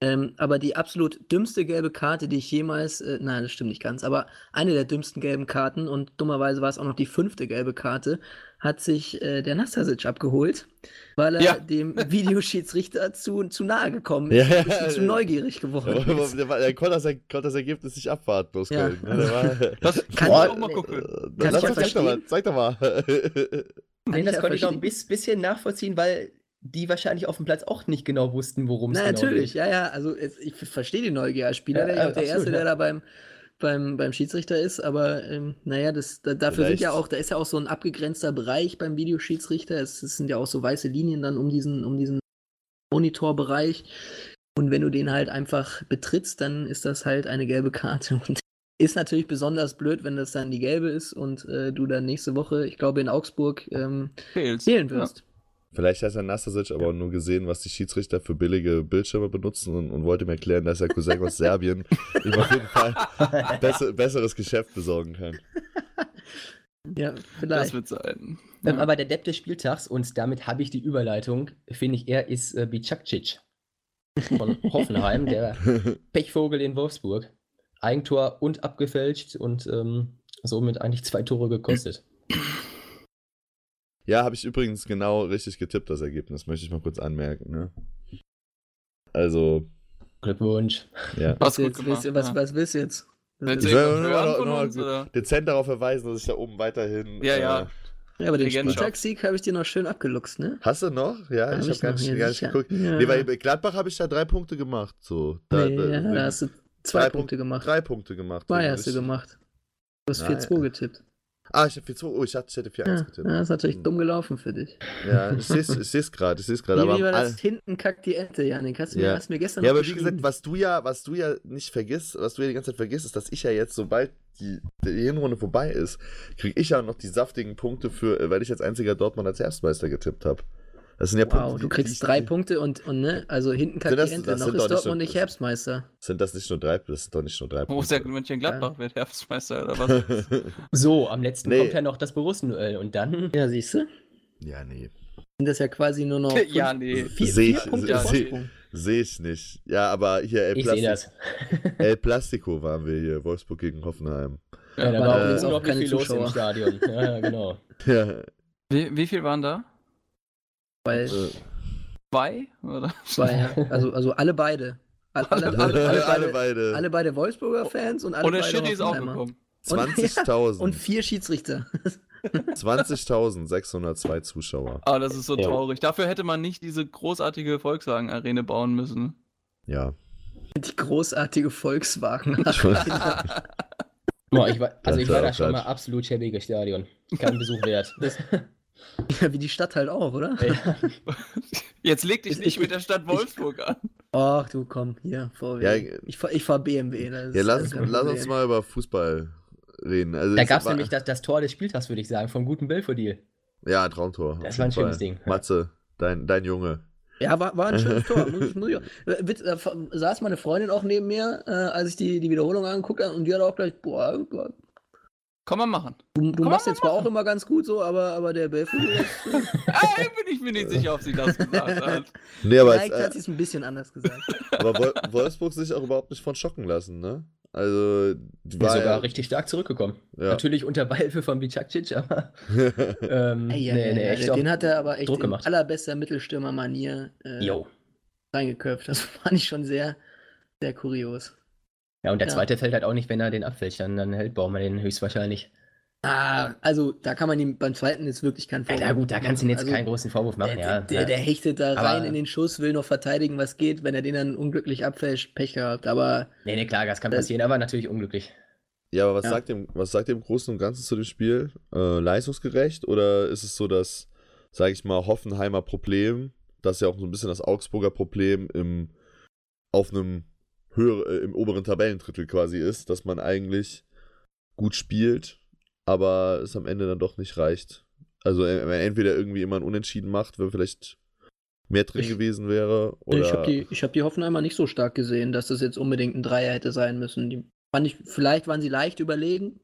Speaker 3: ähm, aber die absolut dümmste gelbe Karte, die ich jemals, äh, nein, das stimmt nicht ganz, aber eine der dümmsten gelben Karten und dummerweise war es auch noch die fünfte gelbe Karte, hat sich äh, der Nastasic abgeholt, weil er
Speaker 5: Ja.
Speaker 3: dem Videoschiedsrichter zu, zu nahe gekommen ist,
Speaker 4: Ja,
Speaker 3: ein bisschen zu
Speaker 4: ja.
Speaker 3: neugierig geworden ist.
Speaker 4: der, war- der konnte, das, konnte das Ergebnis nicht abwarten, bloß
Speaker 3: Ja.
Speaker 4: Köln. Ne? War,
Speaker 5: Das
Speaker 3: Kann
Speaker 5: kann
Speaker 3: ich
Speaker 5: auch mal
Speaker 3: nee.
Speaker 5: gucken.
Speaker 4: Äh,
Speaker 3: Kann
Speaker 4: Lass
Speaker 3: ich ja
Speaker 4: zeig doch mal, zeig doch mal.
Speaker 3: Ich
Speaker 6: das
Speaker 3: ja
Speaker 6: konnte ich auch
Speaker 3: verstehen.
Speaker 6: ein bis- bisschen nachvollziehen, weil die wahrscheinlich auf dem Platz auch nicht genau wussten, worum es
Speaker 3: Na,
Speaker 6: genau
Speaker 3: natürlich,
Speaker 6: geht.
Speaker 3: ja, ja. Also ich verstehe die Neugier als Spieler,
Speaker 6: Ja,
Speaker 3: wäre ich
Speaker 6: ja,
Speaker 3: auch der
Speaker 6: absolut,
Speaker 3: Erste, der
Speaker 6: ja.
Speaker 3: da beim, beim, beim Schiedsrichter ist, aber ähm, naja, das, da, dafür sind ja
Speaker 4: Vielleicht-
Speaker 3: auch, da ist ja auch so ein abgegrenzter Bereich beim Videoschiedsrichter. Es, es sind ja auch so weiße Linien dann um diesen, um diesen Monitorbereich. Und wenn du den halt einfach betrittst, dann ist das halt eine gelbe Karte. Und ist natürlich besonders blöd, wenn das dann die gelbe ist und äh, du dann nächste Woche, ich glaube in Augsburg, ähm, fehlen wirst.
Speaker 4: Vielleicht hat Herr Nastasic aber auch nur gesehen, was die Schiedsrichter für billige Bildschirme benutzen und, und wollte mir erklären, dass der Cousin aus Serbien ihm auf jeden Fall besser, besseres Geschäft besorgen kann.
Speaker 3: Ja,
Speaker 5: Das
Speaker 3: vielleicht.
Speaker 5: wird sein.
Speaker 6: Ähm,
Speaker 5: Ja.
Speaker 6: aber der Depp des Spieltags, und damit habe ich die Überleitung, finde ich, er ist äh, Bicakcic von Hoffenheim, der Pechvogel in Wolfsburg. Eigentor und abgefälscht und ähm, somit eigentlich zwei Tore gekostet.
Speaker 4: Ja, habe ich übrigens genau richtig getippt, das Ergebnis, möchte ich mal kurz anmerken. Ne? Also,
Speaker 6: Glückwunsch.
Speaker 4: ja.
Speaker 5: Was gut
Speaker 3: jetzt,
Speaker 5: gemacht,
Speaker 3: du- was,
Speaker 5: ja.
Speaker 3: was willst du jetzt? Das
Speaker 5: Willst
Speaker 3: ist-
Speaker 5: du
Speaker 4: will nur
Speaker 5: uns, oder?
Speaker 4: Dezent darauf verweisen, dass ich da oben weiterhin.
Speaker 5: Ja, ja.
Speaker 4: Äh,
Speaker 3: Ja, aber den. Spieltagssieg habe ich dir noch schön abgeluchst, ne?
Speaker 4: hast du noch? Ja,
Speaker 3: Hab
Speaker 4: ich
Speaker 3: ich
Speaker 4: habe gar nicht,
Speaker 3: ja,
Speaker 4: gar nicht geguckt.
Speaker 3: Ja.
Speaker 4: Nee, bei Gladbach habe ich da drei Punkte gemacht. So. Da,
Speaker 3: nee,
Speaker 4: da,
Speaker 3: ja, da hast du zwei
Speaker 4: drei
Speaker 3: Punkte
Speaker 4: Punk-
Speaker 3: gemacht.
Speaker 4: Drei Punkte gemacht.
Speaker 3: Zwei hast du
Speaker 4: Ich-
Speaker 3: gemacht. Du hast
Speaker 4: Nein.
Speaker 3: 4-2 getippt.
Speaker 4: Ah, ich habe 4-2. Oh, ich, hatte, ich hätte 4-1
Speaker 3: Ja,
Speaker 4: getippt.
Speaker 3: ja, ist natürlich
Speaker 4: Hm.
Speaker 3: dumm gelaufen für dich.
Speaker 4: Ja, ich sehe es gerade. Ich sehe es gerade.
Speaker 3: Wie, war das? Hinten kackt die Ente, Janik. Hast du mir,
Speaker 4: Ja.
Speaker 3: hast mir gestern
Speaker 4: Ja, aber wie gesagt, was du ja, was du ja nicht vergisst, was du ja die ganze Zeit vergisst, ist, dass ich ja jetzt, sobald die, die Hinrunde vorbei ist, kriege ich ja noch die saftigen Punkte für, äh, weil ich als einziger Dortmund als Herbstmeister getippt habe. Das sind ja
Speaker 3: Wow,
Speaker 4: Punkte,
Speaker 3: du kriegst
Speaker 4: die,
Speaker 3: drei
Speaker 4: die,
Speaker 3: Punkte und, und ne, also hinten kackt
Speaker 4: Sind das-
Speaker 3: die Ente.
Speaker 4: das
Speaker 3: Noch
Speaker 4: sind
Speaker 3: ist
Speaker 4: doch nicht
Speaker 3: Dortmund
Speaker 4: so-
Speaker 3: nicht Herbstmeister.
Speaker 4: Sind das nicht nur drei, das sind doch nicht nur drei
Speaker 5: Borussia
Speaker 4: Punkte.
Speaker 5: Mönchengladbach wird Herbstmeister oder was?
Speaker 6: So, am letzten
Speaker 4: Nee.
Speaker 6: kommt ja noch das Borussen-Duell und dann.
Speaker 3: Ja, siehst du?
Speaker 4: ja, nee.
Speaker 3: Sind das ja quasi nur noch
Speaker 5: Ja, nee.
Speaker 3: vier,
Speaker 4: Seh
Speaker 3: vier
Speaker 4: ich-
Speaker 3: Punkte Vorsprung.
Speaker 4: Sehe ich nicht. Ja, aber hier El,
Speaker 6: Ich sehe
Speaker 4: Plastic,
Speaker 6: das.
Speaker 4: El Plastico waren wir hier, Wolfsburg gegen Hoffenheim.
Speaker 6: Ja, da war
Speaker 3: übrigens
Speaker 6: auch
Speaker 3: auch
Speaker 6: unglaublich
Speaker 3: keine
Speaker 6: viel los im
Speaker 3: Zuschauer.
Speaker 6: Stadion. Ja, ja, genau.
Speaker 4: Ja,
Speaker 5: Wie, wie viel waren da?
Speaker 3: Weil
Speaker 4: äh,
Speaker 5: Zwei? Oder?
Speaker 3: zwei, ja. Also, also alle beide. Alle, alle, alle,
Speaker 4: alle,
Speaker 3: alle,
Speaker 4: alle
Speaker 3: beide, alle beide Wolfsburger Fans und alle
Speaker 5: Und der
Speaker 3: beide
Speaker 5: ist auch gekommen.
Speaker 3: Und-
Speaker 4: 20.000.
Speaker 3: Und vier Schiedsrichter.
Speaker 4: 20.602 Zuschauer.
Speaker 5: Ah, das ist so
Speaker 6: Ja.
Speaker 5: traurig. Dafür hätte man nicht diese großartige Volkswagen-Arena bauen müssen.
Speaker 4: Ja.
Speaker 3: Die großartige Volkswagen.
Speaker 6: Boah, ich war, also ich war da schon mal absolut schäbiges Stadion. Kein Besuch wert. Das,
Speaker 3: ja, wie die Stadt halt auch, oder?
Speaker 6: ja.
Speaker 5: Jetzt leg dich
Speaker 3: Ich-
Speaker 5: nicht
Speaker 3: ich-
Speaker 5: mit der Stadt Wolfsburg an.
Speaker 3: Ach du, komm, hier, VW.
Speaker 4: Ja,
Speaker 3: ich fahr, ich fahr BMW. Das ist
Speaker 4: Ja, lass, lass uns mal über Fußball reden. Also
Speaker 6: Da gab es nämlich das, das Tor des Spieltags, würde ich sagen, vom guten Belfodil.
Speaker 4: Ja, ein Traumtor.
Speaker 6: Das war ein schönes Ding.
Speaker 4: Matze, dein, dein Junge.
Speaker 3: Ja, war, war ein schönes Tor. Muss, ich- muss ich, fa- saß meine Freundin auch neben mir, äh, als ich die, die Wiederholung angeguckt habe und die hat auch gleich, boah, boah,
Speaker 5: Kann man machen.
Speaker 3: du, du machst jetzt zwar auch immer ganz gut so, aber, aber der Belfodil, ist-
Speaker 5: Ah, bin ich mir nicht sicher, ob sie das gesagt hat.
Speaker 4: Nee, aber,
Speaker 3: vielleicht hat
Speaker 4: als,
Speaker 3: sie es ein bisschen anders gesagt.
Speaker 4: äh, aber Wol- Wolfsburg sich auch überhaupt nicht von schocken lassen, ne? Also, die
Speaker 6: War sogar
Speaker 4: ja,
Speaker 6: richtig stark zurückgekommen.
Speaker 4: ja.
Speaker 6: Natürlich unter Beihilfe von Bicakcic, aber ähm,
Speaker 3: Ey, ja,
Speaker 6: nee, nee, echt
Speaker 3: den hat er aber echt
Speaker 6: Druck
Speaker 3: in
Speaker 6: gemacht.
Speaker 3: allerbester Mittelstürmer-Manier äh,
Speaker 6: Jo.
Speaker 3: reingeköpft. Das fand ich schon sehr, sehr kurios.
Speaker 6: Ja, und der
Speaker 3: Ja.
Speaker 6: zweite fällt halt auch nicht, wenn er den abfälscht, dann, dann hält Baumann den höchstwahrscheinlich.
Speaker 3: Ah, also da kann man ihm beim zweiten jetzt wirklich keinen
Speaker 6: Ja, na gut, da kannst du ihm jetzt
Speaker 3: Also,
Speaker 6: keinen großen Vorwurf machen,
Speaker 3: Der,
Speaker 6: ja.
Speaker 3: der,
Speaker 6: ja.
Speaker 3: der hechtet da
Speaker 6: Aber-
Speaker 3: rein in den Schuss, will noch verteidigen, was geht. Wenn er den dann unglücklich abfälscht, Pech gehabt. Aber
Speaker 6: Nee, nee, klar, das kann
Speaker 3: Das-
Speaker 6: passieren, aber natürlich unglücklich.
Speaker 4: ja, aber was,
Speaker 3: Ja.
Speaker 4: Sagt ihr, was sagt im Großen und Ganzen zu dem Spiel? Äh, leistungsgerecht oder ist es so das, sage ich mal, Hoffenheimer Problem, das ist ja auch so ein bisschen das Augsburger Problem im, auf einem höher, äh, im oberen Tabellendrittel quasi ist, dass man eigentlich gut spielt, aber es am Ende dann doch nicht reicht. Also äh, entweder irgendwie immer ein Unentschieden macht, wenn vielleicht mehr drin
Speaker 3: Ich-
Speaker 4: gewesen wäre. Oder
Speaker 3: Ich habe die, ich hab die Hoffenheimer nicht so stark gesehen, dass das jetzt unbedingt ein Dreier hätte sein müssen. Die fand ich, vielleicht waren sie leicht überlegen,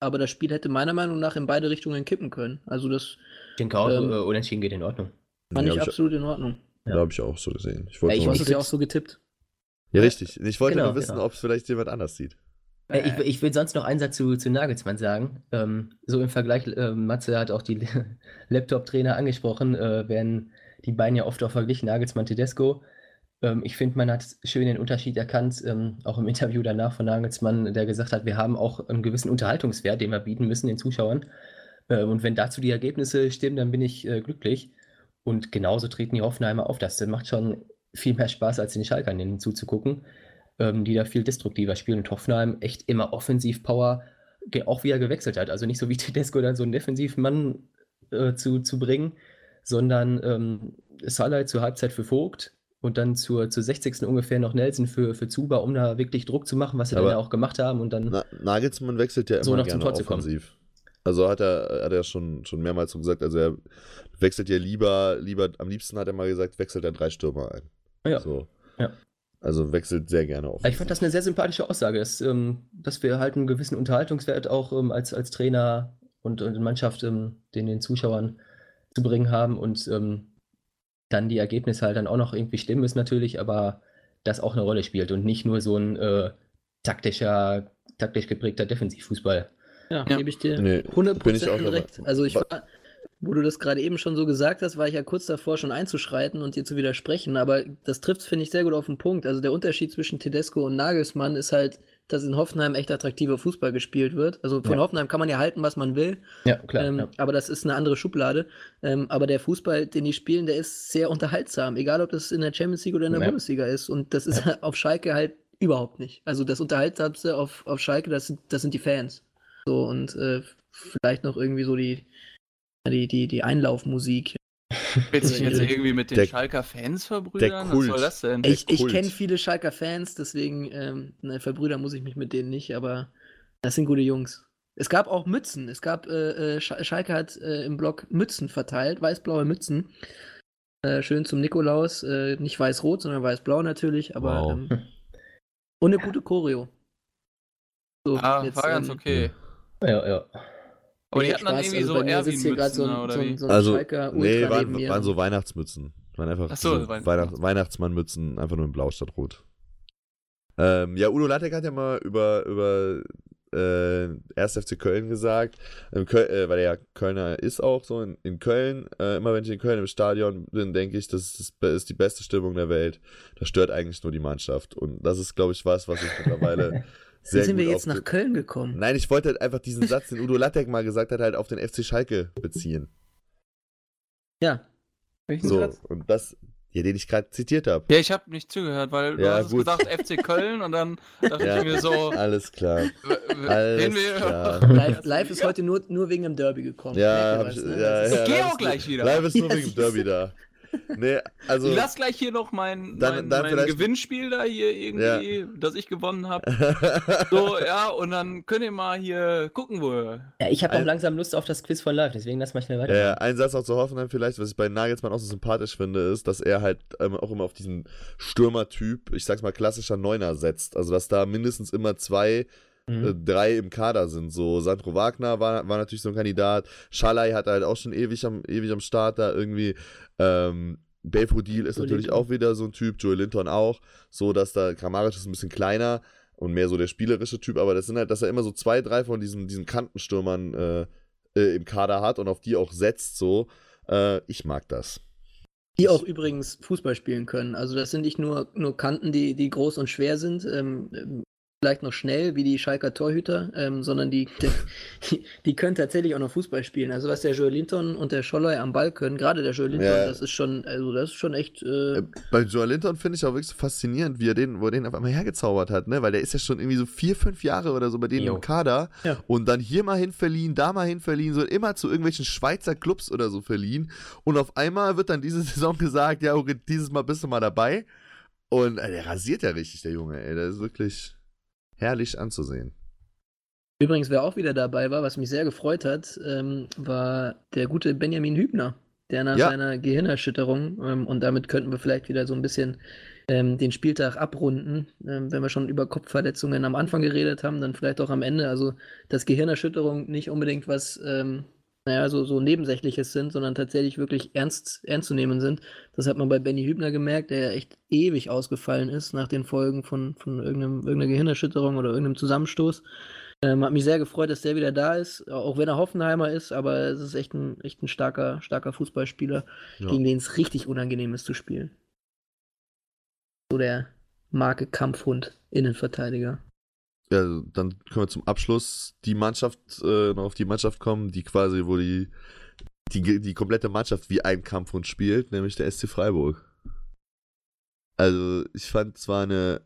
Speaker 3: aber das Spiel hätte meiner Meinung nach in beide Richtungen kippen können. Also das
Speaker 6: Ich denke auch,
Speaker 3: Ähm,
Speaker 6: äh, unentschieden geht in Ordnung.
Speaker 3: fand
Speaker 4: Ja,
Speaker 3: ich absolut in Ordnung.
Speaker 6: Ja.
Speaker 4: Da habe ich auch so gesehen. Ich
Speaker 6: Ja,
Speaker 4: wollte
Speaker 6: ich
Speaker 3: hast
Speaker 6: ich
Speaker 3: es ja auch so getippt.
Speaker 4: Ja, richtig. Ich wollte
Speaker 6: Genau,
Speaker 4: nur wissen,
Speaker 6: genau.
Speaker 4: ob es vielleicht jemand anders sieht.
Speaker 6: Äh, ich ich will sonst noch einen Satz zu, zu Nagelsmann sagen. Ähm, so im Vergleich, äh, Matze hat auch die Laptop-Trainer angesprochen, äh, werden die beiden ja oft auch verglichen, Nagelsmann, Tedesco. Ähm, ich finde, man hat schön den Unterschied erkannt, ähm, auch im Interview danach von Nagelsmann, der gesagt hat, wir haben auch einen gewissen Unterhaltungswert, den wir bieten müssen den Zuschauern. Äh, und wenn dazu die Ergebnisse stimmen, dann bin ich äh, glücklich. Und genauso treten die Hoffenheimer auf. Das macht schon viel mehr Spaß, als den Schalkern zuzugucken ähm, die da viel destruktiver spielen. Und Hoffenheim echt immer Offensiv-Power, auch wie er gewechselt hat. Also nicht so wie Tedesco dann so einen Defensivmann äh, zu, zu bringen, sondern ähm, Salah zur Halbzeit für Vogt und dann zur, zur 60. ungefähr noch Nelson für, für Zuba, um da wirklich Druck zu machen, was sie dann ja auch gemacht haben. Und dann
Speaker 4: Na, Nagelsmann wechselt ja immer
Speaker 6: So noch zum
Speaker 4: gerne
Speaker 6: Tor zu kommen.
Speaker 4: offensiv. Also hat er, hat er schon, schon mehrmals so gesagt, also er wechselt ja lieber, lieber, am liebsten hat er mal gesagt, wechselt er drei Stürmer ein.
Speaker 6: Ja.
Speaker 4: So.
Speaker 6: Ja.
Speaker 4: Also wechselt sehr gerne offensiv.
Speaker 6: Ich fand das eine sehr sympathische Aussage, dass, ähm, dass wir halt einen gewissen Unterhaltungswert auch ähm, als, als Trainer und, und Mannschaft ähm, den, den Zuschauern zu bringen haben und ähm, dann die Ergebnisse halt dann auch noch irgendwie stimmen müssen natürlich, aber das auch eine Rolle spielt und nicht nur so ein äh, taktischer, taktisch geprägter Defensivfußball.
Speaker 3: Ja,
Speaker 5: Ja.
Speaker 3: gebe ich dir
Speaker 4: Nee,
Speaker 3: 100%
Speaker 4: bin ich auch dabei.
Speaker 3: recht. Also ich
Speaker 4: Wa-
Speaker 3: war, wo du das gerade eben schon so gesagt hast, war ich ja kurz davor schon einzuschreiten und dir zu widersprechen, aber das trifft, finde ich, sehr gut auf den Punkt. Also der Unterschied zwischen Tedesco und Nagelsmann ist halt, dass in Hoffenheim echt attraktiver Fußball gespielt wird. Also von
Speaker 6: Ja.
Speaker 3: Hoffenheim kann man ja halten, was man will,
Speaker 6: Ja, klar.
Speaker 3: ähm,
Speaker 6: ja.
Speaker 3: aber das ist eine andere Schublade. Ähm, aber der Fußball, den die spielen, der ist sehr unterhaltsam, egal ob das in der Champions League oder in der
Speaker 6: Ja.
Speaker 3: Bundesliga ist. Und das ist auf Schalke halt überhaupt nicht. Also das Unterhaltsamste auf, auf Schalke, das sind, das sind die Fans. So und äh, vielleicht noch irgendwie so die, die, die, die Einlaufmusik.
Speaker 5: Willst du dich jetzt irgendwie mit den
Speaker 4: der-
Speaker 5: Schalker Fans verbrüdern?
Speaker 4: Kult.
Speaker 5: Was soll das denn?
Speaker 3: Ich, ich kenne viele Schalker Fans, deswegen, ähm, ne, verbrüdern muss ich mich mit denen nicht, aber das sind gute Jungs. Es gab auch Mützen. Es gab, äh, äh, Sch- Schalke hat äh, im Blog Mützen verteilt, weiß-blaue Mützen. Äh, schön zum Nikolaus. Äh, nicht weiß-rot, sondern weiß-blau natürlich, aber.
Speaker 4: Wow.
Speaker 3: Ähm, und eine gute Choreo. So,
Speaker 5: ah,
Speaker 3: jetzt,
Speaker 5: war ganz
Speaker 3: ähm,
Speaker 5: okay.
Speaker 6: ja, ja.
Speaker 5: Aber die hatten dann irgendwie
Speaker 3: also
Speaker 5: so Erwin-Mützen
Speaker 3: so
Speaker 5: oder
Speaker 3: so
Speaker 5: wie?
Speaker 3: so
Speaker 4: Also, nee, waren, waren so Weihnachtsmützen. Waren einfach
Speaker 5: Ach so,
Speaker 4: so
Speaker 5: Weihnachts-
Speaker 4: Weihnacht, Weihnachtsmannmützen, einfach nur in Blau statt Rot. Ähm, ja, Udo Lattek hat ja mal über, über äh, 1. FC Köln gesagt, ähm, Köl äh, weil er ja Kölner ist auch so in, in Köln. Äh, immer wenn ich in Köln im Stadion bin, denke ich, das ist, das ist die beste Stimmung der Welt. Das stört eigentlich nur die Mannschaft. Und das ist, glaube ich, was, was ich mittlerweile
Speaker 3: Wie
Speaker 4: sehr
Speaker 3: sind
Speaker 4: gut
Speaker 3: wir jetzt nach Köln gekommen?
Speaker 4: Nein, ich wollte halt einfach diesen Satz, den Udo Lattek mal gesagt hat, halt auf den FC Schalke beziehen.
Speaker 3: Ja.
Speaker 5: Welchen
Speaker 4: So,
Speaker 5: Satz?
Speaker 4: und das, ja, den ich gerade zitiert habe.
Speaker 5: Ja, ich habe nicht zugehört, weil du
Speaker 4: Ja,
Speaker 5: hast
Speaker 4: gut.
Speaker 5: gesagt FC Köln und dann dachte
Speaker 4: Ja.
Speaker 5: ich mir so,
Speaker 4: Alles klar. Alles klar.
Speaker 3: Live, live ist heute nur, nur wegen dem Derby gekommen.
Speaker 4: Ja, ich, ja,
Speaker 3: ne?
Speaker 4: ja,
Speaker 5: Ich geh auch gleich wieder.
Speaker 4: Live ist nur
Speaker 3: Ja,
Speaker 4: wegen dem. Derby da. Nee, also.
Speaker 5: ich lass gleich hier noch mein,
Speaker 4: Dann-
Speaker 5: mein,
Speaker 4: dann
Speaker 5: mein
Speaker 4: vielleicht-
Speaker 5: Gewinnspiel da hier irgendwie, das ich gewonnen habe. So, ja, und dann könnt ihr mal hier gucken, wo ihr.
Speaker 6: ja ich habe auch
Speaker 4: Ein-
Speaker 6: langsam Lust auf das Quiz von live, deswegen lass mal schnell weiter.
Speaker 4: Ja, ja, ein Satz auch zu Hoffenheim vielleicht, was ich bei Nagelsmann auch so sympathisch finde, ist, dass er halt ähm, auch immer auf diesen Stürmertyp, ich sag's mal klassischer Neuner setzt. Also, dass da mindestens immer zwei,
Speaker 6: Mhm.
Speaker 4: äh, drei im Kader sind. So, Sandro Wagner war, war natürlich so ein Kandidat. Schalai hat halt auch schon ewig am, ewig am Start da irgendwie. Ähm, Belfodil ist
Speaker 3: Joe
Speaker 4: natürlich
Speaker 3: Linton.
Speaker 4: auch wieder so ein Typ, Joel Linton auch, so dass da Kramaric ist ein bisschen kleiner und mehr so der spielerische Typ, aber das sind halt, dass er immer so zwei, drei von diesen, diesen Kantenstürmern äh, äh, im Kader hat und auf die auch setzt, so. Äh, ich mag das.
Speaker 3: Die auch übrigens Fußball spielen können. Also das sind nicht nur, nur Kanten, die, die groß und schwer sind, ähm, vielleicht noch schnell wie die Schalker Torhüter, ähm, sondern die, die, die können tatsächlich auch noch Fußball spielen. Also was der Joel Linton und der Scholloy am Ball können, gerade der Joel Linton,
Speaker 4: Ja.
Speaker 3: das ist schon, also das ist schon echt. Äh,
Speaker 4: Äh, Bei Joel Linton finde ich auch wirklich so faszinierend, wie er den, wo er den auf einmal hergezaubert hat, ne? Weil der ist ja schon irgendwie so vier, fünf Jahre oder so bei denen
Speaker 6: Jo.
Speaker 4: im Kader
Speaker 3: Ja.
Speaker 4: und dann hier mal hin verliehen, da mal hin verliehen, so immer zu irgendwelchen Schweizer Clubs oder so verliehen. Und auf einmal wird dann diese Saison gesagt, ja, okay, dieses Mal bist du mal dabei. Und äh, der rasiert ja richtig, der Junge, ey. Der ist wirklich herrlich anzusehen.
Speaker 3: Übrigens, wer auch wieder dabei war, was mich sehr gefreut hat, ähm, war der gute Benjamin Hübner, der nach
Speaker 4: Ja.
Speaker 3: seiner Gehirnerschütterung, ähm, und damit könnten wir vielleicht wieder so ein bisschen ähm, den Spieltag abrunden, ähm, wenn wir schon über Kopfverletzungen am Anfang geredet haben, dann vielleicht auch am Ende. Also, dass Gehirnerschütterung nicht unbedingt was, ähm, naja, so, so Nebensächliches sind, sondern tatsächlich wirklich ernst, ernst zu nehmen sind. Das hat man bei Benny Hübner gemerkt, der ja echt ewig ausgefallen ist nach den Folgen von, von irgendeinem, irgendeiner Gehirnerschütterung oder irgendeinem Zusammenstoß. Ähm, hat mich sehr gefreut, dass der wieder da ist, auch wenn er Hoffenheimer ist, aber es ist echt ein, echt ein starker, starker Fußballspieler,
Speaker 4: Ja.
Speaker 3: gegen den es richtig unangenehm ist zu spielen. So der Marke Kampfhund, Innenverteidiger.
Speaker 4: Ja, also dann können wir zum Abschluss die Mannschaft, äh, noch auf die Mannschaft kommen, die quasi, wo die, die, die komplette Mannschaft wie ein Kampfhund spielt, nämlich der SC Freiburg. Also, ich fand zwar eine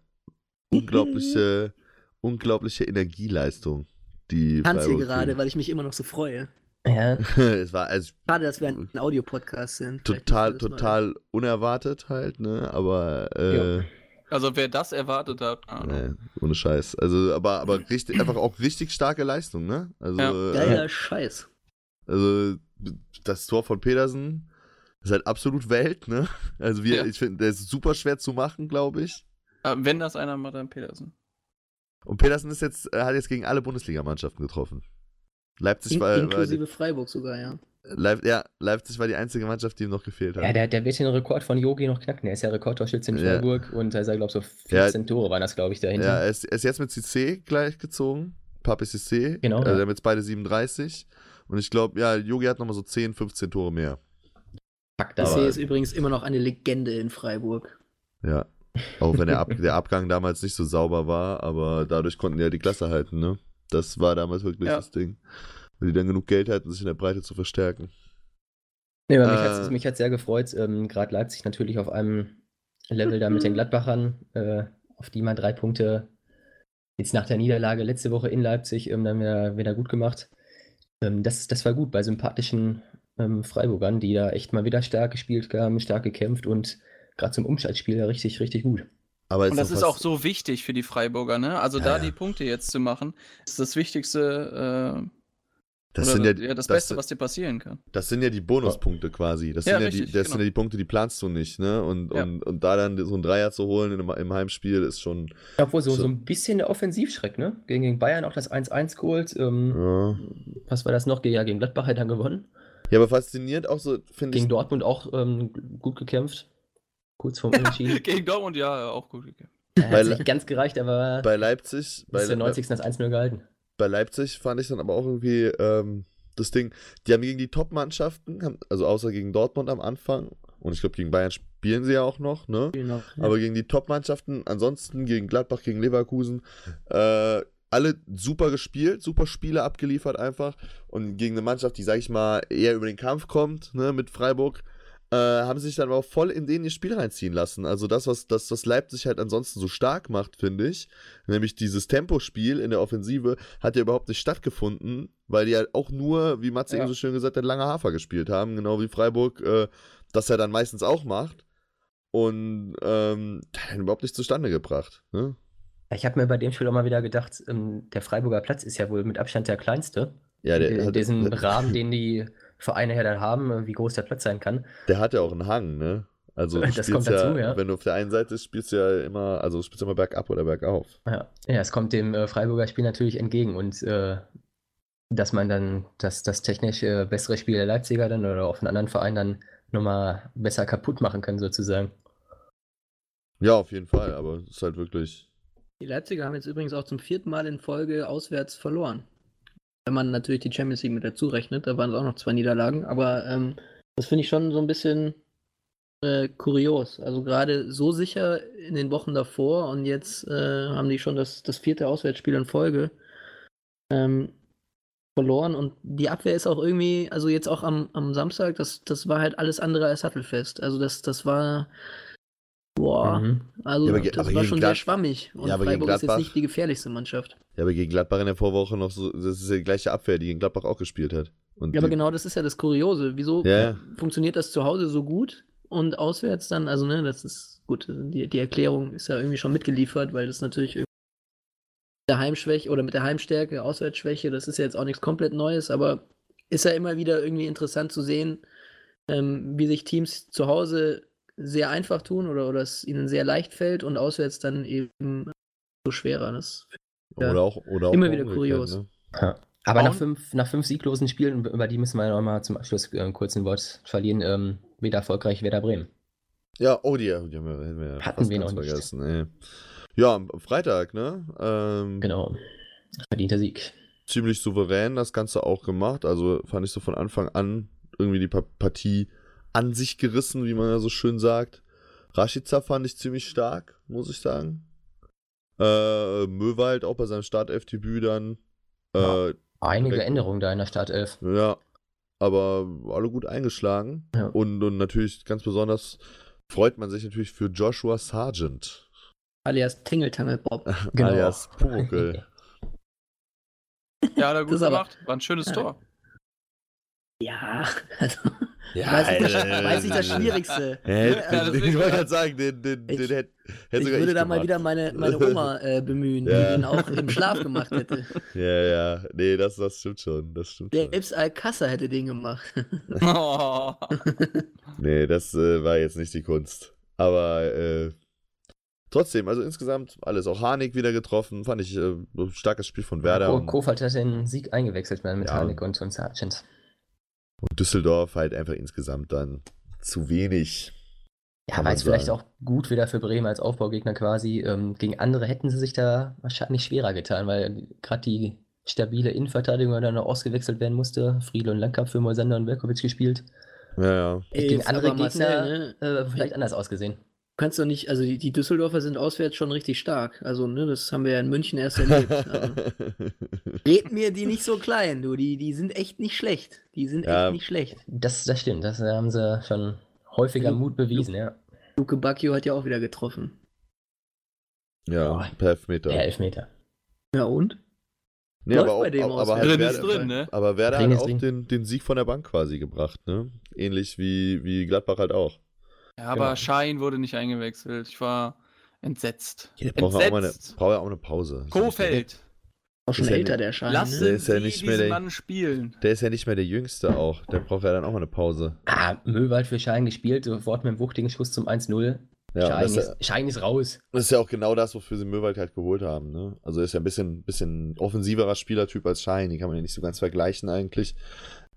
Speaker 4: unglaubliche, unglaubliche Energieleistung, die
Speaker 3: Tanz hier
Speaker 4: Freiburg
Speaker 3: gerade, weil ich mich immer noch so freue.
Speaker 6: Ja,
Speaker 4: es war also
Speaker 3: Schade, dass wir ein Audiopodcast sind.
Speaker 4: Total, total unerwartet halt, ne? Aber äh,
Speaker 5: Also wer das erwartet hat, keine Ahnung.
Speaker 4: nee, ohne Scheiß. Also, aber, aber richtig, einfach auch richtig starke Leistung, ne? Also,
Speaker 5: Ja.
Speaker 4: äh,
Speaker 3: Geiler Scheiß.
Speaker 4: Also, das Tor von Petersen ist halt absolut Welt, ne? Also, wir,
Speaker 5: Ja.
Speaker 4: ich finde, der ist super schwer zu machen, glaube ich.
Speaker 5: Äh, Wenn das einer macht, dann Petersen.
Speaker 4: Und Petersen ist jetzt, er hat jetzt gegen alle Bundesligamannschaften getroffen. Leipzig
Speaker 3: In,
Speaker 4: war, war die,
Speaker 3: inklusive Freiburg sogar, ja.
Speaker 4: Leip, ja, Leipzig war die einzige Mannschaft, die ihm noch gefehlt hat.
Speaker 6: ja der, der wird den Rekord von Yogi noch knacken. Er ist ja Rekordtorschütze in
Speaker 4: Ja.
Speaker 6: Freiburg und da ist er, glaube ich, so
Speaker 4: Ja.
Speaker 6: 14 Tore waren das, glaube ich, dahinter.
Speaker 4: Ja, er ist, er ist jetzt mit CC gleich gezogen. Papi CC.
Speaker 6: Genau,
Speaker 4: Also,
Speaker 6: ja.
Speaker 4: wir haben jetzt beide 37. Und ich glaube, ja, Yogi hat nochmal so 10, 15 Tore mehr.
Speaker 6: Fuck,
Speaker 3: Das
Speaker 4: Aber-
Speaker 3: ist übrigens immer noch eine Legende in Freiburg.
Speaker 4: Ja. Auch wenn der, Ab der Abgang damals nicht so sauber war, aber dadurch konnten die ja die Klasse halten, ne? Das war damals wirklich
Speaker 5: Ja.
Speaker 4: das Ding. Weil die dann genug Geld hatten, sich in der Breite zu verstärken.
Speaker 6: Nee, aber mich
Speaker 4: Äh,
Speaker 6: hat es mich sehr gefreut. Ähm, Gerade Leipzig natürlich auf einem Level da mit den Gladbachern, äh, auf die man drei Punkte jetzt nach der Niederlage letzte Woche in Leipzig ähm, dann wieder, wieder gut gemacht. Ähm, das, das war gut bei sympathischen ähm, Freiburgern, die da echt mal wieder stark gespielt haben, stark gekämpft und gerade zum Umschaltspiel richtig, richtig gut.
Speaker 4: Aber
Speaker 5: Und das ist auch so wichtig für die Freiburger, ne? Also
Speaker 4: Ja,
Speaker 5: da
Speaker 4: ja.
Speaker 5: die Punkte jetzt zu machen, ist das Wichtigste, äh,
Speaker 4: Das
Speaker 5: oder
Speaker 4: sind ja,
Speaker 5: das
Speaker 4: das,
Speaker 5: Beste, was dir passieren kann.
Speaker 4: das sind ja die Bonuspunkte quasi. Das,
Speaker 5: Ja,
Speaker 4: sind, ja die,
Speaker 5: richtig,
Speaker 4: das
Speaker 5: genau.
Speaker 4: sind ja die Punkte, die planst du nicht, ne? Und,
Speaker 5: Ja.
Speaker 4: und, und da dann so ein Dreier zu holen im, im Heimspiel ist schon.
Speaker 6: Obwohl so,
Speaker 4: So.
Speaker 6: so ein bisschen der Offensivschreck, ne? Gegen, gegen Bayern auch das 1-1 geholt. Ähm,
Speaker 4: Ja,
Speaker 6: Was war das noch? Ja, gegen Gladbach hat er dann gewonnen.
Speaker 4: ja aber faszinierend auch so, finde ich.
Speaker 6: Gegen Dortmund auch ähm, gut gekämpft. Kurz vorm Unentschieden.
Speaker 5: Gegen Dortmund, ja, auch gut gekämpft.
Speaker 6: Hat
Speaker 4: Bei-
Speaker 6: nicht ganz gereicht, aber
Speaker 4: Bei Leipzig, bei,
Speaker 6: bis der 90. das 1-0 gehalten.
Speaker 4: Bei Leipzig fand ich dann aber auch irgendwie ähm, das Ding, die haben gegen die Top-Mannschaften, also außer gegen Dortmund am Anfang, und ich glaube gegen Bayern spielen sie ja auch noch, ne?
Speaker 3: Noch, ja.
Speaker 4: Aber gegen die Top-Mannschaften, ansonsten gegen Gladbach, gegen Leverkusen, äh, alle super gespielt, super Spiele abgeliefert einfach. Und gegen eine Mannschaft, die, sag ich mal, eher über den Kampf kommt, ne, mit Freiburg, äh, haben sich dann aber auch voll in den ihr Spiel reinziehen lassen. Also das, was, das, was Leipzig halt ansonsten so stark macht, finde ich, nämlich dieses Tempospiel in der Offensive, hat ja überhaupt nicht stattgefunden, weil die halt auch nur, wie Matze
Speaker 5: Ja.
Speaker 4: eben so schön gesagt hat, lange Hafer gespielt haben, genau wie Freiburg äh, das ja dann meistens auch macht. Und ähm, hat überhaupt nicht zustande gebracht. Ne?
Speaker 6: Ich habe mir bei dem Spiel auch mal wieder gedacht, ähm, der Freiburger Platz ist ja wohl mit Abstand der kleinste.
Speaker 4: Ja, der,
Speaker 6: in
Speaker 4: hat,
Speaker 6: diesem Rahmen, den die Vereine ja dann haben, äh, wie groß der Platz sein kann.
Speaker 4: der hat ja auch einen Hang, ne? Also du
Speaker 6: Das kommt dazu, ja.
Speaker 4: Wenn du auf der einen Seite spielst du ja immer, also du spielst immer bergab oder bergauf.
Speaker 6: Ja, ja es kommt dem äh, Freiburger Spiel natürlich entgegen und äh, dass man dann das, das technisch äh, bessere Spiel der Leipziger dann oder auch von anderen Vereinen dann nochmal besser kaputt machen kann, sozusagen.
Speaker 4: Ja, auf jeden Fall, aber es ist halt wirklich.
Speaker 3: Die Leipziger haben jetzt übrigens auch zum vierten Mal in Folge auswärts verloren. Wenn man natürlich die Champions League mit dazu rechnet, da waren es auch noch zwei Niederlagen, aber ähm, das finde ich schon so ein bisschen äh, kurios. Also gerade so sicher in den Wochen davor und jetzt äh, haben die schon das, das vierte Auswärtsspiel in Folge ähm, verloren und die Abwehr ist auch irgendwie, also jetzt auch am, am Samstag, das, das war halt alles andere als sattelfest. Also das, das war, boah,
Speaker 6: Mhm.
Speaker 3: also
Speaker 4: Ja,
Speaker 3: das war schon
Speaker 4: Glad-
Speaker 3: sehr schwammig. Und
Speaker 4: Ja,
Speaker 3: Freiburg ist jetzt nicht die gefährlichste Mannschaft.
Speaker 4: Ja, aber gegen Gladbach in der Vorwoche noch so, das ist ja die gleiche Abwehr, die gegen Gladbach auch gespielt hat. Und
Speaker 3: Ja, aber genau das ist ja das Kuriose. Wieso
Speaker 4: Ja,
Speaker 3: funktioniert das zu Hause so gut und auswärts dann, also ne, das ist gut, die, die Erklärung ist ja irgendwie schon mitgeliefert, weil das natürlich mit der Heimschwäche oder mit der Heimstärke, Auswärtsschwäche, das ist ja jetzt auch nichts komplett Neues, aber ist ja immer wieder irgendwie interessant zu sehen, ähm, wie sich Teams zu Hause sehr einfach tun oder, oder es ihnen sehr leicht fällt und auswärts dann eben so schwerer. Das Ja.
Speaker 4: Oder auch, oder auch
Speaker 3: Immer wieder kurios.
Speaker 4: Ne?
Speaker 6: Ja. Aber nach fünf, nach fünf sieglosen Spielen, über die müssen wir noch mal zum Abschluss äh, kurz ein Wort verlieren, ähm, wieder erfolgreich Werder Bremen.
Speaker 4: Ja, oh, die, die haben wir, hätten wir ja
Speaker 6: Hatten wir noch nicht.
Speaker 4: vergessen. Ey. Ja, am Freitag, ne? Ähm,
Speaker 6: Genau. Verdienter Sieg.
Speaker 4: ziemlich souverän das Ganze auch gemacht. Also fand ich so von Anfang an irgendwie die Pa- Partie an sich gerissen, wie man ja so schön sagt. Rashica fand ich ziemlich stark, muss ich sagen. Äh, Möwald auch bei seinem Startelf-Debüt dann. Äh,
Speaker 6: Einige
Speaker 4: Direkt-
Speaker 6: Änderungen da in der Startelf.
Speaker 4: ja, aber alle gut eingeschlagen.
Speaker 6: Ja.
Speaker 4: Und, und natürlich ganz besonders freut man sich natürlich für Joshua Sargent,
Speaker 3: alias Tingeltangel Bob.
Speaker 6: Genau.
Speaker 4: alias Pumuckl.
Speaker 5: Ja, hat er gut
Speaker 3: Das ist aber-
Speaker 5: gemacht. War ein schönes
Speaker 3: Ja.
Speaker 5: Tor.
Speaker 3: Ja, also.
Speaker 4: Ja,
Speaker 3: weiß nicht, das,
Speaker 4: äh,
Speaker 3: das Schwierigste.
Speaker 4: Hä,
Speaker 3: Ne, also,
Speaker 4: ich wollte gerade sagen, den, den, den
Speaker 3: Ich-
Speaker 4: hätte hätt
Speaker 3: ich
Speaker 4: sogar
Speaker 3: würde
Speaker 4: ich
Speaker 3: da mal wieder meine, meine Oma äh, bemühen,
Speaker 4: Ja.
Speaker 3: die ihn auch im Schlaf gemacht hätte.
Speaker 4: Ja, ja, nee, das, das stimmt schon, das stimmt schon.
Speaker 3: Selbst Alcázar hätte den gemacht.
Speaker 5: Oh.
Speaker 4: Nee, das äh, war jetzt nicht die Kunst. Aber äh, trotzdem, also insgesamt alles. Auch Harnik wieder getroffen, fand ich äh, ein starkes Spiel von Werder. Und,
Speaker 6: Kofeld hat den Sieg eingewechselt mit
Speaker 4: Ja.
Speaker 6: Harnik und, und Sargent.
Speaker 4: Und Düsseldorf halt einfach insgesamt dann zu wenig.
Speaker 6: Ja, war jetzt vielleicht auch gut wieder für Bremen als Aufbaugegner quasi. Ähm, gegen andere hätten sie sich da wahrscheinlich schwerer getan, weil gerade die stabile Innenverteidigung dann noch ausgewechselt werden musste. Friedel und Langkamp für Moisander und Berkovic gespielt.
Speaker 4: Ja, ja.
Speaker 6: Gegen
Speaker 3: Jetzt
Speaker 6: andere Gegner
Speaker 3: ne?
Speaker 6: äh, vielleicht anders ausgesehen.
Speaker 3: Du kannst doch nicht, also die, die Düsseldorfer sind auswärts schon richtig stark. Also, ne, das haben wir ja in München erst erlebt. Also, red mir die nicht so klein, du. Die, die sind echt nicht schlecht. Die sind
Speaker 4: Ja.
Speaker 3: echt nicht schlecht.
Speaker 6: Das, das stimmt, das haben sie schon häufiger
Speaker 3: Lu-
Speaker 6: Mut bewiesen, ja.
Speaker 3: Luke Bacchio hat ja auch wieder getroffen.
Speaker 4: ja, per Elfmeter.
Speaker 6: Der Elfmeter.
Speaker 3: Ja, und?
Speaker 4: Nee,
Speaker 3: Läuft
Speaker 4: aber, auch,
Speaker 3: bei dem
Speaker 4: aber, aber halt
Speaker 5: Drin ist
Speaker 4: Werder,
Speaker 5: drin, ne?
Speaker 4: aber Werder
Speaker 6: Drin
Speaker 4: hat
Speaker 6: ist
Speaker 4: auch den, den Sieg von der Bank quasi gebracht, ne? Ähnlich wie, wie Gladbach halt auch.
Speaker 5: Ja, aber
Speaker 6: Genau.
Speaker 5: Schein wurde nicht eingewechselt. Ich war entsetzt.
Speaker 4: Der braucht ja auch, mal eine, braucht ja auch eine Pause.
Speaker 5: Kofeld,
Speaker 3: Auch schon
Speaker 4: ja
Speaker 3: älter, der Schein.
Speaker 5: lassen
Speaker 3: ne?
Speaker 4: ist ja nicht mehr der-
Speaker 5: Mann spielen.
Speaker 4: Der ist ja nicht mehr der Jüngste auch. Der braucht ja dann auch mal eine Pause.
Speaker 6: Ah, Möwald für Schein gespielt, sofort mit dem wuchtigen Schuss zum 1-0.
Speaker 4: Ja,
Speaker 6: Schein, ist, Schein ist raus.
Speaker 4: das ist ja auch genau das, wofür sie Möwald halt geholt haben. Ne? Also ist ja ein bisschen, bisschen offensiverer Spielertyp als Schein. Die kann man ja nicht so ganz vergleichen eigentlich.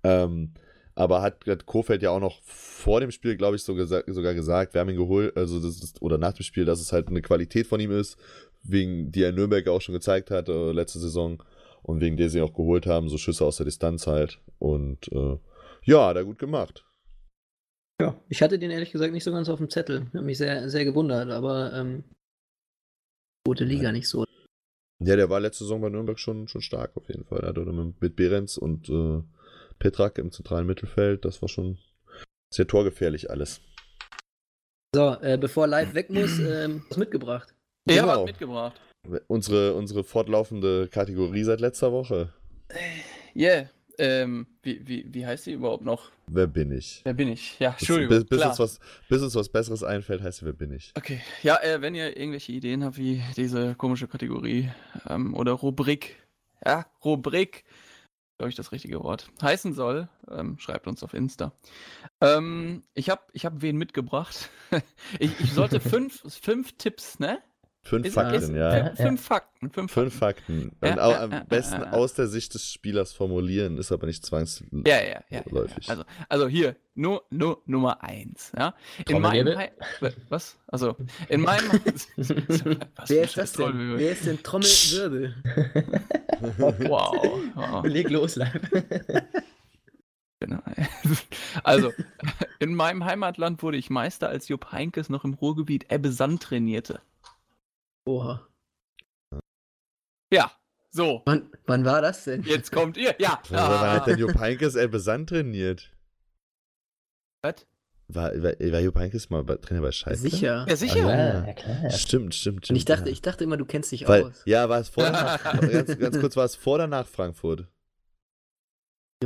Speaker 4: Ähm, aber hat, hat Kofeld ja auch noch vor dem Spiel, glaube ich, so gesa sogar gesagt, wir haben ihn geholt, also das ist, oder nach dem Spiel, dass es halt eine Qualität von ihm ist, wegen die er in Nürnberg auch schon gezeigt hat äh, letzte Saison und wegen der sie ihn auch geholt haben, so Schüsse aus der Distanz halt. Und äh, ja, hat er gut gemacht.
Speaker 3: Ja, ich hatte den ehrlich gesagt nicht so ganz auf dem Zettel. Hat mich sehr, sehr gewundert, aber ähm, gute Liga nicht so.
Speaker 4: Ja, der war letzte Saison bei Nürnberg schon, schon stark auf jeden Fall. Er hatte mit, mit Behrens und äh, Petrak im zentralen Mittelfeld, das war schon sehr torgefährlich alles.
Speaker 3: So, äh, bevor live weg muss, ähm, was mitgebracht.
Speaker 5: Er
Speaker 4: Genau.
Speaker 5: hat mitgebracht.
Speaker 4: Unsere, unsere fortlaufende Kategorie seit letzter Woche.
Speaker 5: Yeah. Ähm, wie, wie, wie heißt die überhaupt noch?
Speaker 4: Wer bin ich?
Speaker 5: Wer bin ich? Ja,
Speaker 4: Bis,
Speaker 5: Entschuldigung.
Speaker 4: bis, bis,
Speaker 5: klar.
Speaker 4: uns was, bis uns was Besseres einfällt, heißt sie, wer bin ich?
Speaker 5: Okay, ja, äh, wenn ihr irgendwelche Ideen habt, wie diese komische Kategorie ähm, oder Rubrik, ja, Rubrik, glaube ich das richtige Wort, heißen soll, ähm, schreibt uns auf Insta. Ähm, ich habe ich hab wen mitgebracht. ich, ich sollte fünf, fünf Tipps, ne?
Speaker 4: Fünf
Speaker 5: Ist-
Speaker 4: Fakten,
Speaker 5: ist-
Speaker 4: ja.
Speaker 5: Fünf, fünf Fakten, fünf,
Speaker 4: Fünf
Speaker 5: Fakten.
Speaker 4: Fakten. Und
Speaker 5: Ja, ja,
Speaker 4: am
Speaker 5: ja,
Speaker 4: besten
Speaker 5: ja,
Speaker 4: aus der Sicht des Spielers formulieren, ist aber nicht zwangsläufig.
Speaker 5: Ja, ja, ja. ja, ja.
Speaker 4: Läufig.
Speaker 5: Also, also hier, nur, nur Nummer eins. Ja? In meinem Was? Also, in meinem. Was
Speaker 3: Wer ist das denn? Wer ist denn Trommelwirbel?
Speaker 5: Wow. wow.
Speaker 6: Leg los, live.
Speaker 5: Genau. Also, in meinem Heimatland wurde ich Meister, als Jupp Heinkes noch im Ruhrgebiet Ebbe Sand trainierte.
Speaker 3: Oha.
Speaker 5: Ja, so.
Speaker 3: Wann, wann war das denn?
Speaker 5: Jetzt kommt ihr. Ja.
Speaker 4: Wann wann hat denn Jupp Heynckes Elbe Sand trainiert?
Speaker 5: Was?
Speaker 4: War, war, war Jupp Heynckes mal bei, Trainer bei Schalke?
Speaker 3: Sicher.
Speaker 5: Ja, sicher.
Speaker 4: Ah,
Speaker 6: ja, klar.
Speaker 4: Stimmt, stimmt, stimmt.
Speaker 3: Und ich dachte,
Speaker 4: ja.
Speaker 3: ich dachte immer, du kennst dich
Speaker 4: Weil,
Speaker 3: aus.
Speaker 4: ja, war es vor oder nach, ganz, ganz kurz, war es vor oder nach Frankfurt?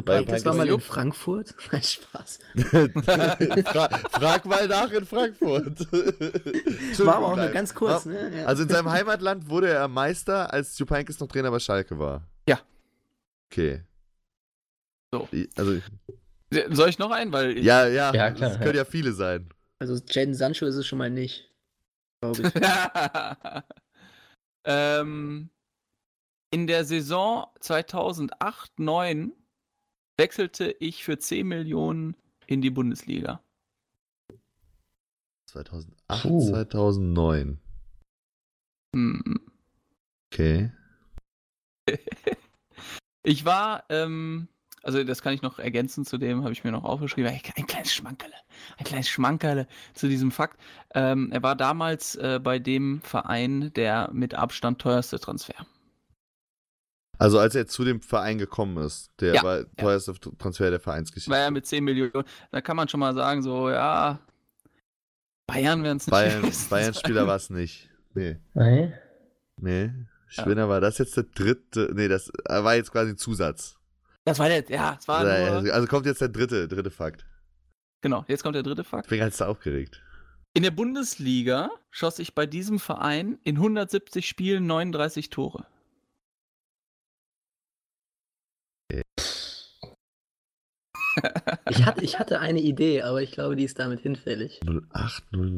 Speaker 4: Bei
Speaker 3: Das war mal in
Speaker 5: Jupp.
Speaker 3: Frankfurt. Nein, Spaß.
Speaker 4: Fra frag mal nach in Frankfurt.
Speaker 3: War aber auch nur ganz kurz,
Speaker 4: War-
Speaker 3: ne? Ja.
Speaker 4: Also in seinem Heimatland wurde er Meister, als Jupankis noch Trainer bei Schalke war.
Speaker 5: Ja.
Speaker 4: Okay.
Speaker 5: So.
Speaker 4: Also,
Speaker 5: Soll ich noch einen? Weil
Speaker 4: ja, ja,
Speaker 6: Ja, klar,
Speaker 4: es können ja viele sein.
Speaker 3: Also Jaden Sancho ist es schon mal nicht. Glaube ich.
Speaker 5: ähm, in der Saison 2008-9 wechselte ich für 10 Millionen in die Bundesliga.
Speaker 4: 2008,
Speaker 6: Puh.
Speaker 4: 2009.
Speaker 5: Hm.
Speaker 4: Okay.
Speaker 5: Ich war, ähm, also das kann ich noch ergänzen zu dem, habe ich mir noch aufgeschrieben, ein, ein kleines Schmankerle, ein kleines Schmankerle zu diesem Fakt. Ähm, er war damals äh, bei dem Verein der mit Abstand teuerste Transfer.
Speaker 4: Also als er zu dem Verein gekommen ist, der
Speaker 5: Ja,
Speaker 4: war teuerste Transfer der Vereinsgeschichte.
Speaker 5: War ja mit 10 Millionen. Da kann man schon mal sagen, so, ja, Bayern werden es nicht
Speaker 4: Bayern, Bayern-Spieler war es nicht. Nee,
Speaker 6: Nein?
Speaker 4: nee. Spinner war das jetzt der dritte. Nee, das war jetzt quasi ein Zusatz.
Speaker 5: Das war der, ja, es war
Speaker 4: Also,
Speaker 5: nur,
Speaker 4: also kommt jetzt der dritte, dritte Fakt.
Speaker 5: genau, jetzt kommt der dritte Fakt.
Speaker 4: Ich bin ganz aufgeregt.
Speaker 5: In der Bundesliga schoss ich bei diesem Verein in 170 Spielen 39 Tore.
Speaker 3: Ich hatte, ich hatte eine Idee, aber ich glaube, die ist damit hinfällig.
Speaker 4: 08, 0.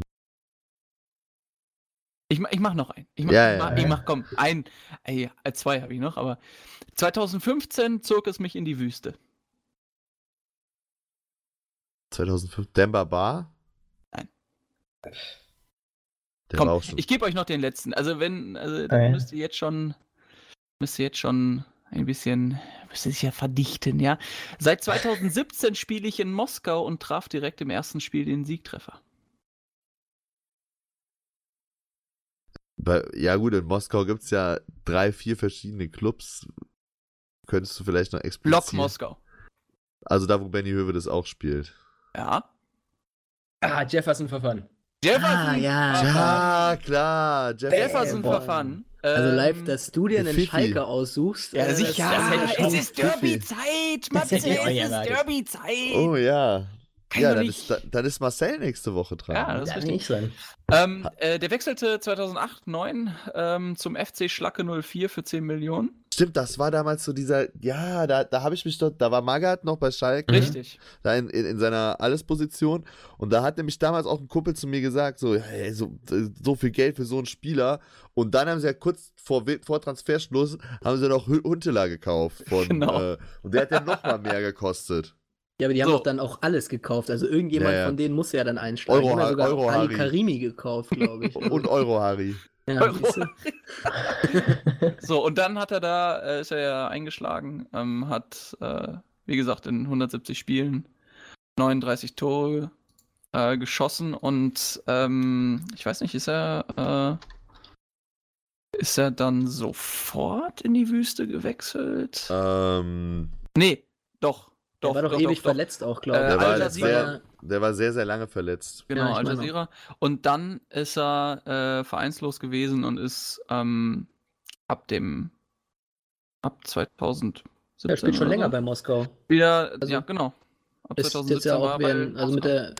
Speaker 5: Ich, ich mach noch einen. Ich mach,
Speaker 4: Ja,
Speaker 5: ich
Speaker 4: ja,
Speaker 5: mach,
Speaker 6: ja.
Speaker 5: ich mach komm, ein, ey, äh, zwei habe ich noch, aber 2015 zog es mich in die Wüste.
Speaker 4: 2005. Demba Bar?
Speaker 5: Nein.
Speaker 4: Der
Speaker 5: Komm,
Speaker 4: war auch schon.
Speaker 5: ich gebe euch noch den letzten. Also wenn, also
Speaker 6: Ah, ja.
Speaker 5: müsst ihr jetzt schon, müsst ihr jetzt schon ein bisschen, müsst ihr sich ja verdichten, ja. Seit 2017 spiele ich in Moskau und traf direkt im ersten Spiel den Siegtreffer.
Speaker 4: Ja, gut, in Moskau gibt es ja drei, vier verschiedene Clubs. Könntest du vielleicht noch
Speaker 5: Block
Speaker 4: explizieren?
Speaker 5: Moskau.
Speaker 4: Also da, wo Benny Höwe das auch spielt.
Speaker 5: Ja.
Speaker 6: Ah, Jefferson Verfahren.
Speaker 5: Jefferson.
Speaker 3: Ah, ja.
Speaker 4: Ja, klar. Jeff
Speaker 5: Jefferson. Verfahren.
Speaker 3: Also live,
Speaker 5: Ähm,
Speaker 3: dass du dir einen
Speaker 4: Fifi.
Speaker 3: Schalke aussuchst.
Speaker 5: Ja,
Speaker 3: äh,
Speaker 5: sicher.
Speaker 3: das- das
Speaker 5: es ist Derby-Zeit, Matze. Es ist. Derby-Zeit.
Speaker 4: Oh ja.
Speaker 5: Kann
Speaker 4: ja, dann ist, da- dann ist Marcel nächste Woche dran.
Speaker 5: Ja, das richtig.
Speaker 3: nicht sein.
Speaker 5: Ähm, äh, der wechselte 2008, 9 ähm, zum FC Schlacke 04 für 10 Millionen.
Speaker 4: Stimmt, das war damals so dieser, ja, da, da habe ich mich dort, da war Magath noch bei Schalke.
Speaker 5: Richtig.
Speaker 4: da in, in, in seiner Allesposition. Und da hat nämlich damals auch ein Kumpel zu mir gesagt, so, hey, so, so viel Geld für so einen Spieler. Und dann haben sie ja kurz vor, vor Transferschluss, haben sie noch Hu- Huntela gekauft. Von,
Speaker 5: Genau.
Speaker 4: äh, und der hat ja noch mal mehr gekostet.
Speaker 3: Ja, aber die haben
Speaker 5: So.
Speaker 3: doch dann auch alles gekauft. Also irgendjemand
Speaker 4: Ja, ja.
Speaker 3: von denen muss ja dann einschlagen.
Speaker 4: Euro-
Speaker 3: die haben ja sogar
Speaker 4: Euro
Speaker 3: Ali
Speaker 4: Harry.
Speaker 3: Karimi gekauft, glaube ich.
Speaker 4: Und Euro, Harry.
Speaker 3: Ja?
Speaker 5: So, und dann hat er da, äh, ist er ja eingeschlagen, ähm, hat, äh, wie gesagt, in 170 Spielen 39 Tore äh, geschossen und ähm, ich weiß nicht, ist er, äh, ist er dann sofort in die Wüste gewechselt?
Speaker 4: Ähm,
Speaker 5: Nee, doch.
Speaker 3: Der
Speaker 5: Doch,
Speaker 3: war doch,
Speaker 5: doch,
Speaker 3: ewig
Speaker 5: doch, doch.
Speaker 3: verletzt auch, glaube
Speaker 5: Äh,
Speaker 3: ich.
Speaker 4: der, war sehr, der war sehr, sehr lange verletzt.
Speaker 5: Genau,
Speaker 3: Ja,
Speaker 5: Al Jazeera. Und dann ist er äh, vereinslos gewesen und ist ähm, ab dem ab 2017
Speaker 3: Der spielt schon länger
Speaker 5: so
Speaker 3: bei Moskau.
Speaker 5: wieder
Speaker 3: Also
Speaker 5: ja genau ab
Speaker 3: Ist
Speaker 5: 2017
Speaker 3: jetzt ja
Speaker 5: war
Speaker 3: auch
Speaker 5: er bei
Speaker 3: während, also mit der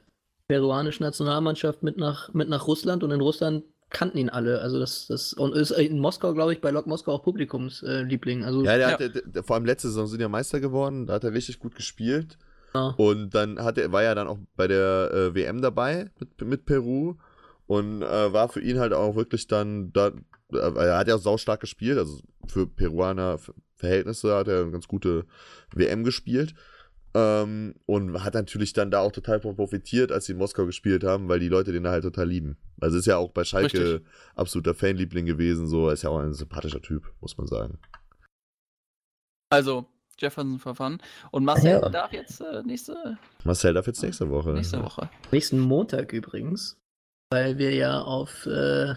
Speaker 3: peruanischen Nationalmannschaft mit nach, mit nach Russland und in Russland kannten ihn alle. Also das, das und ist in Moskau, glaube ich, bei Lok Moskau auch Publikumsliebling. also
Speaker 4: Ja, der
Speaker 5: Ja.
Speaker 4: Hat, der, der, vor allem letzte Saison sind ja Meister geworden, da hat er richtig gut gespielt.
Speaker 3: Ja.
Speaker 4: Und dann hat er, war er dann auch bei der äh, WM dabei mit, mit Peru und äh, war für ihn halt auch wirklich dann, da, äh, er hat ja auch saustark gespielt, also für Peruaner Ver- Verhältnisse hat er eine ganz gute WM gespielt. Ähm, und hat natürlich dann da auch total von profitiert, als sie in Moskau gespielt haben, weil die Leute den da halt total lieben. Also ist ja auch bei Schalke
Speaker 5: Richtig.
Speaker 4: absoluter Fanliebling gewesen, so ist ja auch ein sympathischer Typ, muss man sagen.
Speaker 5: also Jefferson Verfahren und Marcel
Speaker 6: Ja.
Speaker 5: darf jetzt äh, nächste
Speaker 4: Marcel darf jetzt nächste Woche.
Speaker 5: nächste Woche
Speaker 3: nächsten Montag übrigens, weil wir ja auf äh.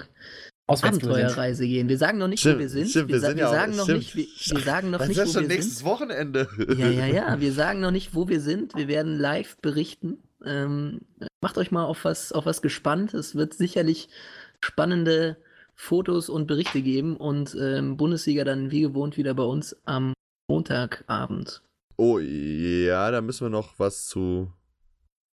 Speaker 3: Abenteuerreise gehen. Wir sagen noch nicht,
Speaker 4: Stimmt,
Speaker 3: wo wir sind.
Speaker 4: stimmt,
Speaker 3: wir,
Speaker 4: wir sind
Speaker 3: wir
Speaker 4: ja auch-
Speaker 3: sagen noch
Speaker 4: stimmt.
Speaker 3: nicht, wir, wir sagen noch
Speaker 4: Das
Speaker 3: nicht,
Speaker 4: ist ja
Speaker 3: wo
Speaker 4: schon
Speaker 3: wir
Speaker 4: nächstes
Speaker 3: sind.
Speaker 4: Wochenende.
Speaker 3: Ja, ja, ja. Wir sagen noch nicht, wo wir sind. Wir werden live berichten. Ähm, macht euch mal auf was, auf was gespannt. Es wird sicherlich spannende Fotos und Berichte geben und ähm, Bundesliga dann wie gewohnt wieder bei uns am Montagabend.
Speaker 4: Oh, ja, da müssen wir noch was zu.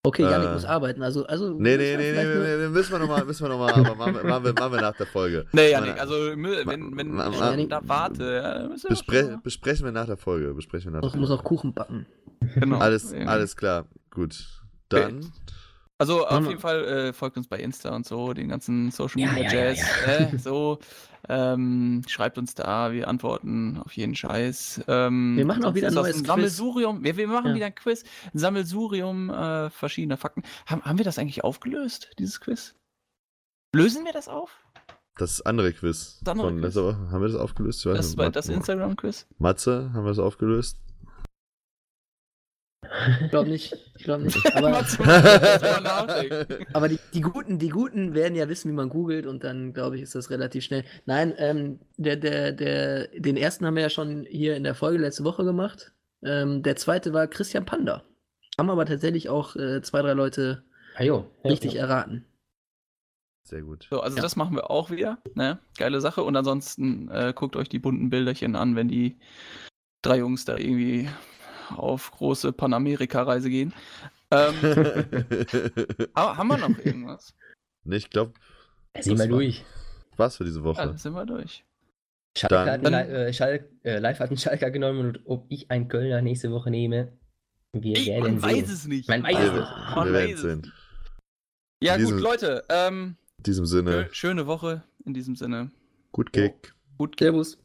Speaker 3: Okay, Janik
Speaker 4: Äh.
Speaker 3: muss arbeiten. Also, also
Speaker 4: Nee, nee, nee, nee,
Speaker 3: nur-
Speaker 4: nee, nee, müssen wir nochmal, müssen wir nochmal, aber machen wir, machen, wir, machen wir nach der Folge.
Speaker 5: Nee, Janik, also wenn, wenn,
Speaker 4: Ma-
Speaker 3: ma-
Speaker 5: ich da warte, ja, dann müssen wir
Speaker 4: Bespre besprechen wir nach der Folge. Besprechen wir nach
Speaker 3: Muss,
Speaker 4: der
Speaker 3: muss
Speaker 4: Folge.
Speaker 3: auch Kuchen backen.
Speaker 5: genau.
Speaker 4: Alles,
Speaker 5: Irgendwie.
Speaker 4: alles klar. Gut. Dann.
Speaker 5: Also auf jeden Fall äh, folgt uns bei Insta und so, den ganzen Social
Speaker 6: Ja,
Speaker 5: Media
Speaker 6: ja, ja,
Speaker 5: Jazz. Äh, so, ähm, schreibt uns da, wir antworten auf jeden Scheiß. Ähm,
Speaker 3: Wir machen auch wieder ein neues
Speaker 5: ein
Speaker 3: Quiz.
Speaker 5: Sammelsurium. Wir, wir machen
Speaker 3: Ja.
Speaker 5: wieder ein Quiz. Ein Sammelsurium äh, verschiedener Fakten. Haben, haben wir das eigentlich aufgelöst, dieses Quiz? Lösen wir das auf?
Speaker 4: Das andere Quiz.
Speaker 5: Das andere
Speaker 4: von
Speaker 5: Quiz.
Speaker 4: letzter Woche. Haben wir das aufgelöst? Ich weiß
Speaker 5: Das, war das Instagram-Quiz?
Speaker 4: Matze, haben wir das aufgelöst?
Speaker 3: Ich glaube nicht. Ich glaube nicht. Aber, aber die, die Guten, die Guten werden ja wissen, wie man googelt und dann, glaube ich, ist das relativ schnell. Nein, ähm, der, der, der, den ersten haben wir ja schon hier in der Folge letzte Woche gemacht. Ähm, der zweite war Christian Panda. Haben aber tatsächlich auch äh, zwei, drei Leute
Speaker 6: Ah, jo. Ja,
Speaker 3: richtig
Speaker 6: ja.
Speaker 3: erraten.
Speaker 4: Sehr gut.
Speaker 5: So, also
Speaker 3: Ja.
Speaker 5: das machen wir auch wieder. Ne? Geile Sache. Und ansonsten äh, guckt euch die bunten Bilderchen an, wenn die drei Jungs da irgendwie auf große Panamerika-Reise gehen. Ähm, ha- haben wir noch irgendwas?
Speaker 4: nee, ich glaube, Das war-
Speaker 6: durch.
Speaker 4: war's für diese
Speaker 5: Ja,
Speaker 4: Woche.
Speaker 5: sind wir durch.
Speaker 6: Schalke
Speaker 4: Dann-
Speaker 6: hat einen äh, Schalk, äh, live hat einen Schalker genommen und ob ich einen Kölner nächste Woche nehme, wir werden sehen.
Speaker 5: es nicht.
Speaker 6: Man weiß
Speaker 4: wir
Speaker 6: es
Speaker 4: wir,
Speaker 6: nicht.
Speaker 5: Man
Speaker 4: wir werden
Speaker 5: weiß es
Speaker 4: sehen.
Speaker 5: Ja,
Speaker 4: In
Speaker 5: gut,
Speaker 4: diesem-
Speaker 5: Leute. Ähm,
Speaker 4: In diesem Sinne,
Speaker 5: schö- schöne Woche in diesem Sinne.
Speaker 4: gut Kick.
Speaker 5: Gut
Speaker 3: Servus.